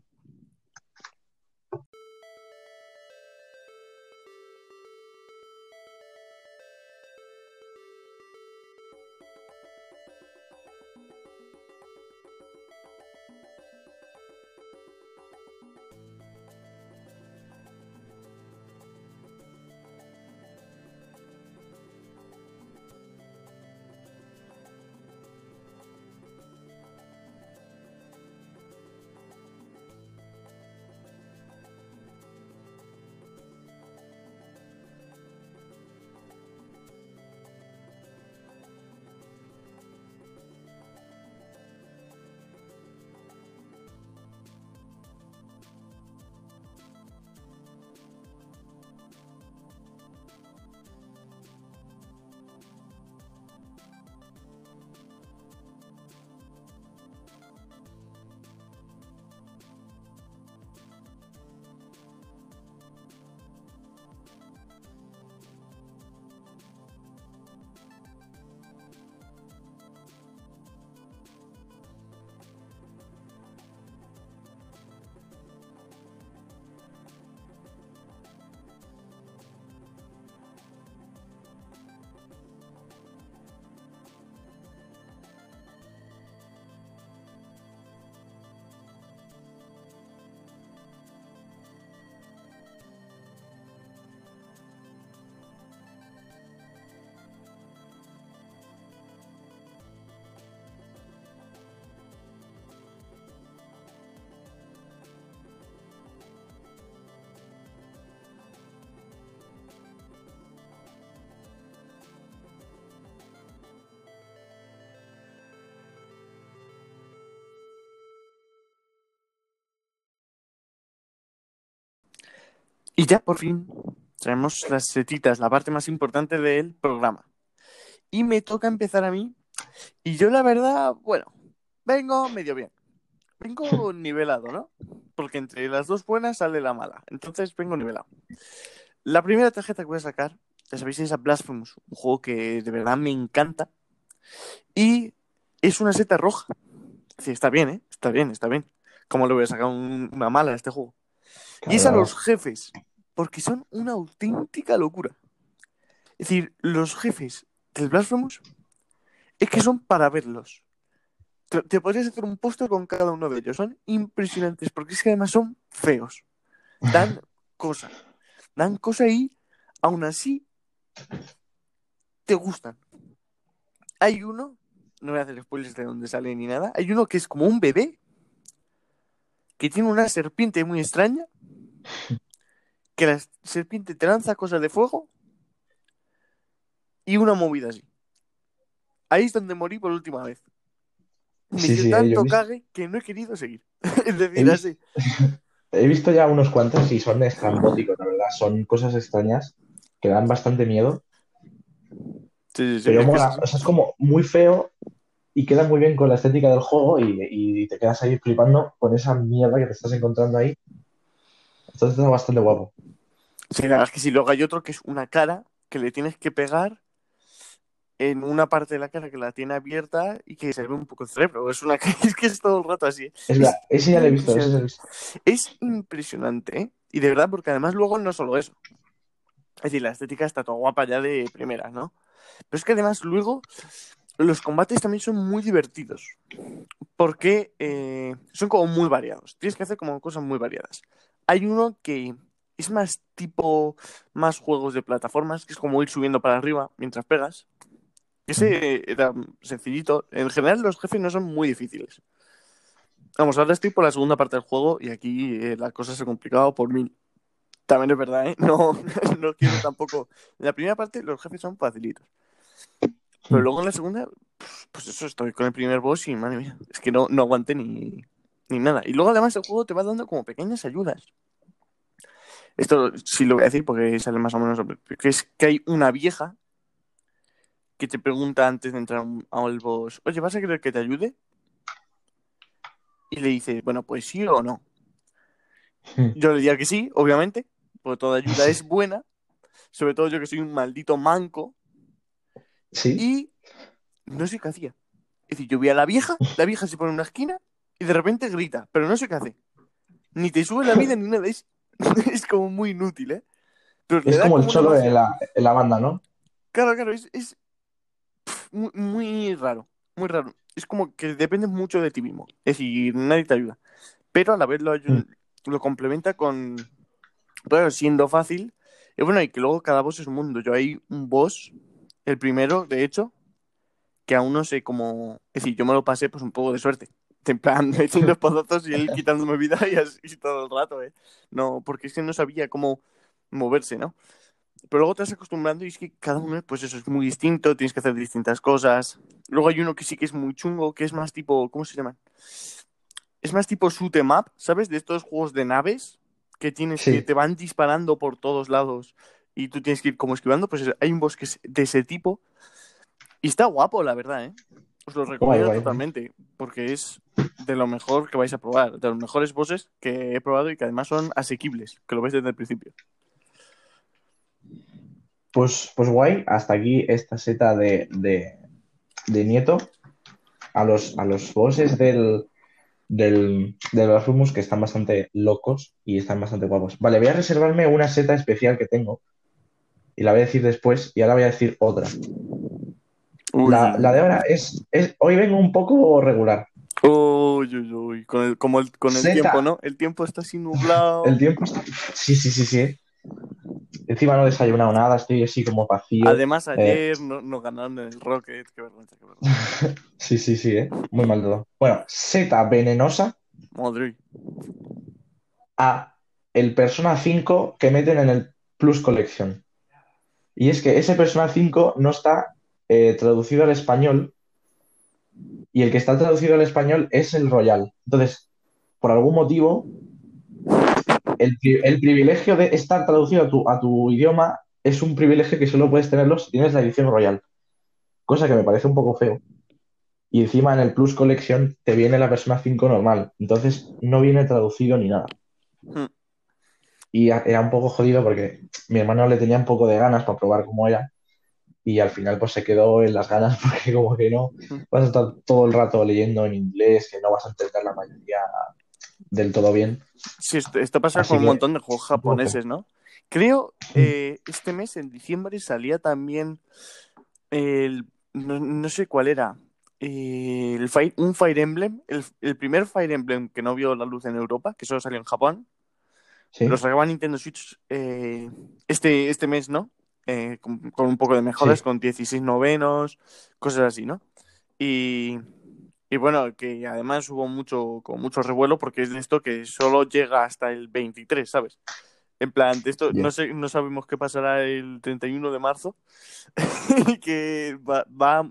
Y ya por fin tenemos las setitas, la parte más importante del programa. Y me toca empezar a mí. Y yo la verdad, bueno, vengo medio bien. Vengo nivelado, ¿no? Porque entre las dos buenas sale la mala. Entonces vengo nivelado. La primera tarjeta que voy a sacar, ya sabéis, es a Blasphemous, un juego que de verdad me encanta. Y es una seta roja. Sí, está bien, ¿eh? Está bien, está bien. ¿Cómo le voy a sacar una mala a este juego? Y es a los jefes, porque son una auténtica locura. Es decir, los jefes del Blasphemous es que son para verlos. Te, podrías hacer un póster con cada uno de ellos. Son impresionantes, porque es que además son feos. Dan cosa. Dan cosa y aún así te gustan. Hay uno, no voy a hacer spoilers de dónde sale ni nada, hay uno que es como un bebé que tiene una serpiente muy extraña, que la serpiente te lanza cosas de fuego y una movida así. Ahí es donde morí por última vez. Me dio tanto cague que no he querido seguir. es decir, he así. He visto ya unos cuantos y son estrambóticos, la verdad. Son cosas extrañas que dan bastante miedo. Sí, sí, sí. Pero es, que mola. O sea, es como muy feo y queda muy bien con la estética del juego y, y te quedas ahí flipando con esa mierda que te estás encontrando ahí. Entonces está bastante guapo. Sí, la verdad es que si luego hay otro que es una cara que le tienes que pegar en una parte de la cara que la tiene abierta y que se ve un poco el cerebro. Es una es que es todo el rato así. Es verdad, ese ya lo he visto, ese ya lo he visto. Es impresionante, ¿eh? Y de verdad, porque además luego no solo eso. Es decir, la estética está todo guapa ya de primeras, ¿no? Pero es que además luego los combates también son muy divertidos. Porque eh, son como muy variados. Tienes que hacer como cosas muy variadas. Hay uno que es más tipo, más juegos de plataformas, que es como ir subiendo para arriba mientras pegas. Ese era sencillito. En general los jefes no son muy difíciles. Vamos, ahora estoy por la segunda parte del juego y aquí eh, la cosa se ha complicado por mil. También es verdad, ¿eh? No, no quiero tampoco... En la primera parte los jefes son facilitos. Pero luego en la segunda, pues eso, estoy con el primer boss y madre mía, es que no, no aguanté ni, ni nada. Y luego además el juego te va dando como pequeñas ayudas. Esto sí lo voy a decir porque sale más o menos que es que hay una vieja que te pregunta antes de entrar al boss, oye, ¿vas a querer que te ayude? Y le dices, bueno, pues sí o no. Hmm. Yo le diría que sí, obviamente, porque toda ayuda es buena, sobre todo yo que soy un maldito manco, Sí. y no sé qué hacía. Es decir, yo vi a la vieja, la vieja se pone en una esquina y de repente grita, pero no sé qué hace. Ni te sube la vida ni nada, es, es como muy inútil, ¿eh? Pero Es como el cholo en la, en la banda, ¿no? Claro, claro, es, es muy, muy raro, muy raro. Es como que depende mucho de ti mismo. Es decir, nadie te ayuda. Pero a la vez lo, ayu- lo complementa con, bueno, siendo fácil. Y bueno, y que luego cada boss es un mundo. Yo hay un boss, el primero, de hecho, que aún no sé cómo... Es decir, yo me lo pasé pues un poco de suerte. En plan, echando espadazos y él quitándome vida y así todo el rato, ¿eh? No, porque es que no sabía cómo moverse, ¿no? Pero luego te vas acostumbrando y es que cada uno, pues eso es muy distinto, tienes que hacer distintas cosas. Luego hay uno que sí que es muy chungo, que es más tipo, ¿cómo se llama? Es más tipo shoot 'em up, ¿sabes? De estos juegos de naves que tienes Sí. que te van disparando por todos lados y tú tienes que ir como esquivando, pues hay un boss que es de ese tipo y está guapo, la verdad, ¿eh? Os lo recomiendo guay. totalmente, porque es de lo mejor que vais a probar, de los mejores bosses que he probado y que además son asequibles, que lo ves desde el principio. Pues, pues guay, hasta aquí esta seta de, de, de Nieto a los, a los bosses del, del, de los Rumus que están bastante locos y están bastante guapos. Vale, voy a reservarme una seta especial que tengo y la voy a decir después y ahora voy a decir otra. La, la de ahora es, es, hoy vengo un poco regular. uy, uy, uy, con el, como el, con el Zeta. tiempo, ¿no? El tiempo está así nublado. El tiempo está... Sí, sí, sí, sí. Encima no he desayunado nada, estoy así como vacío. Además, ayer no, no ganaron en el Rocket, qué vergüenza, qué vergüenza. Sí, sí, sí, ¿eh? Muy mal todo. Bueno, seta venenosa Madre. a el Persona 5 que meten en el Plus Collection. Y es que ese Persona 5 no está eh, traducido al español y el que está traducido al español es el Royal. Entonces, por algún motivo, el, privilegio de estar traducido a tu, a tu idioma es un privilegio que solo puedes tenerlo si tienes la edición Royal. Cosa que me parece un poco feo. Y encima en el Plus Collection te viene la Persona 5 normal. Entonces no viene traducido ni nada. Hmm. Y era un poco jodido porque mi hermano le tenía un poco de ganas para probar cómo era. Y al final pues se quedó en las ganas porque como que no vas a estar todo el rato leyendo en inglés, que no vas a entender la mayoría del todo bien. Sí, esto, pasa con un montón de juegos japoneses, ¿no? Creo eh, este mes, en diciembre, salía también el. No, sé cuál era. el un Fire Emblem. El, primer Fire Emblem que no vio la luz en Europa, que solo salió en Japón. ¿Sí? Lo sacaba Nintendo Switch eh, este, este mes, ¿no? Eh, con, un poco de mejoras, con 16 novenos, cosas así, ¿no? Y, y bueno, que además hubo mucho, con mucho revuelo porque es de esto que solo llega hasta el 23, ¿sabes? En plan, esto no, sé, no sabemos qué pasará el 31 de marzo, que va, va, va,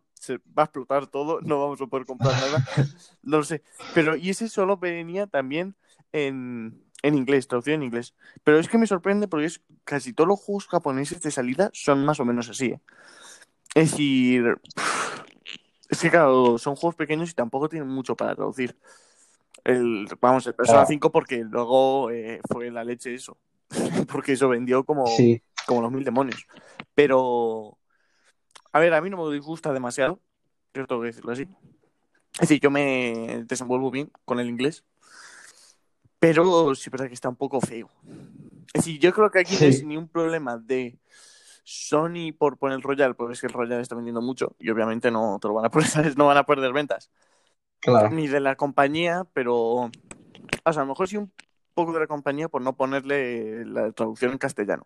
a explotar todo, no vamos a poder comprar nada, no lo sé. Pero, y ese solo venía también en, en inglés, traducido en inglés. Pero es que me sorprende porque es, casi todos los juegos japoneses de salida son más o menos así. ¿eh? Es decir, es que claro, son juegos pequeños y tampoco tienen mucho para traducir. El, vamos, el Persona 5 porque luego eh, fue la leche eso. porque eso vendió como, como los mil demonios. Pero, a ver, a mí no me disgusta demasiado, yo tengo que decirlo así. Es decir, yo me desenvuelvo bien con el inglés, pero sí verdad que está un poco feo. Es decir, yo creo que aquí no es ni un problema de Sony por poner el Royal, porque es que el Royal está vendiendo mucho y obviamente no te lo van a poner, no van a perder ventas. Claro. Ni de la compañía, pero o sea, a lo mejor sí un poco de la compañía por no ponerle la traducción en castellano.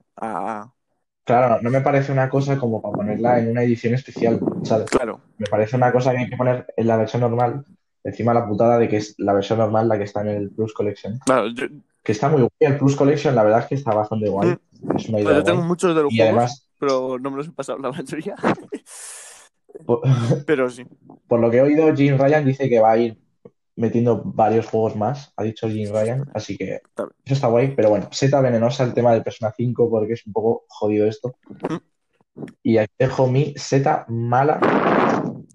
Claro, no me parece una cosa como para ponerla en una edición especial, ¿sabes? Claro. Me parece una cosa que hay que poner en la versión normal, encima la putada de que es la versión normal la que está en el Plus Collection. Claro, Que está muy guay. El Plus Collection, la verdad es que está bastante guay. Mm. Es una idea yo tengo muchos de los juegos, pero no me los he pasado la mayoría. pero sí. Por lo que he oído, Jim Ryan dice que va a ir metiendo varios juegos más, ha dicho Jim Ryan, así que eso está guay, pero bueno, seta venenosa el tema de Persona 5 porque es un poco jodido esto. Y aquí dejo mi seta mala.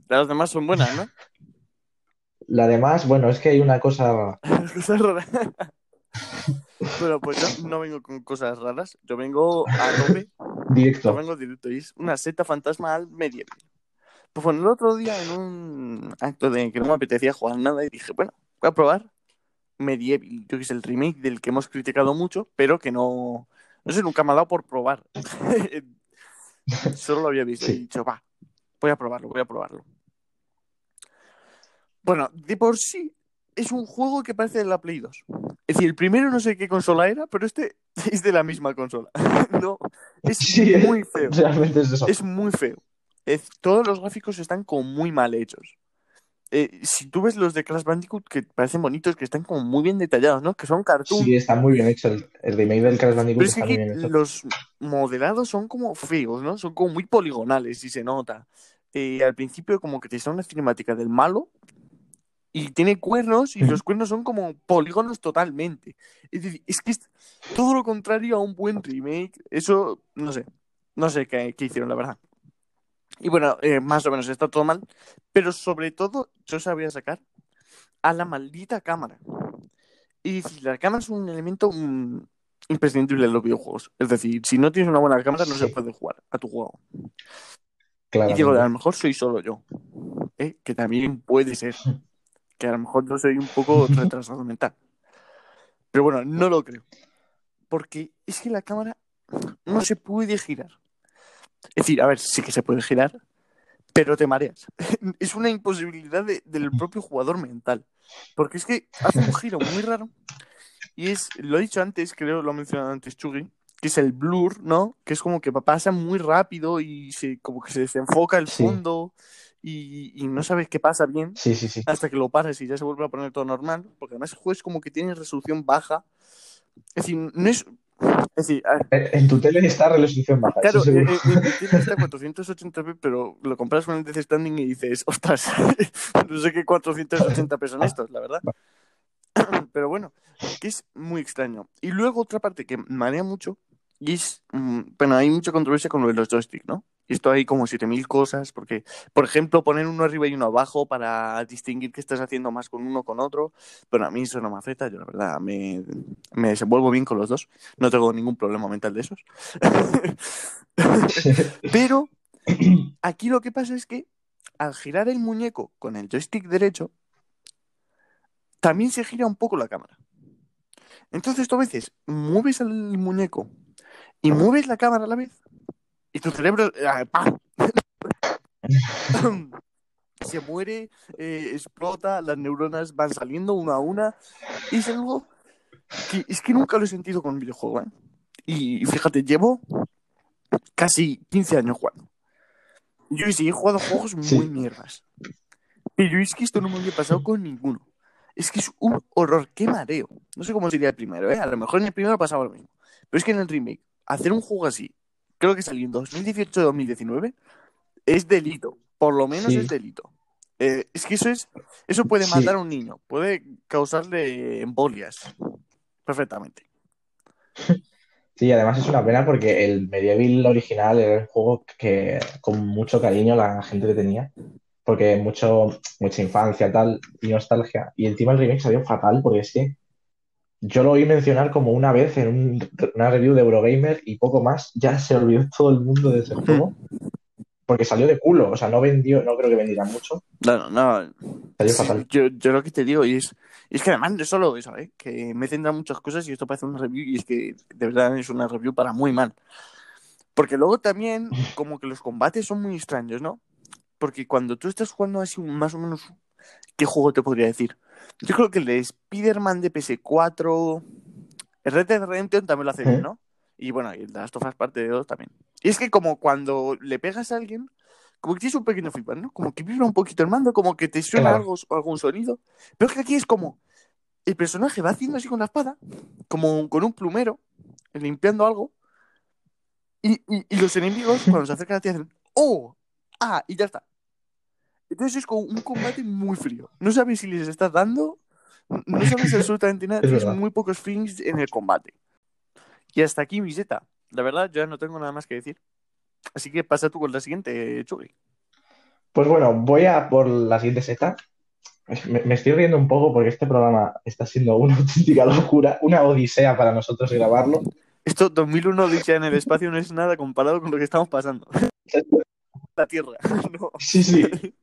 Las demás son buenas, ¿no? La demás, bueno, es que hay una cosa... cosas raras. bueno, pues yo no vengo con cosas raras, yo vengo a tope. Directo. Yo vengo directo y es una seta fantasma al medieval. Pues bueno, el otro día en un acto de que no me apetecía jugar nada y dije, bueno, voy a probar Medieval, yo que es el remake del que hemos criticado mucho, pero que no, no sé, nunca me ha dado por probar. Solo lo había visto y he dicho, va, voy a probarlo, voy a probarlo. Bueno, de por sí es un juego que parece de la Play 2. Es decir, el primero no sé qué consola era, pero este es de la misma consola. no, es muy feo. Realmente es eso. Es muy feo todos los gráficos están como muy mal hechos. Eh, si tú ves los de Crash Bandicoot, que parecen bonitos, que están como muy bien detallados, ¿no? Que son cartoon. Sí, está muy bien hecho. El, el remake del Crash Bandicoot Pero es está que muy bien hecho. los modelados son como feos, ¿no? Son como muy poligonales, y se nota. Eh, al principio como que te está una cinemática del malo y tiene cuernos y los cuernos son como polígonos totalmente. Es decir, es que es todo lo contrario a un buen remake. Eso, no sé. No sé qué hicieron, la verdad. Y bueno, eh, más o menos está todo mal. Pero sobre todo, yo sabía sacar a la maldita cámara. Y la cámara es un elemento mm, imprescindible en los videojuegos. Es decir, si no tienes una buena cámara, no se puede jugar a tu juego. Y digo, a lo mejor soy solo yo. ¿eh? Que también puede ser. Que a lo mejor yo soy un poco retrasado mental. Pero bueno, no lo creo. Porque es que la cámara no se puede girar. Es decir, a ver, sí que se puede girar, pero te mareas. es una imposibilidad del propio jugador mental. Porque es que hace un giro muy raro. Y es, lo he dicho antes, creo, lo ha mencionado antes Chugi, que es el blur, ¿no? Que es como que pasa muy rápido y se, como que se desenfoca el fondo y, no sabes qué pasa bien sí, sí, hasta que lo paras y ya se vuelve a poner todo normal. Porque además el juego es como que tiene resolución baja. Es decir, no es, en tu tele está resolución baja. Claro, en, en, tele está 480p, pero lo compras con el Death Standing y dices, ostras, no sé qué 480p son estos, la verdad. Pero bueno, que es muy extraño. Y luego otra parte que marea mucho, y es, mm, bueno, hay mucha controversia con lo de los joysticks, ¿no? Y esto hay como 7000 cosas, porque, por ejemplo, poner uno arriba y uno abajo para distinguir que estás haciendo más con uno con otro, pero a mí eso no me afecta, yo la verdad me, me desenvuelvo bien con los dos, no tengo ningún problema mental de esos. pero aquí lo que pasa es que al girar el muñeco con el joystick derecho, también se gira un poco la cámara. Entonces tú a veces mueves el muñeco y mueves la cámara a la vez y tu cerebro eh, se muere, eh, explota, las neuronas van saliendo una a una y es algo que es que nunca lo he sentido con un videojuego. ¿eh? Y fíjate, llevo casi 15 años jugando. Yo sí he jugado juegos muy mierdas. Pero es que esto no me había pasado con ninguno. Es que es un horror, qué mareo. No sé cómo sería el primero, ¿eh? A lo mejor en el primero pasaba lo mismo. Pero es que en el remake, hacer un juego así, creo que salió en 2018-2019, es delito. Por lo menos es delito. Eh, es que eso es, eso puede matar a un niño, puede causarle embolias. Perfectamente. Sí, además es una pena porque el Medieval original era un juego que con mucho cariño la gente le tenía porque mucho, mucha infancia tal, y nostalgia. Y encima el remake salió fatal, porque es que yo lo oí mencionar como una vez en una review de Eurogamer y poco más, ya se olvidó todo el mundo de ese juego. Porque salió de culo, o sea, no vendió, no creo que vendiera mucho. No, no, Salió fatal. Yo, yo, lo que te digo, es, es que además no solo eso, ¿eh? que me centran muchas cosas y esto parece una review y es que de verdad es una review para muy mal. Porque luego también, como que los combates son muy extraños, ¿no? Porque cuando tú estás jugando así, más o menos, ¿qué juego te podría decir? Yo creo que el de Spider-Man de PS4, el Red Dead Redemption también lo hace bien, ¿no? Y bueno, y el de Last of Us parte de 2 también. Y es que como cuando le pegas a alguien, como que tienes un pequeño feedback, ¿no? Como que vibra un poquito el mando, como que te suena algo, algún sonido. Pero es que aquí es como, el personaje va haciendo así con la espada, como con un plumero, limpiando algo, y, y los enemigos, cuando se acercan a ti, hacen, ¡oh! ¡Ah! Y ya está. Entonces es como un combate muy frío. No sabes si les estás dando, no sabes absolutamente nada, tienes muy pocos feelings en el combate. Y hasta aquí mi zeta. La verdad, yo ya no tengo nada más que decir. Así que pasa tú con la siguiente, Chugui. Pues bueno, voy a por la siguiente seta. Me, estoy riendo un poco porque este programa está siendo una auténtica locura, una odisea para nosotros grabarlo. Esto 2001 Odisea en el espacio no es nada comparado con lo que estamos pasando. la Tierra. Sí, sí.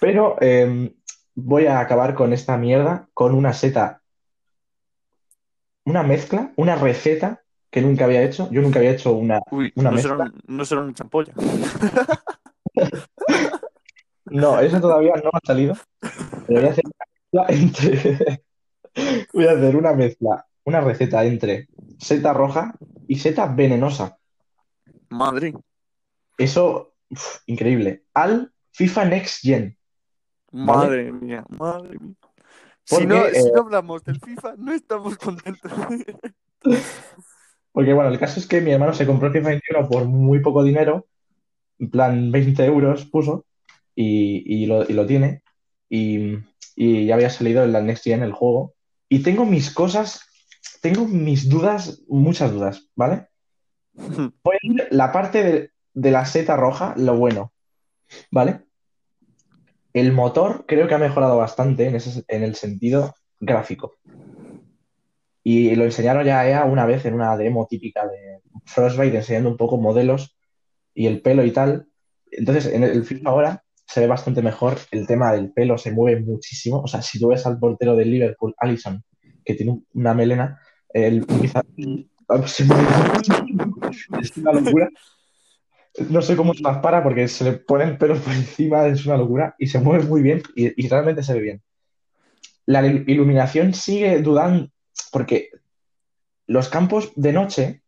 Pero em, voy a acabar con esta mierda con una seta, una mezcla, una receta que nunca había hecho. Yo nunca había hecho una, una no mezcla. no será una champolla. no, eso todavía no ha salido. voy a hacer una mezcla entre. voy a hacer una mezcla, una receta entre seta roja y seta venenosa. Madre. Eso, increíble. Al FIFA Next Gen. Madre mía, madre mía. si, no, si eh, no hablamos del FIFA, no estamos contentos. Porque bueno, el caso es que mi hermano se compró el FIFA 21 por muy poco dinero, en plan 20 euros puso, y, lo, tiene. Y, ya había salido en la Next Gen el juego. Y tengo mis cosas, tengo mis dudas, muchas dudas, ¿vale? Voy a ir la parte de, de la seta roja, lo bueno, ¿vale? El motor creo que ha mejorado bastante en, ese, en el sentido gráfico. Y lo enseñaron ya EA una vez en una demo típica de Frostbite, enseñando un poco modelos y el pelo y tal. Entonces, en el film ahora se ve bastante mejor. El tema del pelo se mueve muchísimo. O sea, si tú ves al portero del Liverpool, Allison, que tiene una melena, el, se mueve Es una locura no sé cómo se las para porque se le ponen pelos por encima, es una locura y se mueve muy bien y, realmente se ve bien. La iluminación sigue dudando porque los campos de noche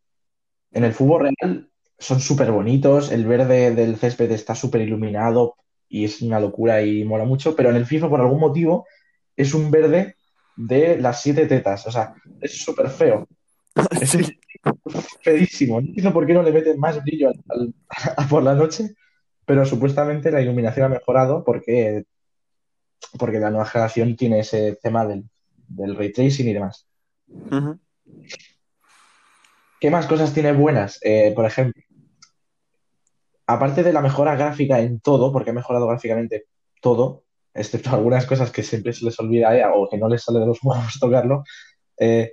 en el fútbol real son súper bonitos, el verde del césped está súper iluminado y es una locura y mola mucho, pero en el FIFA por algún motivo es un verde de las siete tetas, o sea, es súper feo. Es, Fedísimo. No entiendo por qué no le meten más brillo por la noche, pero supuestamente la iluminación ha mejorado porque, porque la nueva generación tiene ese tema del, del ray tracing y demás. ¿Qué más cosas tiene buenas? Eh, por ejemplo, aparte de la mejora gráfica en todo, porque ha mejorado gráficamente todo, excepto algunas cosas que siempre se les olvida eh, o que no les sale de los huevos tocarlo, eh,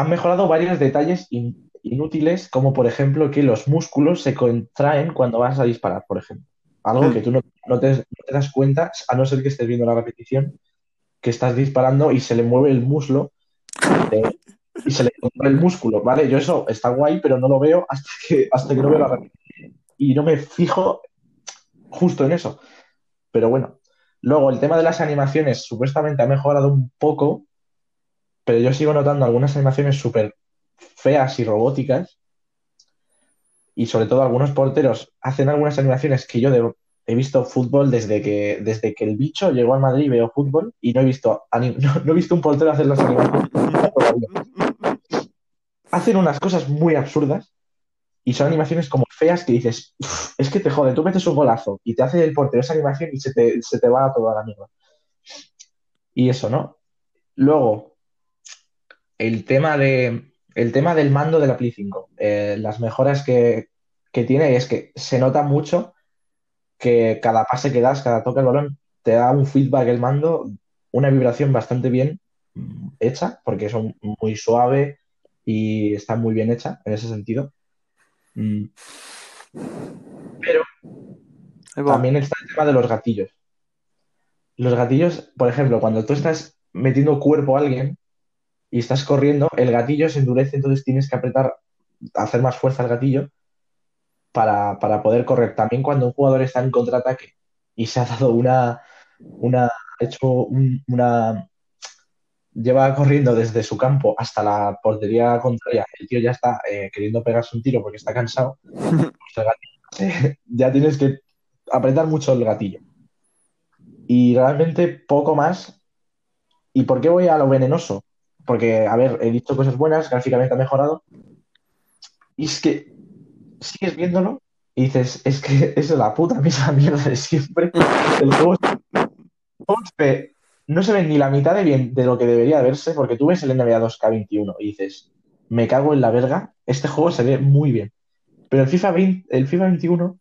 han mejorado varios detalles inútiles, como por ejemplo que los músculos se contraen cuando vas a disparar, por ejemplo. Algo que tú no, te, das cuenta, a no ser que estés viendo la repetición, que estás disparando y se le mueve el muslo eh, y se le contrae el músculo, ¿vale? Yo eso está guay, pero no lo veo hasta que, hasta que no veo la repetición. Y no me fijo justo en eso. Pero bueno, luego el tema de las animaciones supuestamente ha mejorado un poco, pero yo sigo notando algunas animaciones súper feas y robóticas. Y sobre todo algunos porteros hacen algunas animaciones que yo he visto fútbol desde que, desde que el bicho llegó al Madrid y veo fútbol y no he visto, no, he visto un portero hacer las animaciones. hacen unas cosas muy absurdas y son animaciones como feas que dices, es que te jode, tú metes un golazo y te hace el portero esa animación y se te, se te va toda la mierda. Y eso, ¿no? Luego, el tema de, el tema del mando de la Play 5, eh, las mejoras que, tiene es que se nota mucho que cada pase que das, cada toque del balón, te da un feedback el mando, una vibración bastante bien hecha, porque es muy suave y está muy bien hecha en ese sentido. Mm. Pero también está el tema de los gatillos. Los gatillos, por ejemplo, cuando tú estás metiendo cuerpo a alguien, y estás corriendo, el gatillo se endurece, entonces tienes que apretar, hacer más fuerza al gatillo para, poder correr. También cuando un jugador está en contraataque y se ha dado una, una, ha hecho una, lleva corriendo desde su campo hasta la portería contraria, el tío ya está eh, queriendo pegarse un tiro porque está cansado, pues ya tienes que apretar mucho el gatillo. Y realmente poco más. ¿Y por qué voy a lo venenoso? Porque, a ver, he dicho cosas buenas, gráficamente ha mejorado. Y es que sigues viéndolo y dices, es que es la puta misma mierda de siempre. El juego, no se ve ni la mitad de bien de lo que debería verse, porque tú ves el NBA 2K21 y dices, me cago en la verga, este juego se ve muy bien. Pero el FIFA, 20, el FIFA 21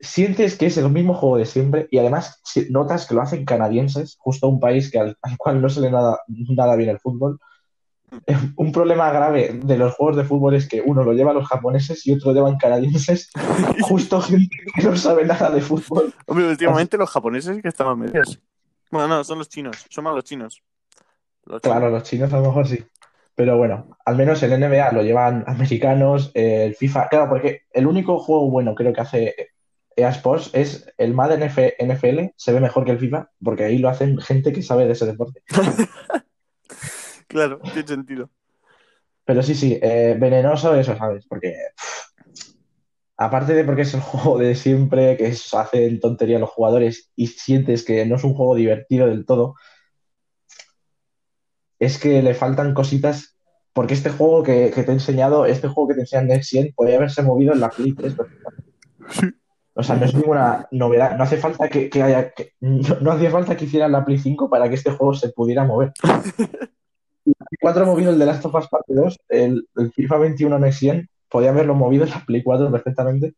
sientes que es el mismo juego de siempre y además notas que lo hacen canadienses, justo un país que al, cual no se le nada, nada bien el fútbol. Un problema grave de los juegos de fútbol es que uno lo lleva a los japoneses y otro lo llevan canadienses, justo gente que no sabe nada de fútbol. Hombre, últimamente los japoneses que estaban medios. Bueno, no, son los chinos, son más los chinos. Claro, los chinos a lo mejor sí. Pero bueno, al menos el NBA lo llevan americanos, el FIFA, claro, porque el único juego bueno creo que hace EA Sports es el Madden NFL, se ve mejor que el FIFA, porque ahí lo hacen gente que sabe de ese deporte. claro, tiene sentido. Pero sí, sí, eh, venenoso eso, ¿sabes? Porque aparte de porque es el juego de siempre, que es, hacen tontería los jugadores y sientes que no es un juego divertido del todo, es que le faltan cositas, porque este juego que, te he enseñado, este juego que te enseñan Next Gen, podría haberse movido en la Play 3 O sea, no es ninguna novedad. No hace falta que, haya. no, hacía falta que hicieran la Play 5 para que este juego se pudiera mover. El 4 ha movido el de Last of Us Parte 2, el, FIFA 21 Next Gen, podía haberlo movido en la Play 4 perfectamente.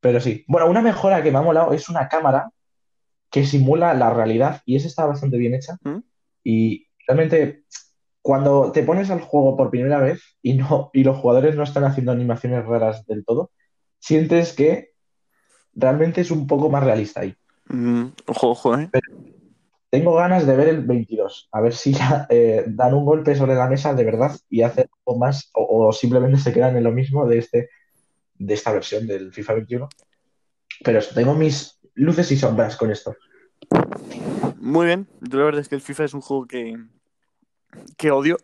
Pero sí. Bueno, una mejora que me ha molado es una cámara que simula la realidad y esa está bastante bien hecha. ¿Mm? Y realmente, cuando te pones al juego por primera vez y, no, y los jugadores no están haciendo animaciones raras del todo, sientes que realmente es un poco más realista ahí. Mm, ojo, ojo, ¿eh? tengo ganas de ver el 22, a ver si ya eh, dan un golpe sobre la mesa de verdad y hacen algo más o, simplemente se quedan en lo mismo de, este, de esta versión del FIFA 21. Pero eso, tengo mis luces y sombras con esto. Muy bien, yo la verdad es que el FIFA es un juego que, que odio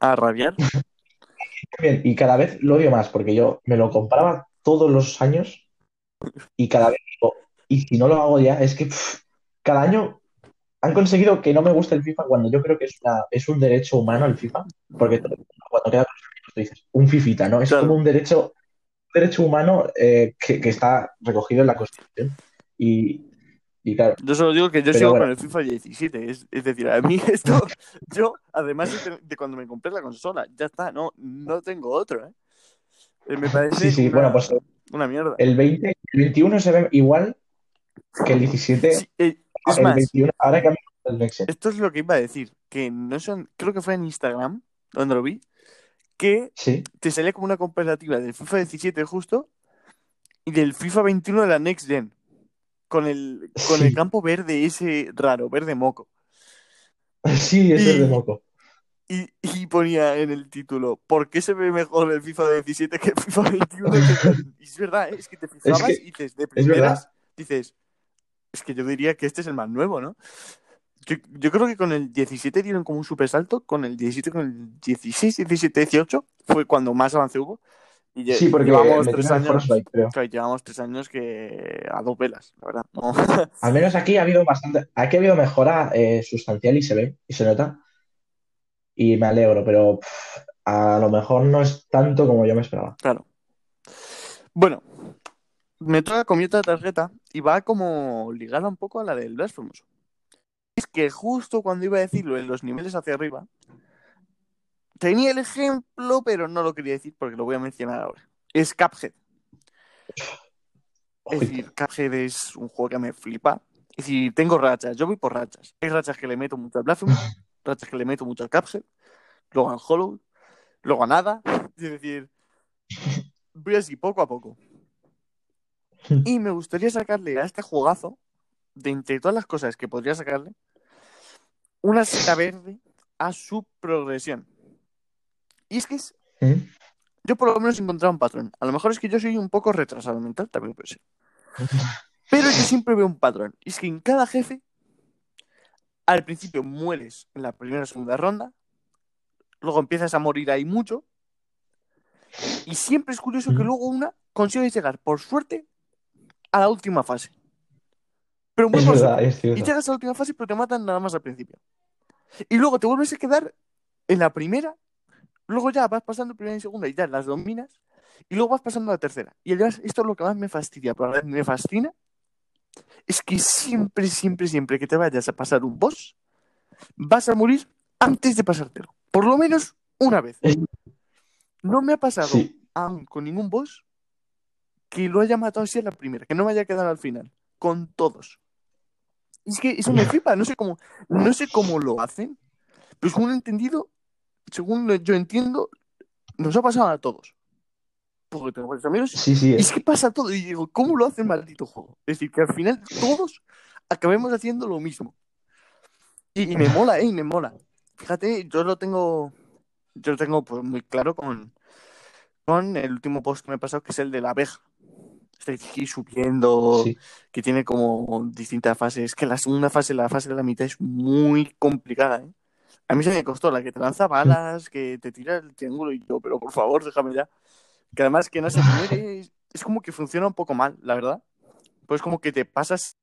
a rabiar. Bien, y cada vez lo odio más porque yo me lo compraba todos los años y cada vez digo, y si no lo hago ya, es que cada año han conseguido que no me guste el FIFA cuando yo creo que es, es un derecho humano el FIFA, porque cuando queda tú dices, un fifita, ¿no? Es como un derecho, derecho humano eh, que, está recogido en la Constitución. Y Y claro, Yo solo digo que yo sigo bueno. con el FIFA 17. Es, es decir, a mí esto, yo, además de, de cuando me compré la consola, ya está, no, no tengo otro, ¿eh? Eh, Me parece sí, sí, una, bueno, pues una mierda. el 20, el 21 se ve igual que el 17. Sí, eh, es el más, 21, ahora que el Gen. esto es lo que iba a decir, que no son, creo que fue en Instagram, donde lo vi, que Sí, te salía como una comparativa del FIFA 17 justo y del FIFA 21 de la Next Gen. Con el, con el Sí. campo verde ese raro, verde moco. sí, ese es de Y- moco. Y, y ponía en el título, ¿por qué se ve mejor el FIFA 17 que el FIFA 21? y es verdad, es que te fijabas que- y dices, de es primeras, dices, es que yo diría que este es el más nuevo, ¿no? Yo, yo creo que con el 17 dieron como un super salto, con el 17, con el 16, 17, 18 fue cuando más avance hubo. Y Sí, porque llevamos tres años, creo. claro, llevamos tres años que a dos velas, la verdad. No. Al menos aquí ha habido bastante, aquí ha habido mejora eh, sustancial y se ve, y se nota. Y me alegro, pero pff, a lo mejor no es tanto como yo me esperaba. Claro. Bueno, me toca con mi otra tarjeta y va como ligada un poco a la del Blasphemous. Es que justo cuando iba a decirlo en los niveles hacia arriba, tenía el ejemplo, pero no lo quería decir porque lo voy a mencionar ahora. Es Cuphead. Es decir, Cuphead es un juego que me flipa. Es decir, tengo rachas, yo voy por rachas. Hay rachas que le meto mucho al Blasphemous, rachas que le meto mucho al Cuphead, luego al Hollow, luego a nada. Es decir, voy así poco a poco. Y me gustaría sacarle a este juegazo, de entre todas las cosas que podría sacarle, una seta verde a su progresión. Y es que es, ¿Mm? yo por lo menos he encontrado un patrón. A lo mejor es que yo soy un poco retrasado mental, también puede ser. Pero yo siempre veo un patrón. Y es que en cada jefe, al principio mueres en la primera o segunda ronda, luego empiezas a morir ahí mucho, y siempre es curioso que Ujú. luego una consigues llegar, por suerte, a la última fase. Pero muy Es verdad, es Y llegas a la última fase, pero te matan nada más al principio. Y luego te vuelves a quedar en la primera, luego ya vas pasando primera y segunda y ya las dominas, y luego vas pasando a la tercera. Y además, esto es lo que más me fastidia, pero a la vez me fascina, es que siempre, siempre, siempre que te vayas a pasar un boss, vas a morir antes de pasártelo. Por lo menos una vez. No me ha pasado Sí. aún con ningún boss que lo haya matado así a la primera, que no me haya quedado al final. Con todos. Es que eso me flipa, no sé cómo, no sé cómo lo hacen, pero según he entendido, según yo entiendo, nos ha pasado a todos. Porque tengo varios amigos Sí, sí. y es que pasa todo. Y digo, ¿cómo lo hace el maldito juego? Es decir, que al final todos acabemos haciendo lo mismo. Y, y me mola, ¿eh? Y me mola. Fíjate, yo lo tengo. Yo lo tengo pues, muy claro con, con el último post que me he pasado, que es el de la abeja. Estoy aquí subiendo, Sí. que tiene como distintas fases. Que la segunda fase, la fase de la mitad, es muy complicada, ¿eh? A mí se me costó la que te lanza balas, que te tira el triángulo y yo, pero por favor, déjame ya. Que además que no se muere, es, es como que funciona un poco mal, la verdad. Pues como que te pasas,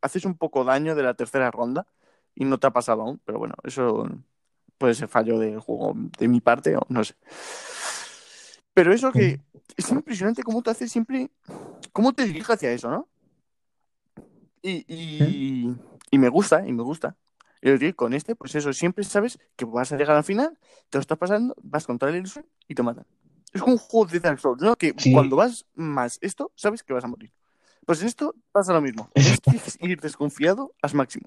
haces un poco daño de la tercera ronda y no te ha pasado aún, pero bueno, eso puede ser fallo del juego de mi parte o no sé. Pero eso que es impresionante cómo te hace siempre, cómo te dirige hacia eso, ¿no? Y, y, y me gusta, y me gusta. Y yo digo, con este, pues eso, siempre sabes que vas a llegar al final, te lo estás pasando, vas contra la ilusión y te matan. Es un juego de Dark Souls, ¿no? Que Sí. cuando vas más esto, sabes que vas a morir. Pues en esto pasa lo mismo. Es ir desconfiado al máximo.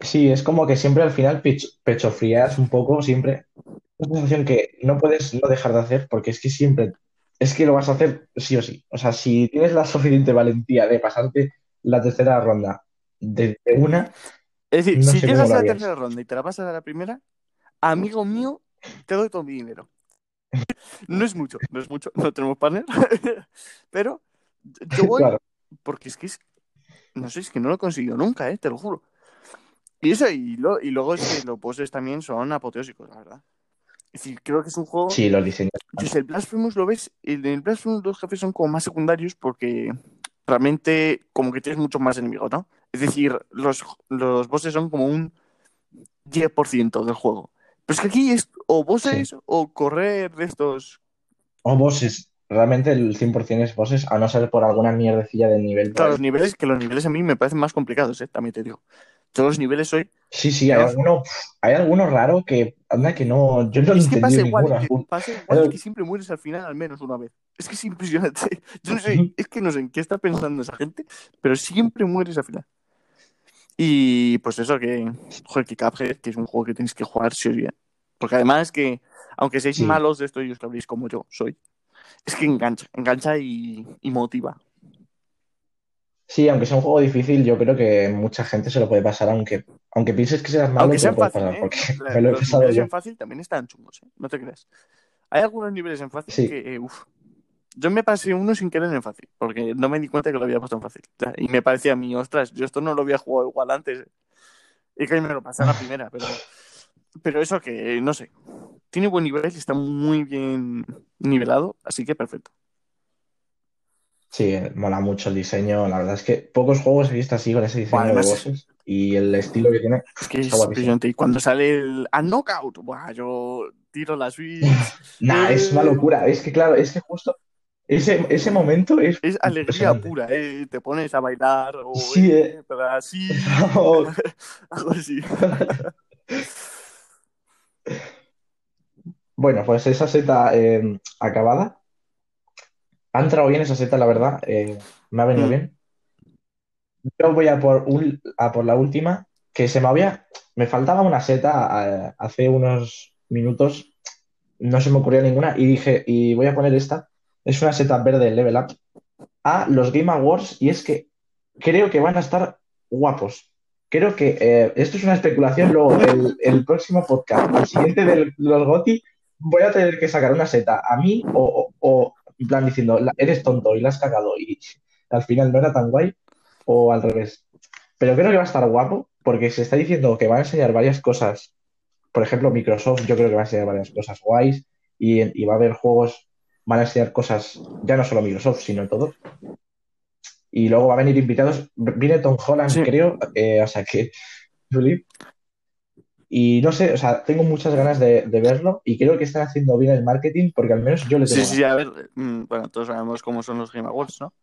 Sí, es como que siempre al final pecho, pechofrías un poco, siempre. Es una sensación que no puedes no dejar de hacer porque es que siempre, es que lo vas a hacer sí o sí. O sea, si tienes la suficiente valentía de pasarte la tercera ronda de, de una, Es decir, No si llegas a la tercera ronda y te la pasas a la primera, amigo mío, te doy todo mi dinero. No es mucho, no es mucho, no tenemos partner, pero yo voy claro. porque es que es, no sé, es que no lo he conseguido nunca, ¿eh? te lo juro. Y eso, y, lo- y luego es que los bosses también son apoteósicos, la verdad. Es decir, creo que es un juego. Sí, los diseños. Sé, el Blasphemous lo ves, en el Blasphemous los jefes son como más secundarios porque realmente como que tienes muchos más enemigos, ¿no? Es decir, los, los bosses son como un 10% del juego. Pero es que aquí es o bosses o correr de estos... O bosses. realmente el 100% es bosses, a no ser por alguna mierdecilla del nivel. Claro, los niveles, que los niveles a mí me parecen más complicados, ¿eh? también te digo. Todos los niveles hoy. Sí, sí, hay alguno, hay alguno raro que anda que no. Yo no es que pasa igual, que, pasa igual que siempre mueres al final al menos una vez. Es que es impresionante. Yo no sé, es que no sé en qué está pensando esa gente, pero siempre mueres al final. Y pues eso que, joder, que Cuphead, que es un juego que tenéis que jugar si os bien. Porque además que, aunque seáis malos de esto y os habléis como yo soy, es que engancha, engancha y, motiva. Sí, aunque sea un juego difícil, yo creo que mucha gente se lo puede pasar, aunque, aunque pienses que seas malo, aunque sea fácil, pasar, ¿eh? me lo he los niveles en fácil también están chungos, ¿eh? no te creas. Hay algunos niveles en fácil que, eh, uff. Yo me pasé uno sin querer en fácil, porque no me di cuenta que lo había puesto en fácil. Y me parecía a mí, ostras, yo esto no lo había jugado igual antes. ¿eh? Y que me lo pasé a la primera, pero, pero eso que, no sé, tiene buen nivel y está muy bien nivelado, así que perfecto. Sí, mola mucho el diseño. La verdad es que pocos juegos he visto así con ese diseño de bosses y el estilo que tiene. Es que es brillante. Y cuando sale el a knockout, buah, yo tiro las Switch. nah, es una locura. Es que, claro, es que justo ese, ese momento es. Es alegría pura, ¿eh? Te pones a bailar o. Sí, eh. así. Algo así. Bueno, pues esa seta eh, acabada. Ha entrado bien esa seta, la verdad. Eh, me ha venido mm. bien. Yo voy a por, a por la última, que se me había. Me faltaba una seta eh, hace unos minutos. No se me ocurrió ninguna y dije, y voy a poner esta. Es una seta verde level up a los Game Awards y es que creo que van a estar guapos. Creo que esto es una especulación. Luego, el, el próximo podcast, el siguiente de los GOTI, voy a tener que sacar una seta a mí o, o, en plan diciendo, eres tonto y la has cagado y al final no era tan guay o al revés. Pero creo que va a estar guapo porque se está diciendo que van a enseñar varias cosas. Por ejemplo, Microsoft yo creo que va a enseñar varias cosas guays y, va a haber juegos, van a enseñar cosas, ya no solo Microsoft, sino todo. Y luego va a venir invitados, viene Tom Holland, creo, eh, o sea que, y no sé, o sea, tengo muchas ganas de, verlo y creo que están haciendo bien el marketing porque al menos yo le tengo. Sí, sí, a ver, mm, bueno, todos sabemos cómo son los Game Awards, ¿no?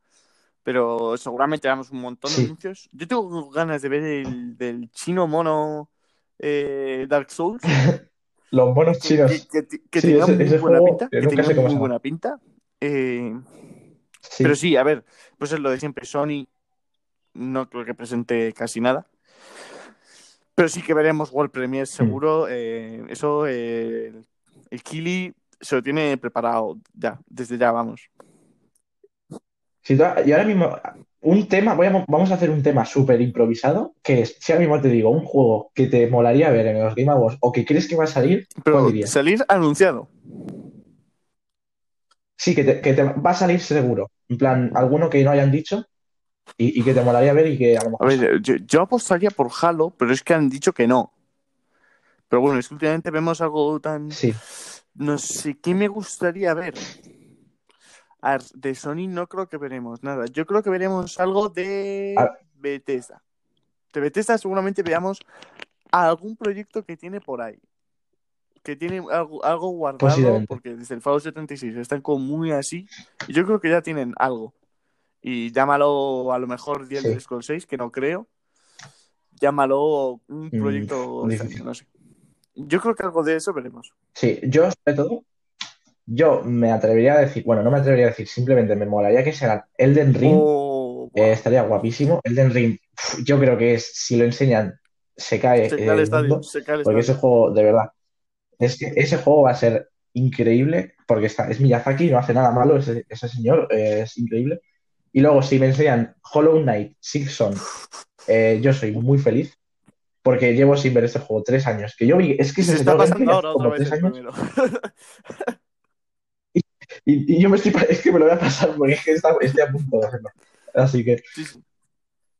Pero seguramente hagamos un montón de anuncios. Yo tengo ganas de ver el del chino mono eh, Dark Souls. los monos chinos. Que, que, tenía muy buena pinta. Que tenía muy buena pinta. Eh, pero sí, a ver, pues es lo de siempre. Sony no creo que presente casi nada. Pero sí que veremos World Premier mm. seguro. Eh, eso, eh, el Kili se lo tiene preparado ya, desde ya, vamos. y ahora mismo, un tema, voy vamos a hacer un tema súper improvisado, que es, si ahora mismo te digo, un juego que te molaría ver en los Game Awards o que crees que va a salir, Pero salir anunciado. Sí, que te, que te va a salir seguro. En plan, alguno que no hayan dicho, y, que te molaría ver y que a lo mejor... A ver, yo, apostaría por Halo, pero es que han dicho que no. Pero bueno, es que últimamente vemos algo tan... Sí. No sé, ¿qué me gustaría ver? De Sony no creo que veremos nada. Yo creo que veremos algo de Bethesda. De Bethesda seguramente veamos algún proyecto que tiene por ahí. Que tiene algo, algo guardado, porque desde el Fallout 76 están como muy así. Y yo creo que ya tienen algo y llámalo a lo mejor 10 sí. Scrolls 6, que no creo. Llámalo un mm, proyecto, no sé. Yo creo que algo de eso veremos. Sí, yo sobre todo, yo me atrevería a decir, bueno, no me atrevería a decir, simplemente me molaría que sea Elden Ring. Oh, eh, estaría guapísimo. Elden Ring, yo creo que es, si lo enseñan, se cae, se cae el, estadio, se cae el porque ese juego, de verdad, es que ese juego va a ser increíble, porque está, es Miyazaki, no hace nada malo ese, ese señor, eh, es increíble. Y luego, si me enseñan Hollow Knight, Sixon, eh, yo soy muy feliz porque llevo sin ver este juego tres años. Que yo vi, es que se, está pasando ahora otra vez. Años. y, yo me estoy, es que me lo voy a pasar porque es que está, estoy a punto de hacerlo. Así que,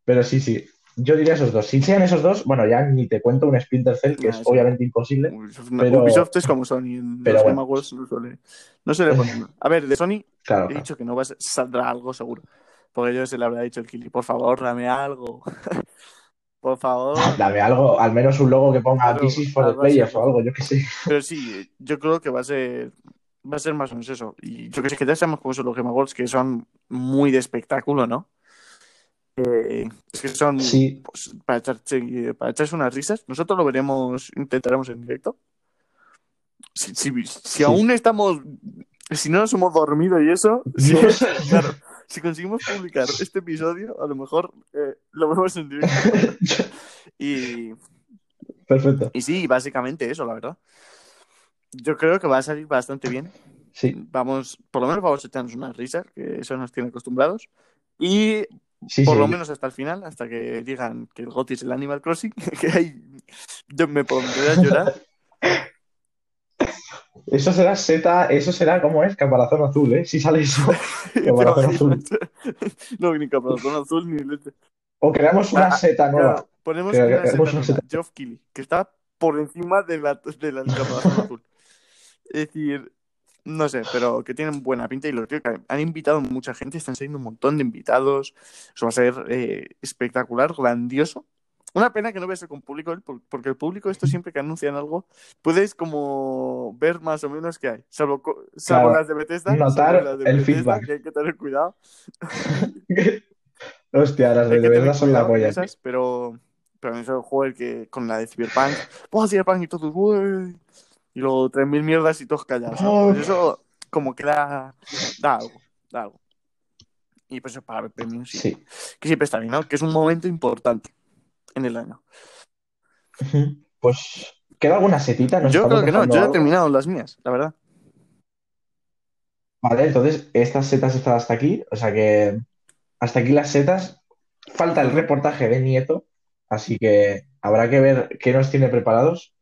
pero sí, sí. Yo diría esos dos. Si sean esos dos, bueno, ya ni te cuento un Splinter Cell, que es obviamente imposible. pero... Ubisoft es como Sony. En pero los bueno. no suele, no suele poner. A ver, de Sony he dicho que no va a saldrá algo seguro. Porque yo se le habría dicho el Kili, por favor, dame algo. por favor. Dame algo, al menos un logo que ponga This for the Players o algo, yo qué sé. Pero sí, yo creo que va a ser va a ser más o menos eso. Y yo que sé que ya sabemos cómo son los Game Awards, que son muy de espectáculo, ¿no? Eh, es que son Sí, pues, para, echarse, para echarse unas risas. Nosotros lo veremos, intentaremos en directo. Si, si, si Sí. aún estamos, si no nos hemos dormido y eso, si, claro, si conseguimos publicar este episodio, a lo mejor eh, lo vemos en directo. Y, perfecto. y sí, básicamente eso, la verdad. Yo creo que va a salir bastante bien. Sí, Vamos, por lo menos vamos a echarnos unas risas, que eso nos tiene acostumbrados. Y sí, por sí. lo menos hasta el final, hasta que digan que el GOTY es el Animal Crossing, que ahí yo me pondré a llorar. Eso será seta, eso será como es, caparazón azul, ¿eh? Si sale eso. Caparazón azul. No, ni caparazón azul ni leche. O creamos una Ah, seta nueva. Ponemos Que una nueva, Geoff Keighley, que está por encima de la, de la del caparazón azul. Es decir, no sé, pero que tienen buena pinta y lo que han invitado mucha gente, están saliendo un montón de invitados. Eso va a ser eh, espectacular, grandioso. Una pena que no veas con público, ¿eh? por- porque el público, esto siempre que anuncian algo, puedes como ver más o menos qué hay. Salvo, salvo Claro, las de Bethesda. notar las de el Bethesda, feedback. Que hay que tener cuidado. Hostia, las de verdad son la polla. esas, pero, pero en eso joder que con la de Cyberpunk, ¡oh, Cyberpunk! Y todos, ¡uy! Y luego 3.000 mierdas y todos callados. Oh. Pues eso como que da, da algo, da algo. Y pues eso para ver premios, sí. Sí. que siempre está bien, ¿no? Que es un momento importante en el año. Pues, ¿queda alguna setita? ¿Nos Yo creo que no, yo ya he terminado las mías, la verdad. Vale, entonces estas setas están hasta aquí, o sea que hasta aquí las setas. Falta el reportaje de Nieto, así que habrá que ver qué nos tiene preparados.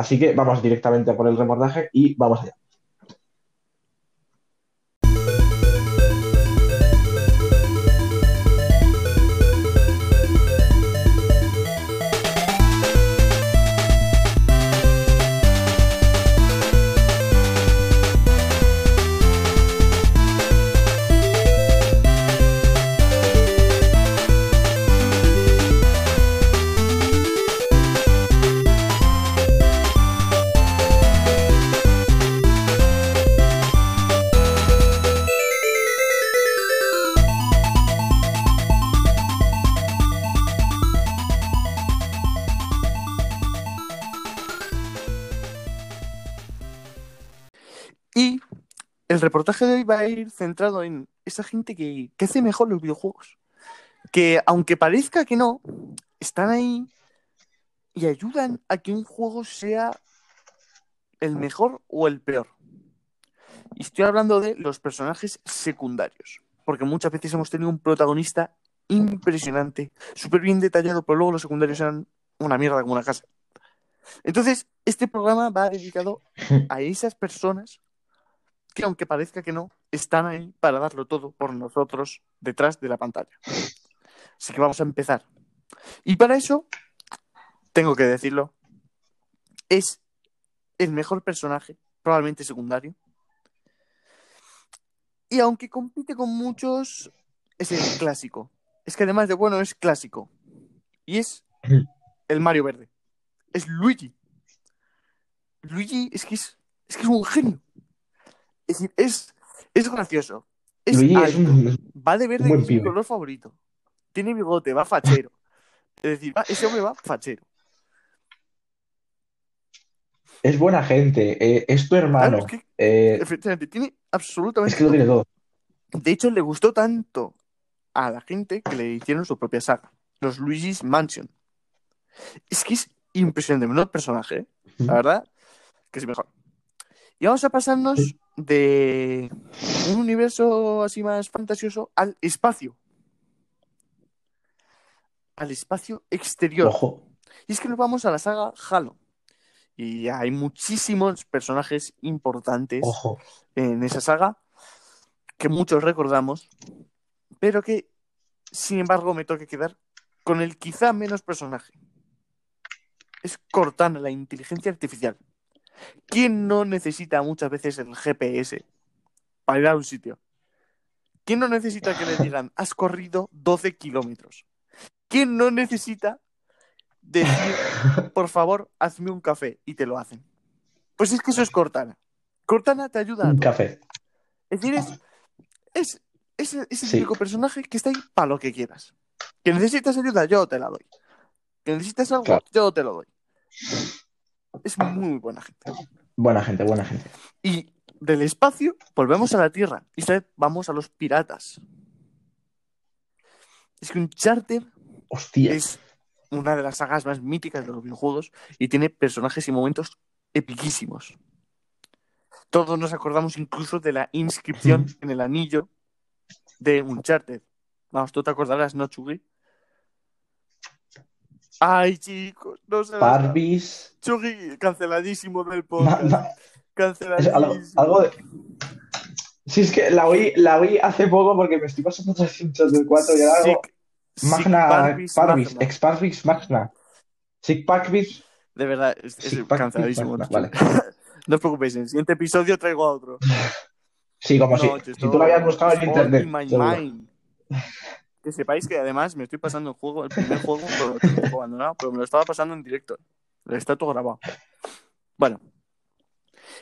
Así que vamos directamente a por el reportaje y vamos allá. El reportaje de hoy va a ir centrado en esa gente que, que hace mejor los videojuegos. Que aunque parezca que no, están ahí y ayudan a que un juego sea el mejor o el peor. Y estoy hablando de los personajes secundarios. Porque muchas veces hemos tenido un protagonista impresionante, súper bien detallado, pero luego los secundarios eran una mierda como una casa. Entonces, este programa va dedicado a esas personas que, aunque parezca que no, están ahí para darlo todo por nosotros detrás de la pantalla. Así que vamos a empezar. Y para eso, tengo que decirlo, es el mejor personaje, probablemente secundario. Y aunque compite con muchos, es el clásico. Es que además de bueno, es clásico. Y es el Mario Verde. Es Luigi. Luigi es que es, es que es un genio. Es decir, es, es gracioso. Es Luigi es un, va de verde, es mi color favorito. Tiene bigote, va fachero. Es decir, va- ese hombre va fachero. es buena gente, eh, es tu hermano. Claro, es que, eh, efectivamente, tiene es absolutamente que lo tiene todo. De hecho, le gustó tanto a la gente que le hicieron su propia saga, los Luigi's Mansion. Es que es impresionante, menudo personaje, ¿eh? la verdad, que es mejor. Y vamos a pasarnos de un universo así más fantasioso al espacio. Al espacio exterior. Ojo. Y es que nos vamos a la saga Halo. Y hay muchísimos personajes importantes Ojo. en esa saga que muchos recordamos, pero que, sin embargo, me toca quedar con el quizá menos personaje. Es Cortana, la inteligencia artificial. ¿Quién no necesita muchas veces el GPS para ir a un sitio? ¿Quién no necesita que le digan, has corrido 12 kilómetros? ¿Quién no necesita decir, por favor, hazme un café y te lo hacen? Pues es que eso es Cortana. Cortana te ayuda. a Un café. Es decir, es, es, es, es el Sí. típico personaje que está ahí para lo que quieras. Que necesitas ayuda, yo te la doy. Que necesitas algo, Claro. yo te lo doy. Es muy buena gente. Buena gente, buena gente. Y del espacio volvemos a la Tierra. Y esta vez vamos a los piratas. Es que Uncharted Hostia. es una de las sagas más míticas de los videojuegos y tiene personajes y momentos epiquísimos. Todos nos acordamos incluso de la inscripción en el anillo de Uncharted. Vamos, tú te acordarás, ¿no, Chugui? Ay, chicos, no se Parvis. Chugui, canceladísimo del podcast. ma- Canceladísimo. algo, algo de. Sí, es que la oí, la oí hace poco porque me estoy pasando 300 del 4 y. Sic- Sic Magna Parvis Parvis, Magna. ex Parvis Magna. Sic Parvis, De verdad, es, canceladísimo. Magna. Vale. No os preocupéis, en el siguiente episodio traigo a otro. Sí, como si, No, si esto tú lo habías buscado en internet. in my mind. Que sepáis que además me estoy pasando el juego, el primer juego, pero lo tengo abandonado, pero me lo estaba pasando en directo. Está todo grabado. Bueno,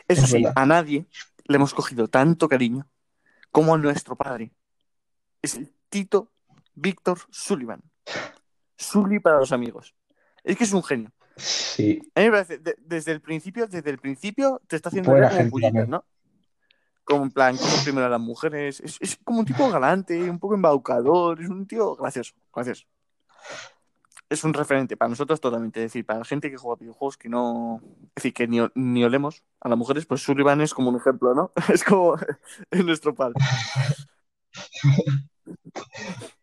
eso Es sí, verdad. a nadie le hemos cogido tanto cariño como a nuestro padre. Es el Tito Víctor Sullivan. Sully para los amigos. Es que es un genio. Sí, A mí me parece, de- desde el principio, desde el principio te está haciendo Buena gente. ¿no? Como en plan, como primero a las mujeres. Es, es como un tipo galante, un poco embaucador, es un tío gracioso, gracioso. Es un referente para nosotros totalmente. Es decir, para la gente que juega videojuegos que no. Es decir, que ni, ni olemos a las mujeres, pues Sullivan es como un ejemplo, ¿no? Es como es nuestro padre.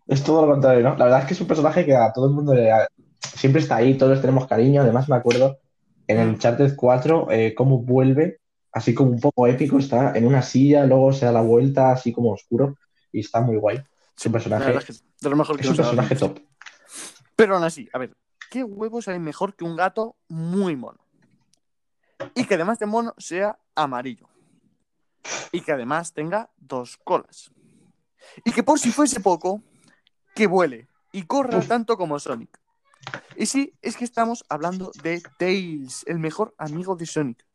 es todo lo contrario, ¿no? La verdad es que es un personaje que a todo el mundo le siempre está ahí, todos tenemos cariño. Además, me acuerdo en el Mm. Uncharted 4 eh, cómo vuelve, así como un poco épico, está en una silla, luego se da la vuelta, así como oscuro, y está muy guay. Es un personaje, verdad es que de lo mejor que es un personaje top. Pero aún así, a ver, ¿qué huevos hay mejor que un gato muy mono? Y que además de mono sea amarillo. Y que además tenga dos colas. Y que por si fuese poco, que vuele y corra Uf. tanto como Sonic. Y sí, es que estamos hablando de Tails, el mejor amigo de Sonic.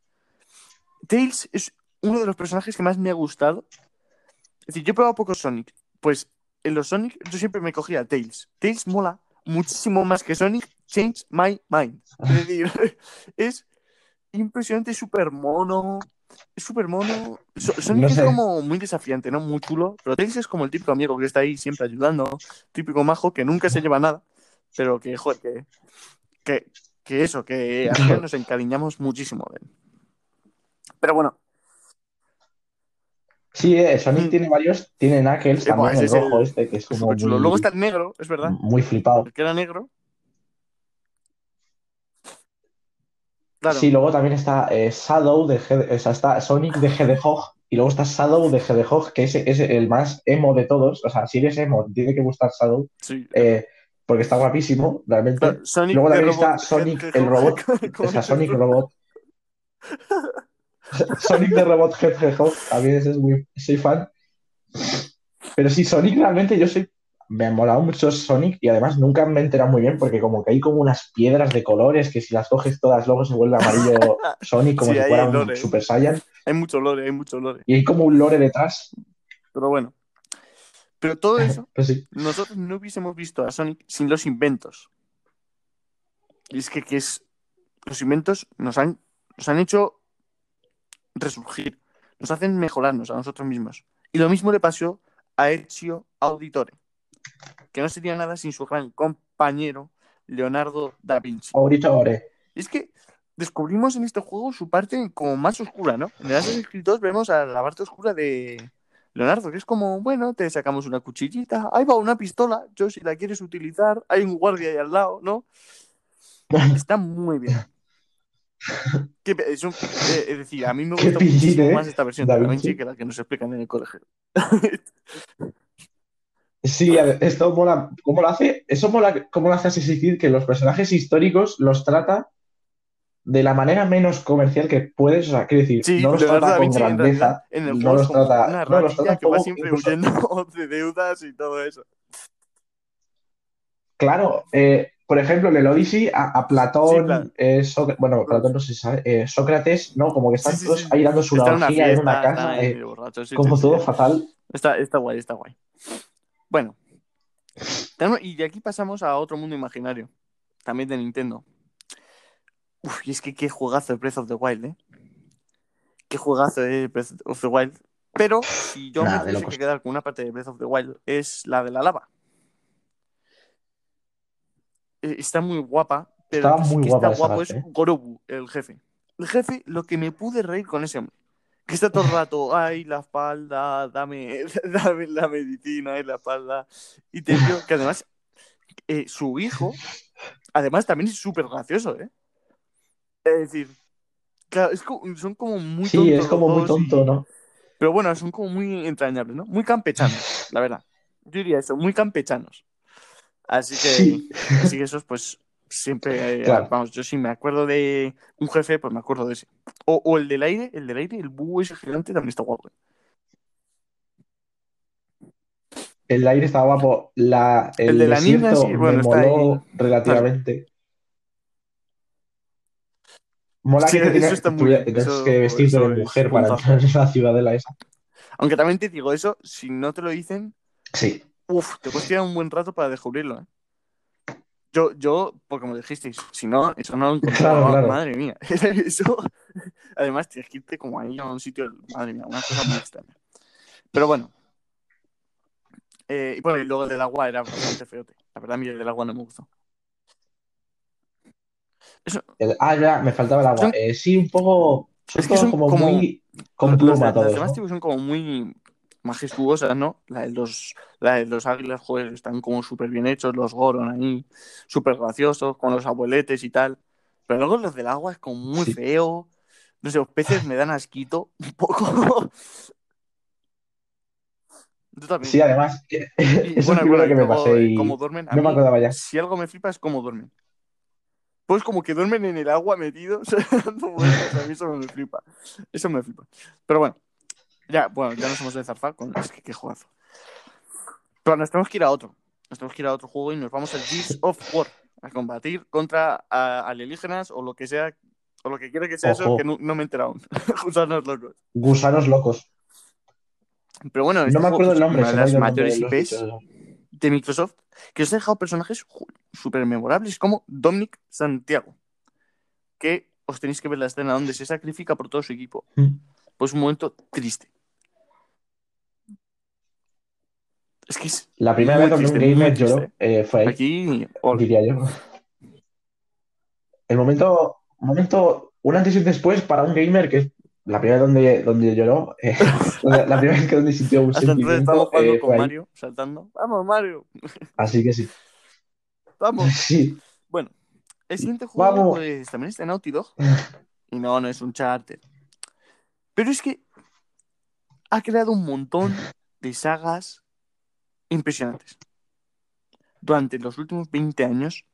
Tails es uno de los personajes que más me ha gustado. Es decir, yo he probado poco Sonic. Pues en los Sonic yo siempre me cogía Tails. Tails mola muchísimo más que Sonic. Change my mind. Es decir, es impresionante, es súper mono. Es súper mono. So- Sonic No es como muy desafiante, ¿no? Muy chulo. Pero Tails es como el típico amigo que está ahí siempre ayudando. Típico majo que nunca se lleva nada. Pero que, joder, que, que, que eso, que nos encariñamos muchísimo de él. Pero bueno, Sí, eh, Sonic Mm. tiene varios, tiene Knuckles Eh, buah, también, el rojo el- este, que es como chulo. muy, Luego está el negro, es verdad. muy flipado. El que era negro. Claro. Sí, luego también está eh, Shadow de Hed- o sea, está Sonic de Hedgehog y luego está Shadow de Hedgehog, que es, es el más emo de todos. O sea, si eres emo, tiene que gustar Shadow, sí. eh, porque está guapísimo, realmente. Luego también está Sonic el robot, ¿cómo o sea, es Sonic? Robot. Sonic de Robot Hedgehog, también ese es muy, soy fan. Pero sí, Sonic realmente yo soy, me ha molado mucho Sonic y además nunca me he enterado muy bien porque como que hay como unas piedras de colores que si las coges todas luego se vuelve amarillo Sonic como Sí, si fuera un. Super Saiyan Hay mucho lore, hay mucho lore. y hay como un lore detrás. Pero bueno. Pero todo eso, Pues sí, nosotros no hubiésemos visto a Sonic sin los inventos. Y es que, que es, los inventos nos han, nos han hecho resurgir, nos hacen mejorarnos a nosotros mismos. Y lo mismo le pasó a Ezio Auditore, que no sería nada sin su gran compañero Leonardo da Vinci. ahorita ore. Y es que descubrimos en este juego su parte como más oscura, ¿no? En el Assassin's 2 vemos a la parte oscura de Leonardo, que es como, bueno, te sacamos una cuchillita, ahí va una pistola, yo si la quieres utilizar, hay un guardia ahí al lado, ¿no? Está muy bien. Que es, un- eh, es decir, a mí me gusta muchísimo ¿eh? más esta versión Da de Da Vinci. Que la que nos explican en el colegio. Sí, a ver, esto mola, ¿cómo lo hace? Eso mola, ¿cómo lo hace Assassin's Creed? Que los personajes históricos los trata de la manera menos comercial que puedes, o sea, quiero decir, Sí, no los trata da con Vinci grandeza, realidad en el no los trata, una no los trata que va siempre incluso- huyendo de deudas y todo eso. Claro, eh, por ejemplo, en el Odyssey, a, Platón, Sí, claro. eh, Sócrates, bueno, Platón no se sabe, eh, Sócrates, ¿no? Como que están Sí, todos sí. ahí dando su Está en una casa, eh, como todo fatal. Está, está guay, está guay. Bueno. Y de aquí pasamos a otro mundo imaginario. También de Nintendo. Uf, y es que qué juegazo el Breath of the Wild, ¿eh? Qué juegazo es Breath of the Wild. Pero si yo Nada, me de tuviese que quedar con una parte de Breath of the Wild, es la de la lava. Eh, Está muy guapa, pero el que sí muy que guapa está guapo parte, es ¿eh? Gorobu, el jefe. El jefe, lo que me pude reír con ese hombre. Que está todo el rato, ay, la espalda, dame, dame la medicina, ay, la espalda. Y te digo que además, eh, su hijo, además también es súper gracioso, ¿eh? Es decir, claro, es como- son como muy Sí, tontos es como muy tonto, y- ¿no? Pero bueno, son como muy entrañables, ¿no? Muy campechanos, la verdad. Yo diría eso, muy campechanos. Así que, Sí. así que esos, pues, siempre, eh, Claro. vamos, yo sí me acuerdo de un jefe, pues me acuerdo de ese. O, o el del aire, el del aire, el búho ese gigante también está guapo. ¿eh? El aire estaba guapo. La, el, El de la niña, sí, bueno, me está moló ahí. relativamente. Mola Sí, que te eso tenga- está que muy tuviera- eso- que vestirte eso de mujer para entrar en la ciudadela esa. Aunque también te digo eso, si no te lo dicen, Sí, uff, te cuesta un buen rato para descubrirlo, ¿eh? Yo, yo, porque me lo dijisteis, si no, eso no lo encontraba, Claro, claro. madre mía. Eso, además, tienes que irte como ahí a un sitio, madre mía, una cosa muy extraña. Pero bueno. Eh, y bueno, y luego el del agua era bastante feote. La verdad, a mí el del agua no me gustó. Eso, El- ah, ya, me faltaba el agua. Son- Eh, sí, un poco. Son Es que son como, como- muy con Los- pluma todos, las demás ¿no? tribus son como muy majestuosas, ¿no? La de los, la de los águilas, joder, están como súper bien hechos, los Goron ahí, súper graciosos, con los abueletes y tal. Pero luego los del agua es como muy Sí. feo. No sé, los peces me dan asquito un poco. Yo también. Sí, además, que- Y, es el bueno, primero bueno, que me pasé y duermen. No me acordaba ya. si algo me flipa es cómo duermen. Pues como que duermen en el agua metidos, dando vueltas, a mí eso me flipa. Eso me flipa. Pero bueno, ya, bueno, ya nos hemos de zafar con... Es que qué juegazo. Pero nos tenemos que ir a otro. Nos tenemos que ir a otro juego y nos vamos al Gears of War a combatir contra a- alienígenas o lo que sea, o lo que quiera que sea eso, que no, no me he enterado aún. Gusanos locos. Gusanos locos. Pero bueno, este No me juego, acuerdo el nombre, una de las mayores IPs de Microsoft que os ha dejado personajes súper memorables como Dominic Santiago, que os tenéis que ver la escena donde se sacrifica por todo su equipo. Mm. Pues un momento triste. Es que es La primera vez muy gamer lloró eh, fue ahí, Aquí, diría yo. El momento, momento, un antes y un después para un gamer que es la primera vez donde, donde lloró, eh, la, la primera vez que donde sintió un hasta entonces estamos jugando eh, con. Mario, saltando. Vamos, Mario, Así que sí. vamos. Sí, Bueno, el siguiente juego Vamos. pues, también está en Naughty Dog. Y no, no es un charter. Pero es que ha creado un montón de sagas impresionantes. Durante los últimos 20 años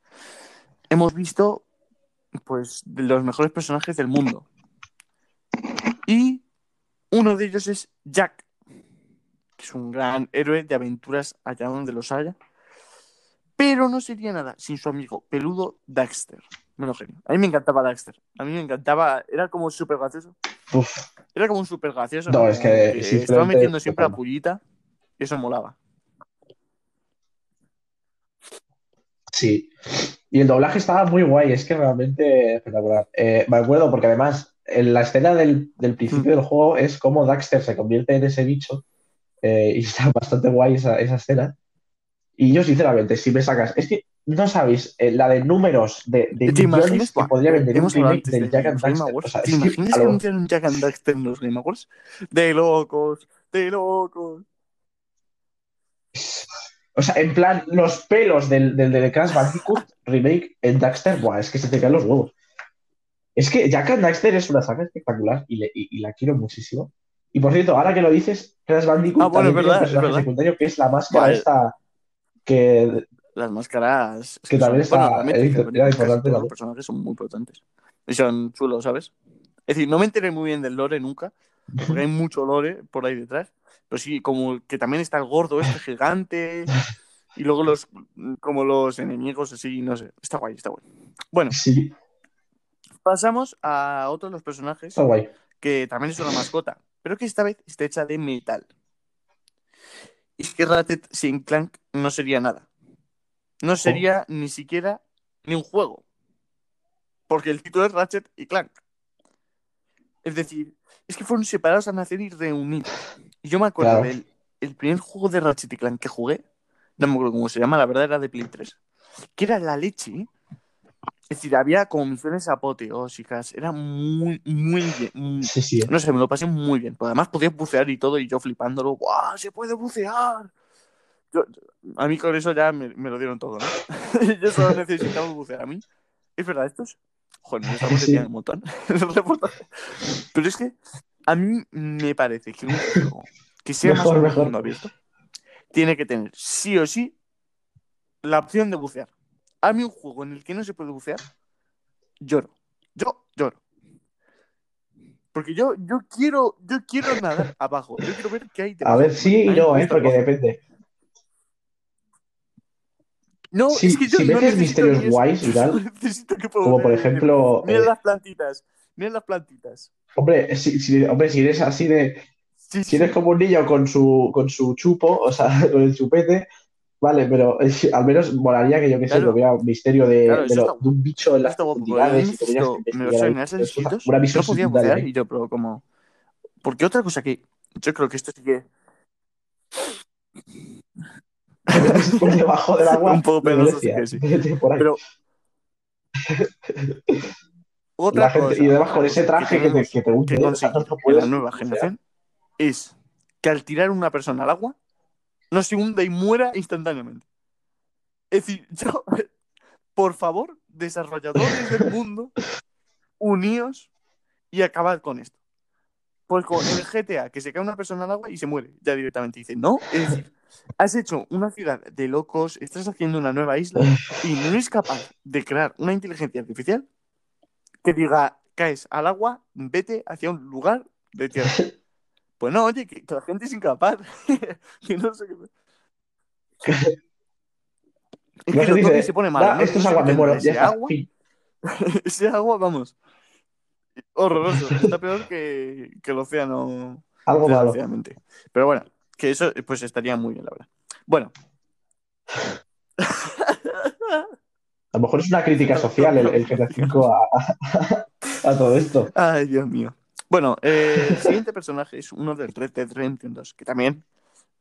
hemos visto pues de los mejores personajes del mundo. Y uno de ellos es Jack, que es un gran héroe de aventuras allá donde los haya. Pero no sería nada sin su amigo peludo Daxter. Menos genio. A mí me encantaba Daxter. A mí me encantaba. Era como súper gracioso. uf, Era como un súper gracioso. No, es que estaba metiendo siempre a tocaba. pullita. Y eso molaba. Sí. Y el doblaje estaba muy guay, es que realmente espectacular. Eh, me acuerdo porque además en la escena del, del principio Mm. del juego es como Daxter se convierte en ese bicho eh, y está bastante guay esa, esa escena. Y yo, sinceramente, si me sacas, es que no sabéis eh, la de números de, de ¿Te millones que podría vender un remake del de Jack and Daxter. Awards. O sea, ¿Te imaginas que anunciaron Jack and Daxter en los Game Awards? De locos, de locos. O sea, en plan, los pelos del, del, del Crash Bandicoot remake en Daxter, buah, es que se te caen los huevos. Es que Jack and Daxter es una saga espectacular y, le- y- y la quiero muchísimo. Y por cierto, ahora que lo dices, Crash Bandicoot Ah, bueno, también es tiene un personaje secundario que es la máscara Vale. esta que Las máscaras. es Que también son- bueno, está- era que importante también. los personajes son muy potentes. Y son chulos, ¿sabes? Es decir, no me enteré muy bien del lore nunca. Porque hay mucho lore por ahí detrás. Pero sí, como que también está el gordo este gigante. Y luego los, como los enemigos así, no sé. Está guay, está guay. Bueno, Sí, pasamos a otro de los personajes está guay. que también es una mascota, pero que esta vez está hecha de metal. Y es que Ratchet sin Clank no sería nada. No sería ni siquiera ni un juego. Porque el título es Ratchet y Clank. Es decir, es que fueron separados al nacer y reunidos. Yo me acuerdo Claro. del el primer juego de Ratchet y Clank que jugué, no me acuerdo cómo se llama, la verdad era de Play 3, que era la leche. Es decir, había como misiones apoteósicas, era muy, muy bien. muy- Sí, sí. no sé, me lo pasé muy bien. Pero además podías bucear y todo, y yo flipándolo. ¡Guau! ¡Se puede bucear! Yo- a mí con eso ya me, me lo dieron todo, ¿no? yo solo necesitaba bucear. A mí, es verdad, estos. Joder, me estamos Sí. un montón. Pero es que a mí me parece que un juego que sea Mejor, más un mejor. mundo abierto tiene que tener sí o sí la opción de bucear. A mí un juego en el que no se puede bucear, lloro. Yo lloro. Porque yo, yo quiero, yo quiero nadar abajo. Yo quiero ver qué hay A ver, sí y no, ¿eh? Porque depende. No, Sí, es que yo si no necesito misterios guays y tal, Como por ejemplo, Mira eh, las plantitas. Mira las plantitas. hombre, si, si- hombre, si eres así de. Sí, Si eres como un niño con su, con su chupo, o sea, con el chupete, vale, pero eh, al menos molaría que yo que sé, que hubiera un misterio de, Claro, de lo- está- de un bicho en las profundidades me lo Una no podía bucear y yo, pero como... Porque otra cosa que yo creo que esto sí que por debajo del agua. Un poco sí que sí. Pero otra La gente- cosa, y además con ese traje que, te, tenemos que te hunde, que o sea, no, la nueva generación es que al tirar una persona al agua no se hunda y muera instantáneamente. Es decir, yo, por favor, desarrolladores del mundo, uníos y acabad con esto. Pues con el GTA, que se cae una persona al agua y se muere, ya directamente dice, no, es decir, has hecho una ciudad de locos, estás haciendo una nueva isla y no eres capaz de crear una inteligencia artificial que diga, caes al agua, vete hacia un lugar de tierra. Pues no, oye, que, que la gente es incapaz. que no sé qué. Es que dice, se pone malo. "Da, ¿no? esto es agua, me muero, ese agua, fin". ese agua, vamos. Horroroso. Está peor que, que el océano, Algo malo. Pero bueno, que eso pues estaría muy bien, la verdad. Bueno. A lo mejor es una crítica social el, el GTA V a, a- a todo esto. Ay, Dios mío. Bueno, eh, el siguiente personaje es uno del Red Dead Redemption 2, que también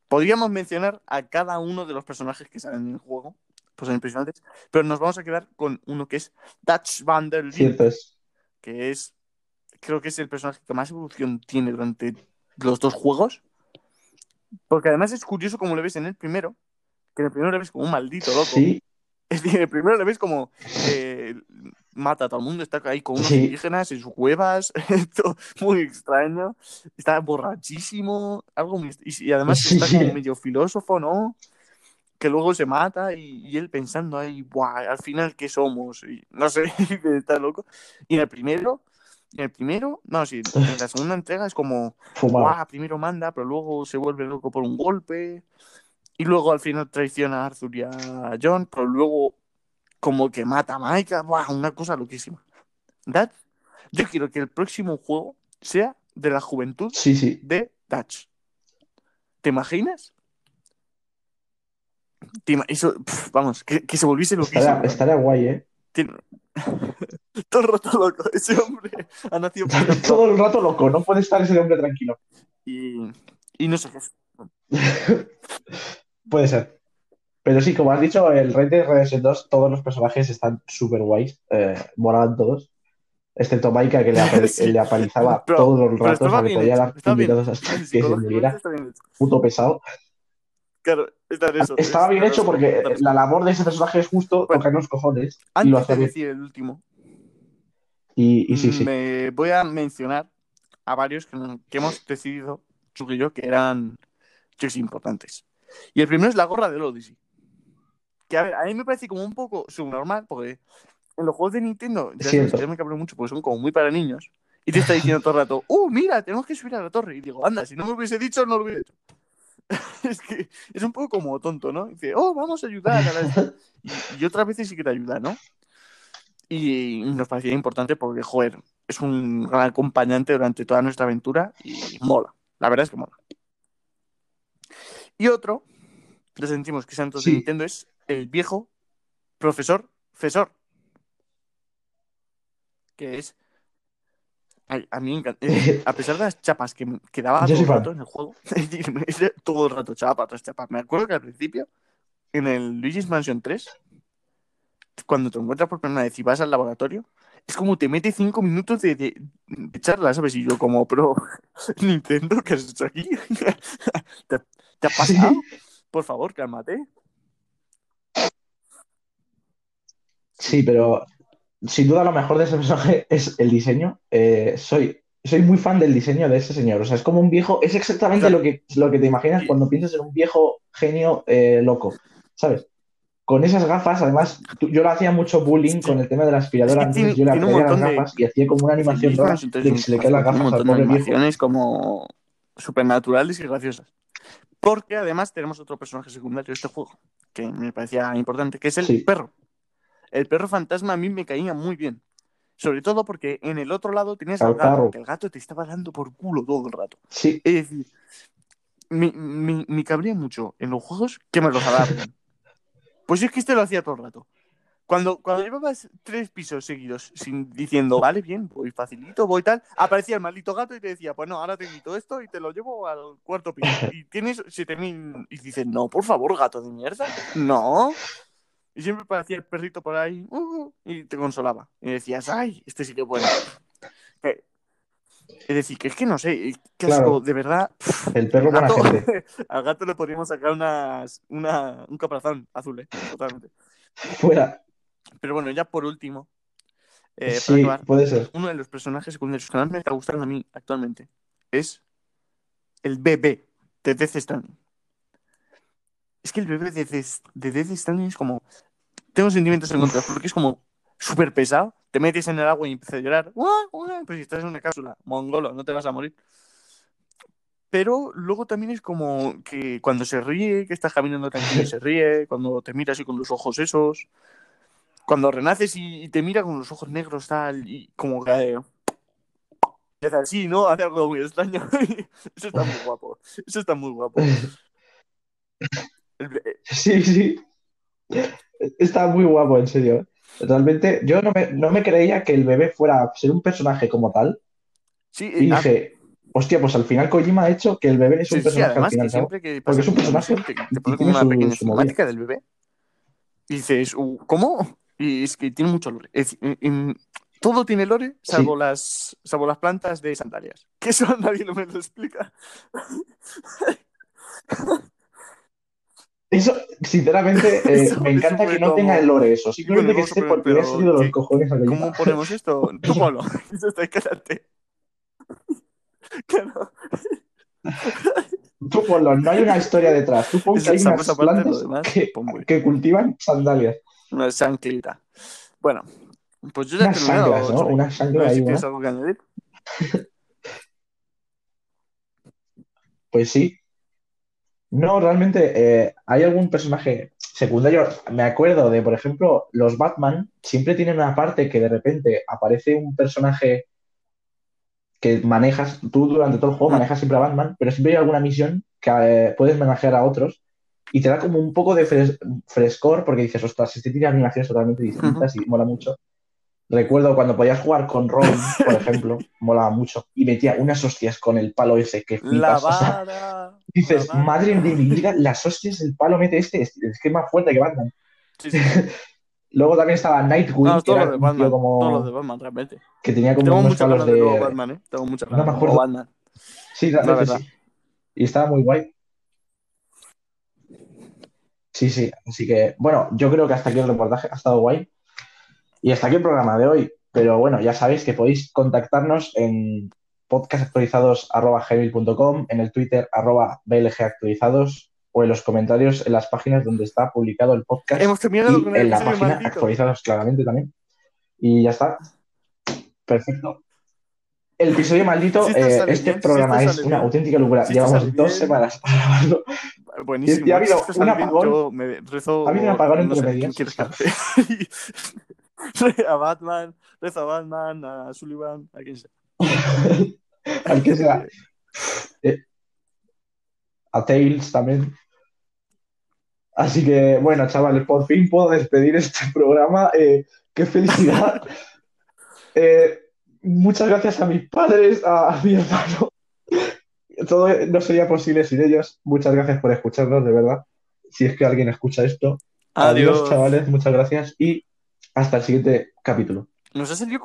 podríamos mencionar a cada uno de los personajes que salen en el juego, pues son impresionantes, pero nos vamos a quedar con uno que es Dutch Van der Linde, Cierto es. que es, creo que es el personaje que más evolución tiene durante los dos juegos, porque además es curioso como le ves en el primero, que en el primero le ves como un maldito loco, Sí, es decir, primero le ves como eh, mata a todo el mundo, está ahí con unos Sí. indígenas en sus cuevas, todo muy extraño, está borrachísimo, algo muy- y, y además Sí. está como medio filósofo, ¿no? Que luego se mata y, y él pensando ahí, "Buah, al final qué somos, y no sé, está loco. Y en el primero, en el primero, no, sí, en la segunda entrega es como. Guau, primero manda, pero luego se vuelve loco por un golpe. Y luego al final traiciona a Arthur y a John, pero luego como que mata a Micah. Buah, una cosa loquísima. That, yo quiero que el próximo juego sea de la juventud Sí, sí. de Dutch. ¿Te imaginas? Te ima- eso, pf, vamos, que, que se volviese loquísimo. Estaría, estaría guay, ¿eh? Tiene- Todo el rato loco. Ese hombre ha nacido. Todo el rato loco, no puede estar ese hombre tranquilo. y, y no sé qué. Puede ser. Pero sí, como has dicho, el Red Dead Redemption 2, todos los personajes están súper guays. Eh, molaban todos. Excepto Maika, que le, apa- Sí. le apalizaba Pero- todos los ratos, le bien puñetazos hecho. hasta que se muriera. Puto pesado. Claro, está en eso. Estaba es- bien hecho porque la labor de ese personaje es justo Bueno. tocar los cojones y lo Antes hace de decir el último, Y, y sí, sí. me voy a mencionar a varios que, que hemos decidido, Chuck y yo, que eran chicos importantes. Y el primero es la gorra del Odyssey. Que a ver, a mí me parece como un poco subnormal, porque en los juegos de Nintendo ya, sabes, ya me cabreo mucho porque son como muy para niños. Y te está diciendo todo el rato, ¡uh, mira, tenemos que subir a la torre! Y digo, anda, si no me hubiese dicho, no lo hubiera hecho. es que es un poco como tonto, ¿no? Dice, oh, vamos a ayudar a la... y, otras veces sí que te ayuda, ¿no? Y nos parecía importante porque, joder, es un gran acompañante durante toda nuestra aventura y mola. La verdad es que mola. Y otro, le sentimos que Santos de Nintendo es el viejo profesor Fesor. Que es a, mí, eh, a pesar de las chapas que, que daba todo el rato en el juego, todo el rato chapas tras chapas. Me acuerdo que al principio, en el Luigi's Mansion 3, cuando te encuentras por primera vez y vas al laboratorio, es como te mete cinco minutos de, de, de charla, ¿sabes? Y yo como, pero, Nintendo, ¿qué has hecho aquí? ¿Te, ¿Te, ha pasado? Por favor, cálmate. Sí, pero sin duda lo mejor de ese personaje es el diseño. Eh, soy, soy muy fan del diseño de ese señor. O sea, es como un viejo, es exactamente lo, que, lo que te imaginas cuando piensas en un viejo genio eh, loco, ¿sabes? Con esas gafas, además, yo lo hacía mucho bullying con el tema de la aspiradora. entonces yo le hacía las gafas y hacía como una animación rara de que se le caen las gafas al pobre animaciones como supernaturales y graciosas. Porque además tenemos otro personaje secundario de este juego que me parecía importante, que es el perro el perro fantasma a mí me caía muy bien. Sobre todo porque en el otro lado tenías al gato, que el gato te estaba dando por culo todo el rato. Sí. Es decir, me, cabría mucho en los juegos que me los adapten. pues es que este lo hacía todo el rato. Cuando, cuando llevabas tres pisos seguidos sin, diciendo, vale, bien, voy facilito, voy tal, aparecía el maldito gato y te decía, pues no, ahora te quito esto y te lo llevo al cuarto piso. Y tienes 7000. Y dices, no, por favor, gato de mierda. No. Y siempre parecía el perrito por ahí uh, y te consolaba. Y decías, ay, este sí que bueno. Eh, es decir, que es que no sé, que de verdad. El perro al gato, al gato le podríamos sacar unas, una, un caparazón azul, ¿eh? totalmente. Fuera. Pero bueno, ya por último. Eh, sí, puede ser. Uno de los personajes secundarios que más me gustan a mí actualmente es el bebé de Death Stranding. Es que el bebé de, Death Stranding es como. Tengo sentimientos en contra, porque es como súper pesado. Te metes en el agua y empiezas a llorar. Pues si estás en una cápsula, mongolo, no te vas a morir. Pero luego también es como que cuando se ríe, que estás caminando tranquilo y se ríe, cuando te miras así con los ojos esos, cuando renaces y, te mira con los ojos negros tal, y como que hace así, ¿no? Hace algo muy extraño. Eso está muy guapo. Eso está muy guapo. Sí, sí. Está muy guapo, en serio. Realmente, yo no me, creía que el bebé fuera a ser un personaje como tal. Sí, y ah, dije, hostia, pues al final Kojima ha hecho que el bebé es un personaje al final. Porque es un personaje. que te pone como una pequeña cinemática del bebé. Y dices, uh, ¿cómo? Y es que tiene mucho lore. todo tiene lore, salvo, las, salvo las plantas de sandalias. Que eso nadie me lo explica. Eso, sinceramente, eh, me encanta que no tenga el lore eso. Simplemente que esté le ha salido los cojones a ¿Cómo ponemos esto? Tú ponlo. Eso está cállate. Claro. Tú ponlo, no hay una historia detrás. Tú pon que hay unas plantas que, que, cultivan sandalias. Una sanclita. Bueno, pues yo ya he terminado. Sanglas, ¿no? Una algo que añadir? Pues sí, no, realmente eh, hay algún personaje secundario. Me acuerdo de, por ejemplo, los Batman siempre tienen una parte que de repente aparece un personaje que manejas, tú durante todo el juego manejas siempre a Batman, pero siempre hay alguna misión que eh, puedes manejar a otros y te da como un poco de frescor porque dices, ostras, este tiene animaciones totalmente distintas y mola mucho. Recuerdo cuando podías jugar con Robin, por ejemplo, molaba mucho. Y metía unas hostias con el palo ese que flipas. dices, madre de mi vida, las hostias el palo mete este, es, que es más fuerte que Batman. Sí, sí. Luego también estaba Nightwing, no, que era de Batman, como... Todo lo de Batman, realmente. Que tenía como Tengo unos palos de... de Batman, ¿eh? Tengo muchas ganas no me acuerdo. Batman. Sí, la, la verdad. Sí. Y estaba muy guay. Sí, sí. Así que, bueno, yo creo que hasta aquí el reportaje ha estado guay. Y hasta aquí el programa de hoy. Pero bueno, ya sabéis que podéis contactarnos en podcastactualizados.com, en el Twitter arroba blgactualizados o en los comentarios en las páginas donde está publicado el podcast. Hemos terminado y en la página actualizados claramente también. Y ya está. Perfecto. El episodio maldito, eh, este programa es una auténtica locura. Llevamos dos semanas para grabarlo. Buenísimo. Y ha habido Si esto un apagón. yo me rezo. Ha habido un a Batman, rezo a Batman, a Sullivan, a quien sea. Al que sea. Eh, a Tails también. Así que, bueno, chavales, por fin puedo despedir este programa. Eh, ¡Qué felicidad! Eh, muchas gracias a mis padres, a, a mi hermano. Todo no sería posible sin ellos. Muchas gracias por escucharnos, de verdad. Si es que alguien escucha esto. Adiós, Adiós. chavales, muchas gracias y hasta el siguiente capítulo. Nos ha salido